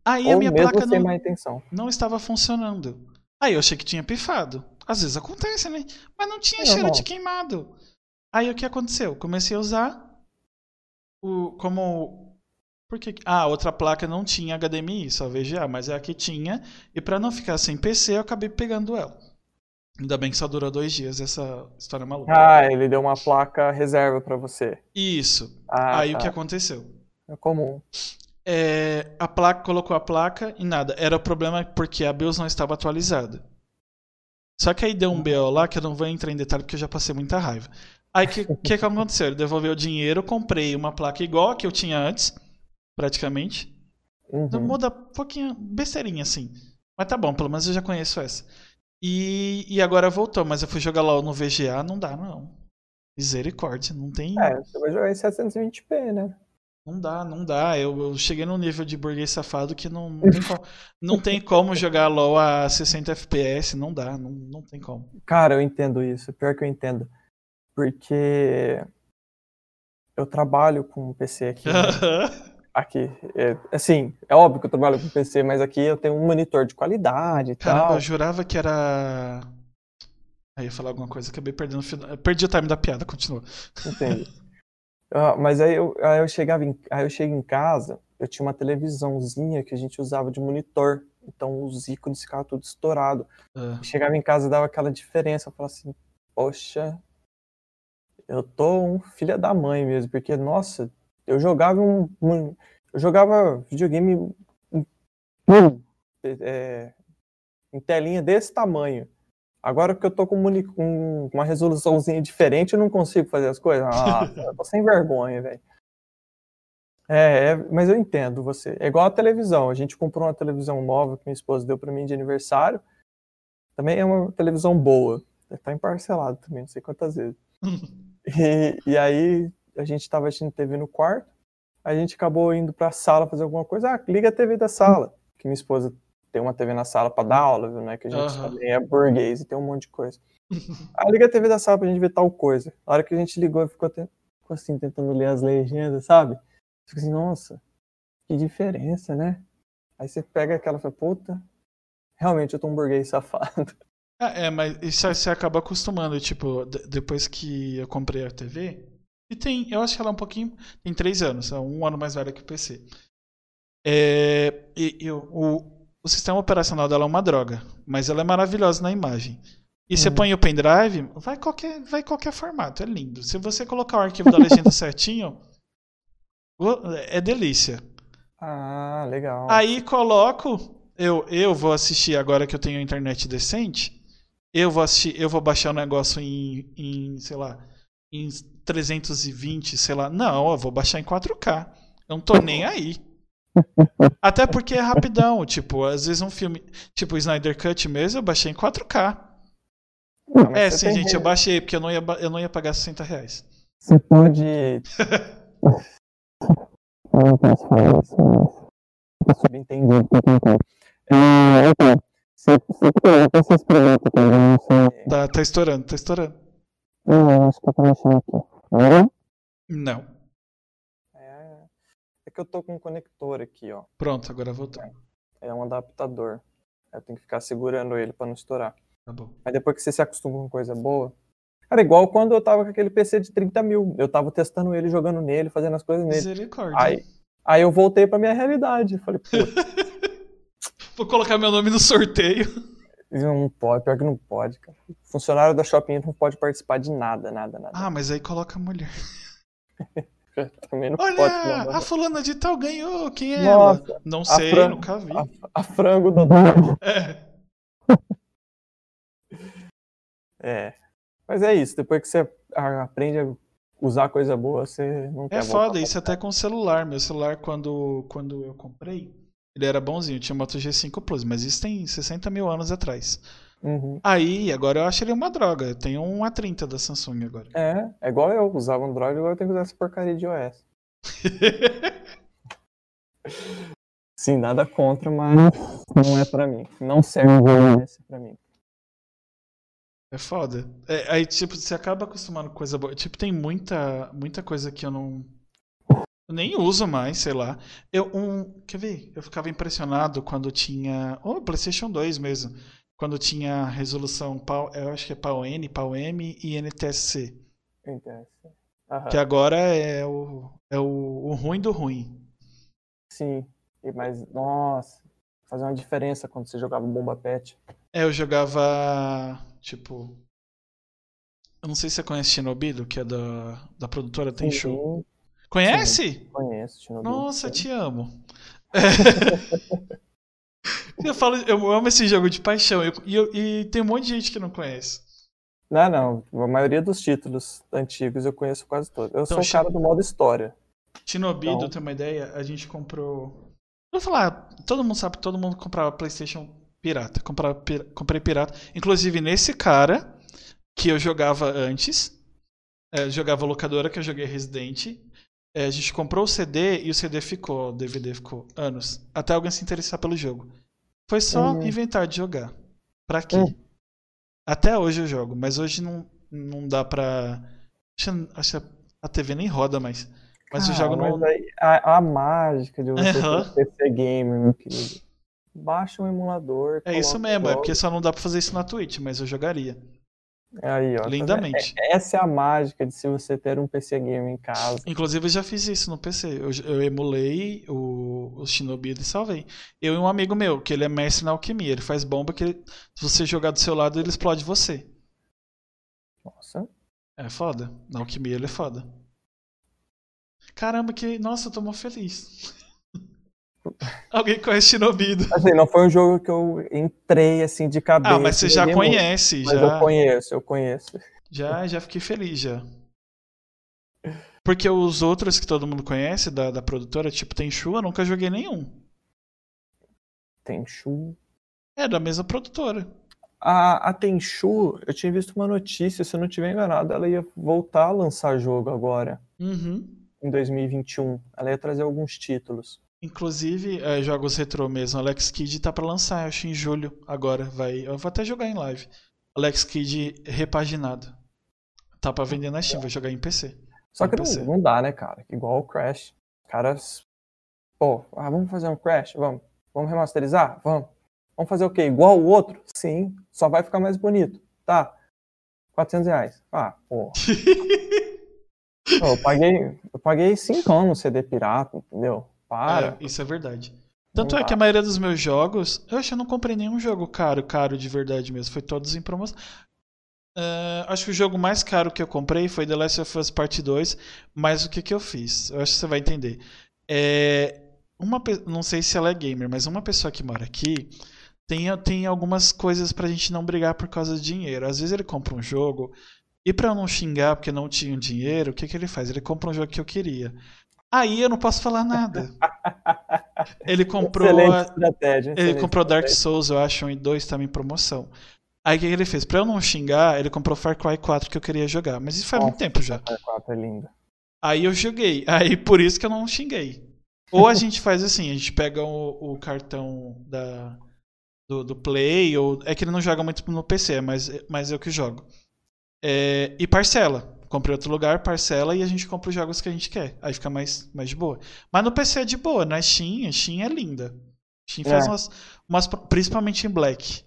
Aí Ou a minha placa não, má intenção. não estava funcionando. Aí eu achei que tinha pifado. Às vezes acontece, né? Mas não tinha cheiro não. de queimado. Aí o que aconteceu? Comecei a usar o como por que? Ah, outra placa não tinha HDMI, só VGA, mas é a que tinha. E para não ficar sem PC, eu acabei pegando ela. Ainda bem que só durou dois dias essa história maluca. Ah, ele deu uma placa reserva para você. Isso. Ah, Aí tá. o que aconteceu? É comum. É, a placa colocou a placa e nada. Era o problema porque a BIOS não estava atualizada. Só que aí deu um BO lá que eu não vou entrar em detalhe porque eu já passei muita raiva. Aí o que, <laughs> que, que aconteceu? Ele devolveu o dinheiro, comprei uma placa igual a que eu tinha antes praticamente. Uhum. Muda um pouquinho, besteirinha assim. Mas tá bom, pelo menos eu já conheço essa. E, e agora voltou, mas eu fui jogar lá no VGA, não dá não. Misericórdia, não tem. É, você vai jogar em 720p, né? Não dá, não dá. Eu, eu cheguei num nível de burguês safado que não, não, tem, <laughs> como, não tem como jogar LOL a 60 FPS, não dá, não, não tem como. Cara, eu entendo isso, pior que eu entendo. Porque eu trabalho com um PC aqui. Né? <laughs> aqui. É, assim, é óbvio que eu trabalho com PC, mas aqui eu tenho um monitor de qualidade e Caramba, tal. eu jurava que era. Aí eu ia falar alguma coisa, acabei perdendo o final. Perdi o time da piada, continua. Entendi. uh, <laughs> mas aí eu, aí eu chegava em, aí eu cheguei em casa, eu tinha uma televisãozinha que a gente usava de monitor. Então os ícones ficavam tudo estourado. Uh. Chegava em casa dava aquela diferença. Eu falava assim, poxa, eu tô um filho da mãe mesmo, porque, nossa, eu jogava um, um eu jogava videogame em, é, em telinha desse tamanho. Agora que eu tô com, com uma resoluçãozinha diferente, eu não consigo fazer as coisas. Ah, <laughs> eu tô sem vergonha, velho. É, é, mas eu entendo você. É igual a televisão. A gente comprou uma televisão nova que minha esposa deu para mim de aniversário. Também é uma televisão boa. Tá emparcelado também, não sei quantas vezes. <laughs> e, e aí a gente estava assistindo TV no quarto, a gente acabou indo para a sala fazer alguma coisa. Ah, liga a TV da sala, que minha esposa tem uma TV na sala para dar aula, viu, né? Que a gente uhum. também é burguês e tem um monte de coisa. ah, liga a TV da sala pra gente ver tal coisa. A hora que a gente ligou, ficou, até, ficou assim, tentando ler as legendas, sabe? Fica assim, nossa, que diferença, né? Aí você pega aquela e fala, puta, realmente eu tô um burguês safado. É, é mas isso você acaba acostumando, tipo, depois que eu comprei a TV, e tem, eu acho que ela é um pouquinho. Tem três anos, é um ano mais velha que o PC. É, e, e o, o sistema operacional dela é uma droga, mas ela é maravilhosa na imagem. E você uhum. põe o pendrive, vai qualquer, vai qualquer formato, é lindo. Se você colocar o arquivo da legenda <laughs> certinho, é delícia. Ah, legal. Aí coloco, eu, eu vou assistir agora que eu tenho internet decente, eu vou assistir, eu vou baixar o negócio em, em sei lá, em 320, sei lá. Não, eu vou baixar em 4K. Eu não tô nem aí. <laughs> Até porque é rapidão, tipo, às vezes um filme, tipo o Snyder Cut mesmo, eu baixei em 4K. Não, é, sim, gente, eu baixei, porque eu não ia, eu não ia pagar 60 reais. Você pode. <laughs> eu não posso falar isso, mas. subentendido que eu é, Então, você que não sei. Tá, tá estourando, tá estourando. Não, acho que mexendo aqui. Agora? Não. É, é que eu tô com um conector aqui, ó. Pronto, agora voltou. É, é um adaptador. Eu tenho que ficar segurando ele pra não estourar. Tá bom. Mas depois que você se acostuma com coisa boa. Cara, igual quando eu tava com aquele PC de 30 mil. Eu tava testando ele, jogando nele, fazendo as coisas nele. Misericórdia. Aí, aí eu voltei pra minha realidade. Falei, <laughs> pô, Vou colocar meu nome no sorteio. Não pode, pior que não pode, cara. Funcionário da Shopping não pode participar de nada, nada, nada. Ah, mas aí coloca a mulher. <laughs> Também não Olha, pode. não. a fulana de tal ganhou. Quem é Nossa, ela? Não sei, nunca vi. A, a frango do. É. <laughs> É. Mas é isso, depois que você aprende a usar coisa boa, você não É foda, isso até com o celular. Meu celular, quando, quando eu comprei, ele era bonzinho, tinha Moto G5 Plus, mas isso tem 60 mil anos atrás. Uhum. Aí, agora eu acho ele uma droga. Eu tenho um A30 da Samsung agora. É, é igual eu usava Android, agora eu tenho que usar essa porcaria de iOS. <laughs> Sim, nada contra, mas não é pra mim. Não serve o iOS pra mim. É foda. É, aí, tipo, você acaba acostumando com coisa boa. Tipo, tem muita, muita coisa que eu não. Eu nem uso mais, sei lá. Eu, um, quer ver? Eu ficava impressionado quando tinha. Ou PlayStation 2 mesmo. Quando tinha resolução pau, eu acho que é pau N, pau M e NTSC. Aham. Que agora é o, é o, o ruim do ruim. Sim, e- mas nossa, fazia uma diferença quando você jogava Bomba Pet. É, eu jogava. Tipo. Eu não sei se você conhece Shinobido, que é da, da produtora Tenchu. Sim, Conhece? conheço, Shinobi. Nossa, te amo. <laughs> eu falo, eu amo esse jogo de paixão. Eu- e, eu- e tem um monte de gente que não conhece. Não, não, a maioria dos títulos antigos eu conheço quase todos. Eu sou o Então, cara do modo história. Shinobido, Então- tem uma ideia? A gente comprou. Vou falar, todo mundo sabe todo mundo comprava PlayStation pirata. Comprava, pir- comprei pirata. Inclusive nesse cara que eu jogava antes. é, jogava locadora, que eu joguei Resident. É, a gente comprou o CD e o CD ficou, o DVD ficou anos. Até alguém se interessar pelo jogo. Foi só Uhum. inventar de jogar. Pra quê? Hum. Até hoje eu jogo, mas hoje não, não dá pra. Acho, que a TV nem roda mais. Mas eu Ah, jogo no. aí, a, a mágica de você ter PC gamer, meu querido. Baixa um emulador. É isso mesmo, é porque só não dá pra fazer isso na Twitch, mas eu jogaria. Aí, ó, tá? Lindamente. É- Essa é a mágica de se você ter um PC gamer em casa. Inclusive, eu já fiz isso no PC. Eu, eu emulei o, o Shinobi e salvei. Eu e um amigo meu, que ele é mestre na alquimia. Ele faz bomba que ele- se você jogar do seu lado, ele explode você. Nossa. É foda. Na alquimia ele é foda. Caramba, que. Nossa, eu tô mó feliz. Alguém conhece Shinobido. Assim, não foi um jogo que eu entrei assim de cabeça. Ah, mas você já joguei muito, conhece, Mas já. eu conheço, eu conheço. Já, já fiquei feliz já. Porque os outros que todo mundo conhece da, da produtora, tipo Tenchu, eu nunca joguei nenhum. Tenchu. É da mesma produtora. A, a Tenchu, eu tinha visto uma notícia, se eu não estiver enganado, ela ia voltar a lançar jogo agora, Uhum. em 2021. Ela ia trazer alguns títulos. Inclusive, é, jogos retrô mesmo. Alex Kidd tá pra lançar, acho em julho agora. Vai, eu vou até jogar em live. Alex Kidd repaginado. Tá pra vender na Steam, vou jogar em PC. Só que não, não dá, né, cara? Igual o Crash. Caras. Pô, ah, vamos fazer um Crash? Vamos. Vamos remasterizar? Vamos. Vamos fazer o quê? Igual o outro? Sim. Só vai ficar mais bonito. Tá. 400 reais. Ah, pô. <laughs> Pô, eu paguei, eu paguei 5 anos no CD pirata, entendeu? Para. É, isso é verdade. Tanto é que a maioria dos meus jogos, eu acho que eu não comprei nenhum jogo caro, caro de verdade mesmo. Foi todos em promoção. É, acho que o jogo mais caro que eu comprei foi The Last of Us Part 2, mas o que, que eu fiz? Eu acho que você vai entender. É, uma, não sei se ela é gamer, mas uma pessoa que mora aqui tem, tem algumas coisas pra gente não brigar por causa de dinheiro. Às vezes ele compra um jogo e pra eu não xingar porque não tinha dinheiro, o que, que ele faz? Ele compra um jogo que eu queria. Aí eu não posso falar nada. <laughs> Ele comprou. Excelente estratégia. ele excelente comprou Dark. Souls, eu acho, 1 e 2 tava em promoção. Aí o que ele fez? Pra eu não xingar, ele comprou Far Cry 4 que eu queria jogar. Mas isso faz muito Nossa, tempo já. Far Cry 4 é lindo. Aí eu joguei. Aí por isso que eu não xinguei. Ou a gente faz assim, a gente pega o, o cartão da, do, do Play, ou. É que ele não joga muito no PC, mas, mas eu que jogo. É, e parcela. Comprei outro lugar, parcela e a gente compra os jogos que a gente quer. Aí fica mais, mais de boa. Mas no PC é de boa, na Steam, a Steam é linda. Steam faz é. umas, umas. Principalmente em Black.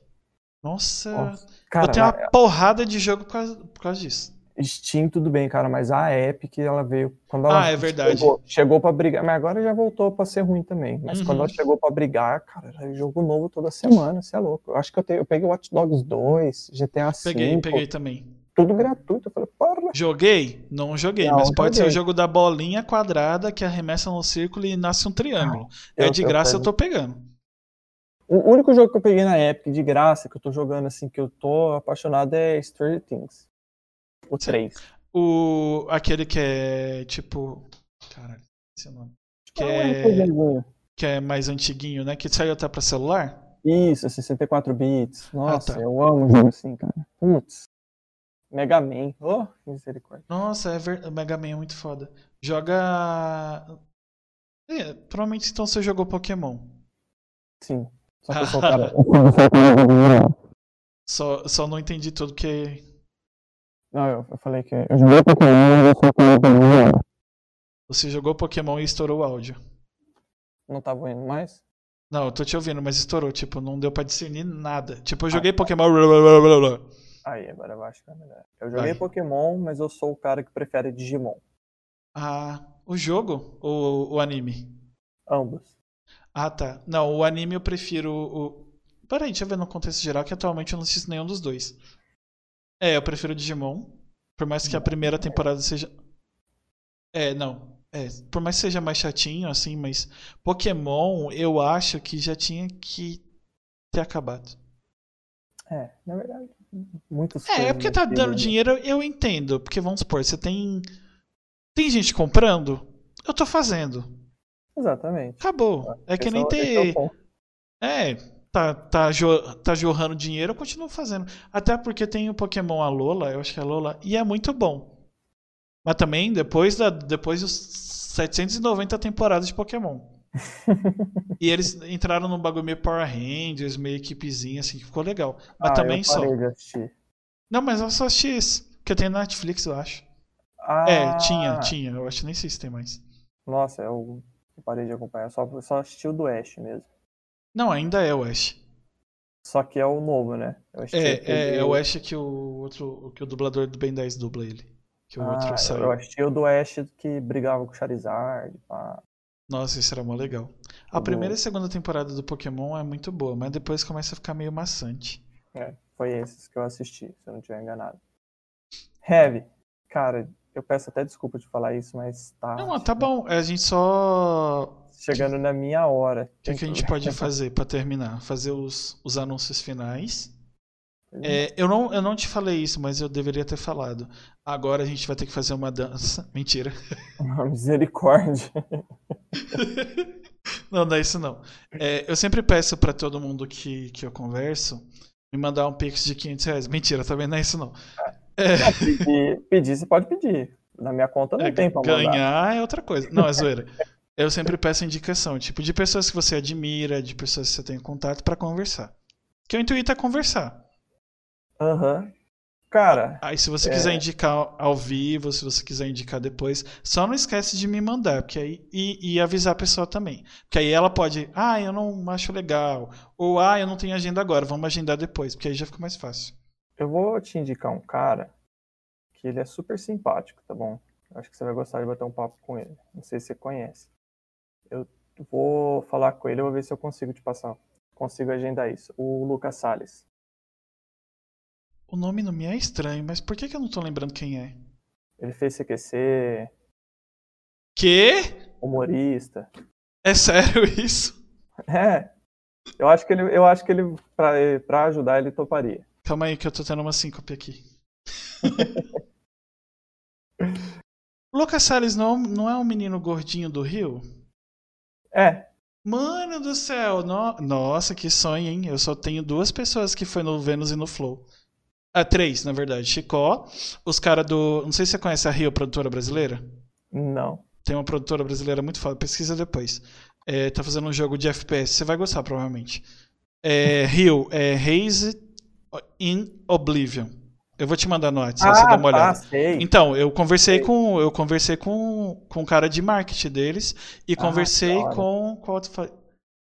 Nossa. Nossa. Cara, eu tenho uma porrada de jogo por causa, por causa disso. Steam, tudo bem, cara, mas a Epic, ela veio. Quando ela ah, é verdade. Chegou, chegou para brigar, mas agora já voltou para ser ruim também. Mas uhum. quando ela chegou para brigar, cara, era jogo novo toda semana, você é louco. Eu acho que eu, te, eu peguei Watch Dogs 2, GTA V. Peguei, peguei também. Tudo gratuito. Eu falei, porra. Joguei? Não joguei, não, mas pode joguei. ser o jogo da bolinha quadrada que arremessa no círculo e nasce um triângulo. Não, é de graça, eu, eu tô pegando. O único jogo que eu peguei na Epic de graça, que eu tô jogando assim, que eu tô apaixonado é Stranger Things. O 3. O, aquele que é tipo. Caralho, esse é o nome. Que é, que é mais antiguinho, né? Que saiu até pra celular? Isso, 64 bits. Nossa, ah, tá. eu amo jogo assim, cara. Putz. Mega Man. Oh, misericórdia. Nossa, é ver... Mega Man é muito foda. Joga. É, provavelmente então você jogou Pokémon. Sim. Só que eu sou <laughs> só, só não entendi tudo que não, eu, eu falei que eu joguei Pokémon e eu sou Pokémon. Você jogou Pokémon e estourou o áudio. Não tava tá ouvindo mais? Não, eu tô te ouvindo, mas estourou. Tipo, não deu pra discernir nada. Tipo, eu ah, joguei ah, Pokémon. Aí, agora eu acho que é melhor. Eu joguei Vai. Pokémon, mas eu sou o cara que prefere Digimon. Ah, o jogo ou o anime? Ambos. Ah, tá. Não, o anime eu prefiro o. Peraí, deixa eu ver no contexto geral que atualmente eu não assisto nenhum dos dois. É, eu prefiro Digimon. Por mais que a primeira temporada seja. É, não. É, por mais que seja mais chatinho, assim, mas Pokémon eu acho que já tinha que ter acabado. É, na verdade, É, é porque tá dando dinheiro, eu entendo. Porque vamos supor, você tem. Tem gente comprando, eu tô fazendo. Exatamente. Acabou. É que nem ter. É, tá, tá, tá jorrando dinheiro, eu continuo fazendo. Até porque tem o Pokémon Alola, eu acho que é Alola, e é muito bom. Mas também depois, da, depois dos 790 temporadas de Pokémon. E eles entraram num bagulho meio Power Rangers, meio equipezinha, assim, que ficou legal. Mas ah, também só. Não, mas eu só assisti esse. Porque tem na Netflix, eu acho. Ah. É, tinha, tinha. Eu acho nem sei se tem mais. Nossa, eu parei de acompanhar. Só, só assisti o do Ash mesmo. Não, ainda é o Ash. Só que é o novo, né? É, é, é, o Ash que o outro, que o dublador do Ben 10 dubla ele. Que o ah, outro saiu. Eu achei o do Ash que brigava com o Charizard. Pá. Nossa, isso era mó legal. A primeira e segunda temporada do Pokémon é muito boa, mas depois começa a ficar meio maçante. É, foi esses que eu assisti, se eu não tiver enganado. Heavy, cara, eu peço até desculpa de falar isso, mas tá. Não, tá bom. A gente só chegando na minha hora. O que, que, a gente pode fazer para terminar? Fazer os, os anúncios finais. É, eu, não, eu não te falei isso, mas eu deveria ter falado. Agora a gente vai ter que fazer uma dança. <laughs> Mentira. <laughs> misericórdia. <laughs> não, não é isso não. É, eu sempre peço para todo mundo que, que eu converso me mandar um pix de 500 reais. Mentira, também não é isso não. É. Pedir, pedir, você pode pedir. Na minha conta não é, tem pra Ganhar mandar. é outra coisa. Não, é zoeira eu sempre peço indicação, tipo, de pessoas que você admira, de pessoas que você tem contato para conversar. Que o intuito é conversar. Aham. Uhum. Cara. Aí se você é... quiser indicar ao vivo, se você quiser indicar depois, só não esquece de me mandar, porque aí e, e avisar a pessoa também. Porque aí ela pode, ah, eu não acho legal, ou ah, eu não tenho agenda agora, vamos agendar depois, porque aí já fica mais fácil. Eu vou te indicar um cara que ele é super simpático, tá bom? Acho que você vai gostar de bater um papo com ele. Não sei se você conhece. Eu vou falar com ele, eu vou ver se eu consigo te passar. Consigo agendar isso. O Lucas Salles. O nome não me é estranho, mas por que, que eu não tô lembrando quem é? Ele fez CQC. Que? Humorista. É sério <laughs> isso? É. Eu acho que ele, eu acho que ele pra, pra ajudar, ele toparia. Calma aí que eu tô tendo uma síncope aqui. <laughs> Lucas Salles não, não é um menino gordinho do Rio? É. Mano do céu, no... nossa, que sonho, hein? Eu só tenho duas pessoas que foi no Vênus e no Flow. Ah, três, na verdade. Chicó, os caras do. Não sei se você conhece a Rio, produtora brasileira. Não. Tem uma produtora brasileira muito foda, pesquisa depois. É, tá fazendo um jogo de FPS, você vai gostar, provavelmente. É, Rio, é Haze in Oblivion. Eu vou te mandar no WhatsApp, ah, você dá uma tá, olhada. Sei. Então, eu conversei sei. com eu conversei com, com o cara de marketing deles e ah, conversei com qual outro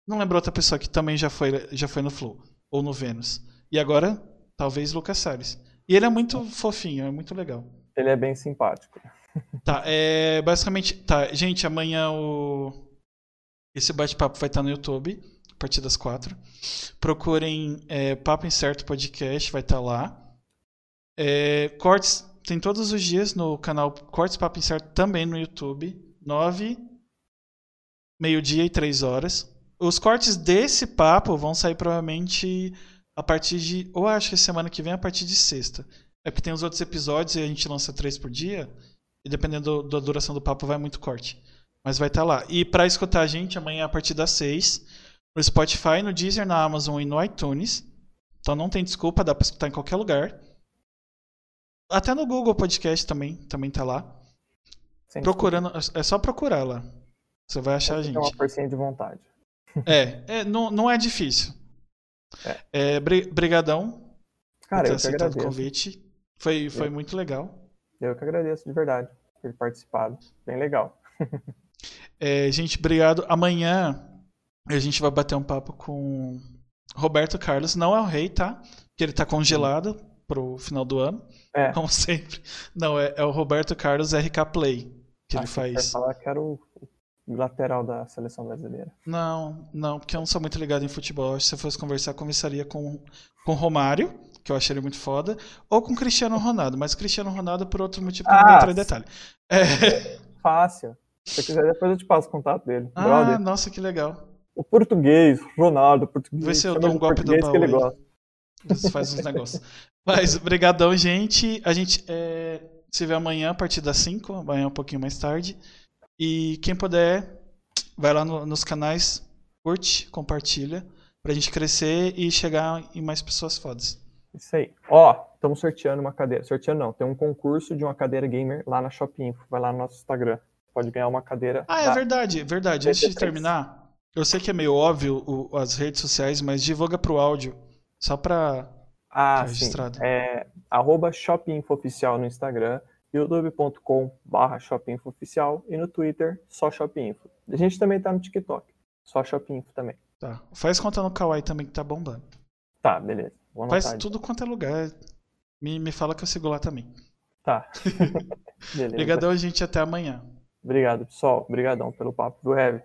Não lembro outra pessoa que também já foi, já foi no Flow. Ou no Vênus. E agora, talvez Lucas Salles. E ele é muito fofinho, é muito legal. Ele é bem simpático. <laughs> Tá, é. Basicamente. Tá, gente, amanhã o. Esse bate-papo vai estar no YouTube, a partir das quatro. Procurem é, Papo Incerto Podcast, vai estar lá. É, cortes tem todos os dias no canal Cortes Papo Incerto, também no YouTube. Nove, meio-dia e três horas. Os cortes desse papo vão sair provavelmente a partir de. Ou acho que semana que vem a partir de sexta. É porque tem os outros episódios e a gente lança três por dia. E dependendo do, da duração do papo, vai muito corte. Mas vai estar tá lá. E para escutar a gente, amanhã a partir das 6, no Spotify, no Deezer, na Amazon e no iTunes. Então não tem desculpa, dá para escutar em qualquer lugar. Até no Google Podcast também, também tá lá. Procurando, desculpa. é só procurar lá. Você vai achar a gente. Tem uma porcinha de vontade. É, é não, não é difícil. É. brigadão. Cara, eu que agradeço. o convite. Foi, foi eu. muito legal. Eu que agradeço de verdade por ter participado. Bem legal. <laughs> é, gente, obrigado. Amanhã a gente vai bater um papo com Roberto Carlos. Não é o rei, tá? Que ele tá congelado pro final do ano. É. Como <laughs> sempre. Não, é, é o Roberto Carlos RK Play. Que ah, ele faz. falar que era o lateral da seleção brasileira. Não, não, porque eu não sou muito ligado em futebol. Se você fosse conversar, conversaria com com Romário, que eu achei ele muito foda, ou com Cristiano Ronaldo, mas Cristiano Ronaldo por outro motivo que ah, não entrar em detalhe. É... Fácil. Se você quiser, depois eu te passo o contato dele. Ah, brother. nossa, que legal. O português, Ronaldo, português. Vê se eu dou um golpe do baú. Que ele gosta. Você faz uns negócios. Mas, brigadão, gente. A gente é, se vê amanhã a partir das 5, amanhã um pouquinho mais tarde. E quem puder, vai lá no, nos canais, curte, compartilha, pra gente crescer e chegar em mais pessoas fodas. Isso aí. Ó, estamos sorteando uma cadeira. Sorteando não, tem um concurso de uma cadeira gamer lá na Shopping Vai lá no nosso Instagram. Pode ganhar uma cadeira. Ah, é verdade, verdade. Antes de terminar, eu sei que é meio óbvio o, as redes sociais, mas divulga pro áudio. Só pra. Ah, registrado. sim. É arroba Oficial no Instagram youtube.com.br shopinfooficial e no Twitter só shopinfo. A gente também tá no TikTok, só shopinfo também. Tá. Faz conta no Kawaii também que tá bombando. Tá, beleza. Faz tudo quanto é lugar. Me, me fala que eu sigo lá também. Tá. <laughs> Obrigadão, gente. Até amanhã. Obrigado, pessoal. Obrigadão pelo papo do Heavy.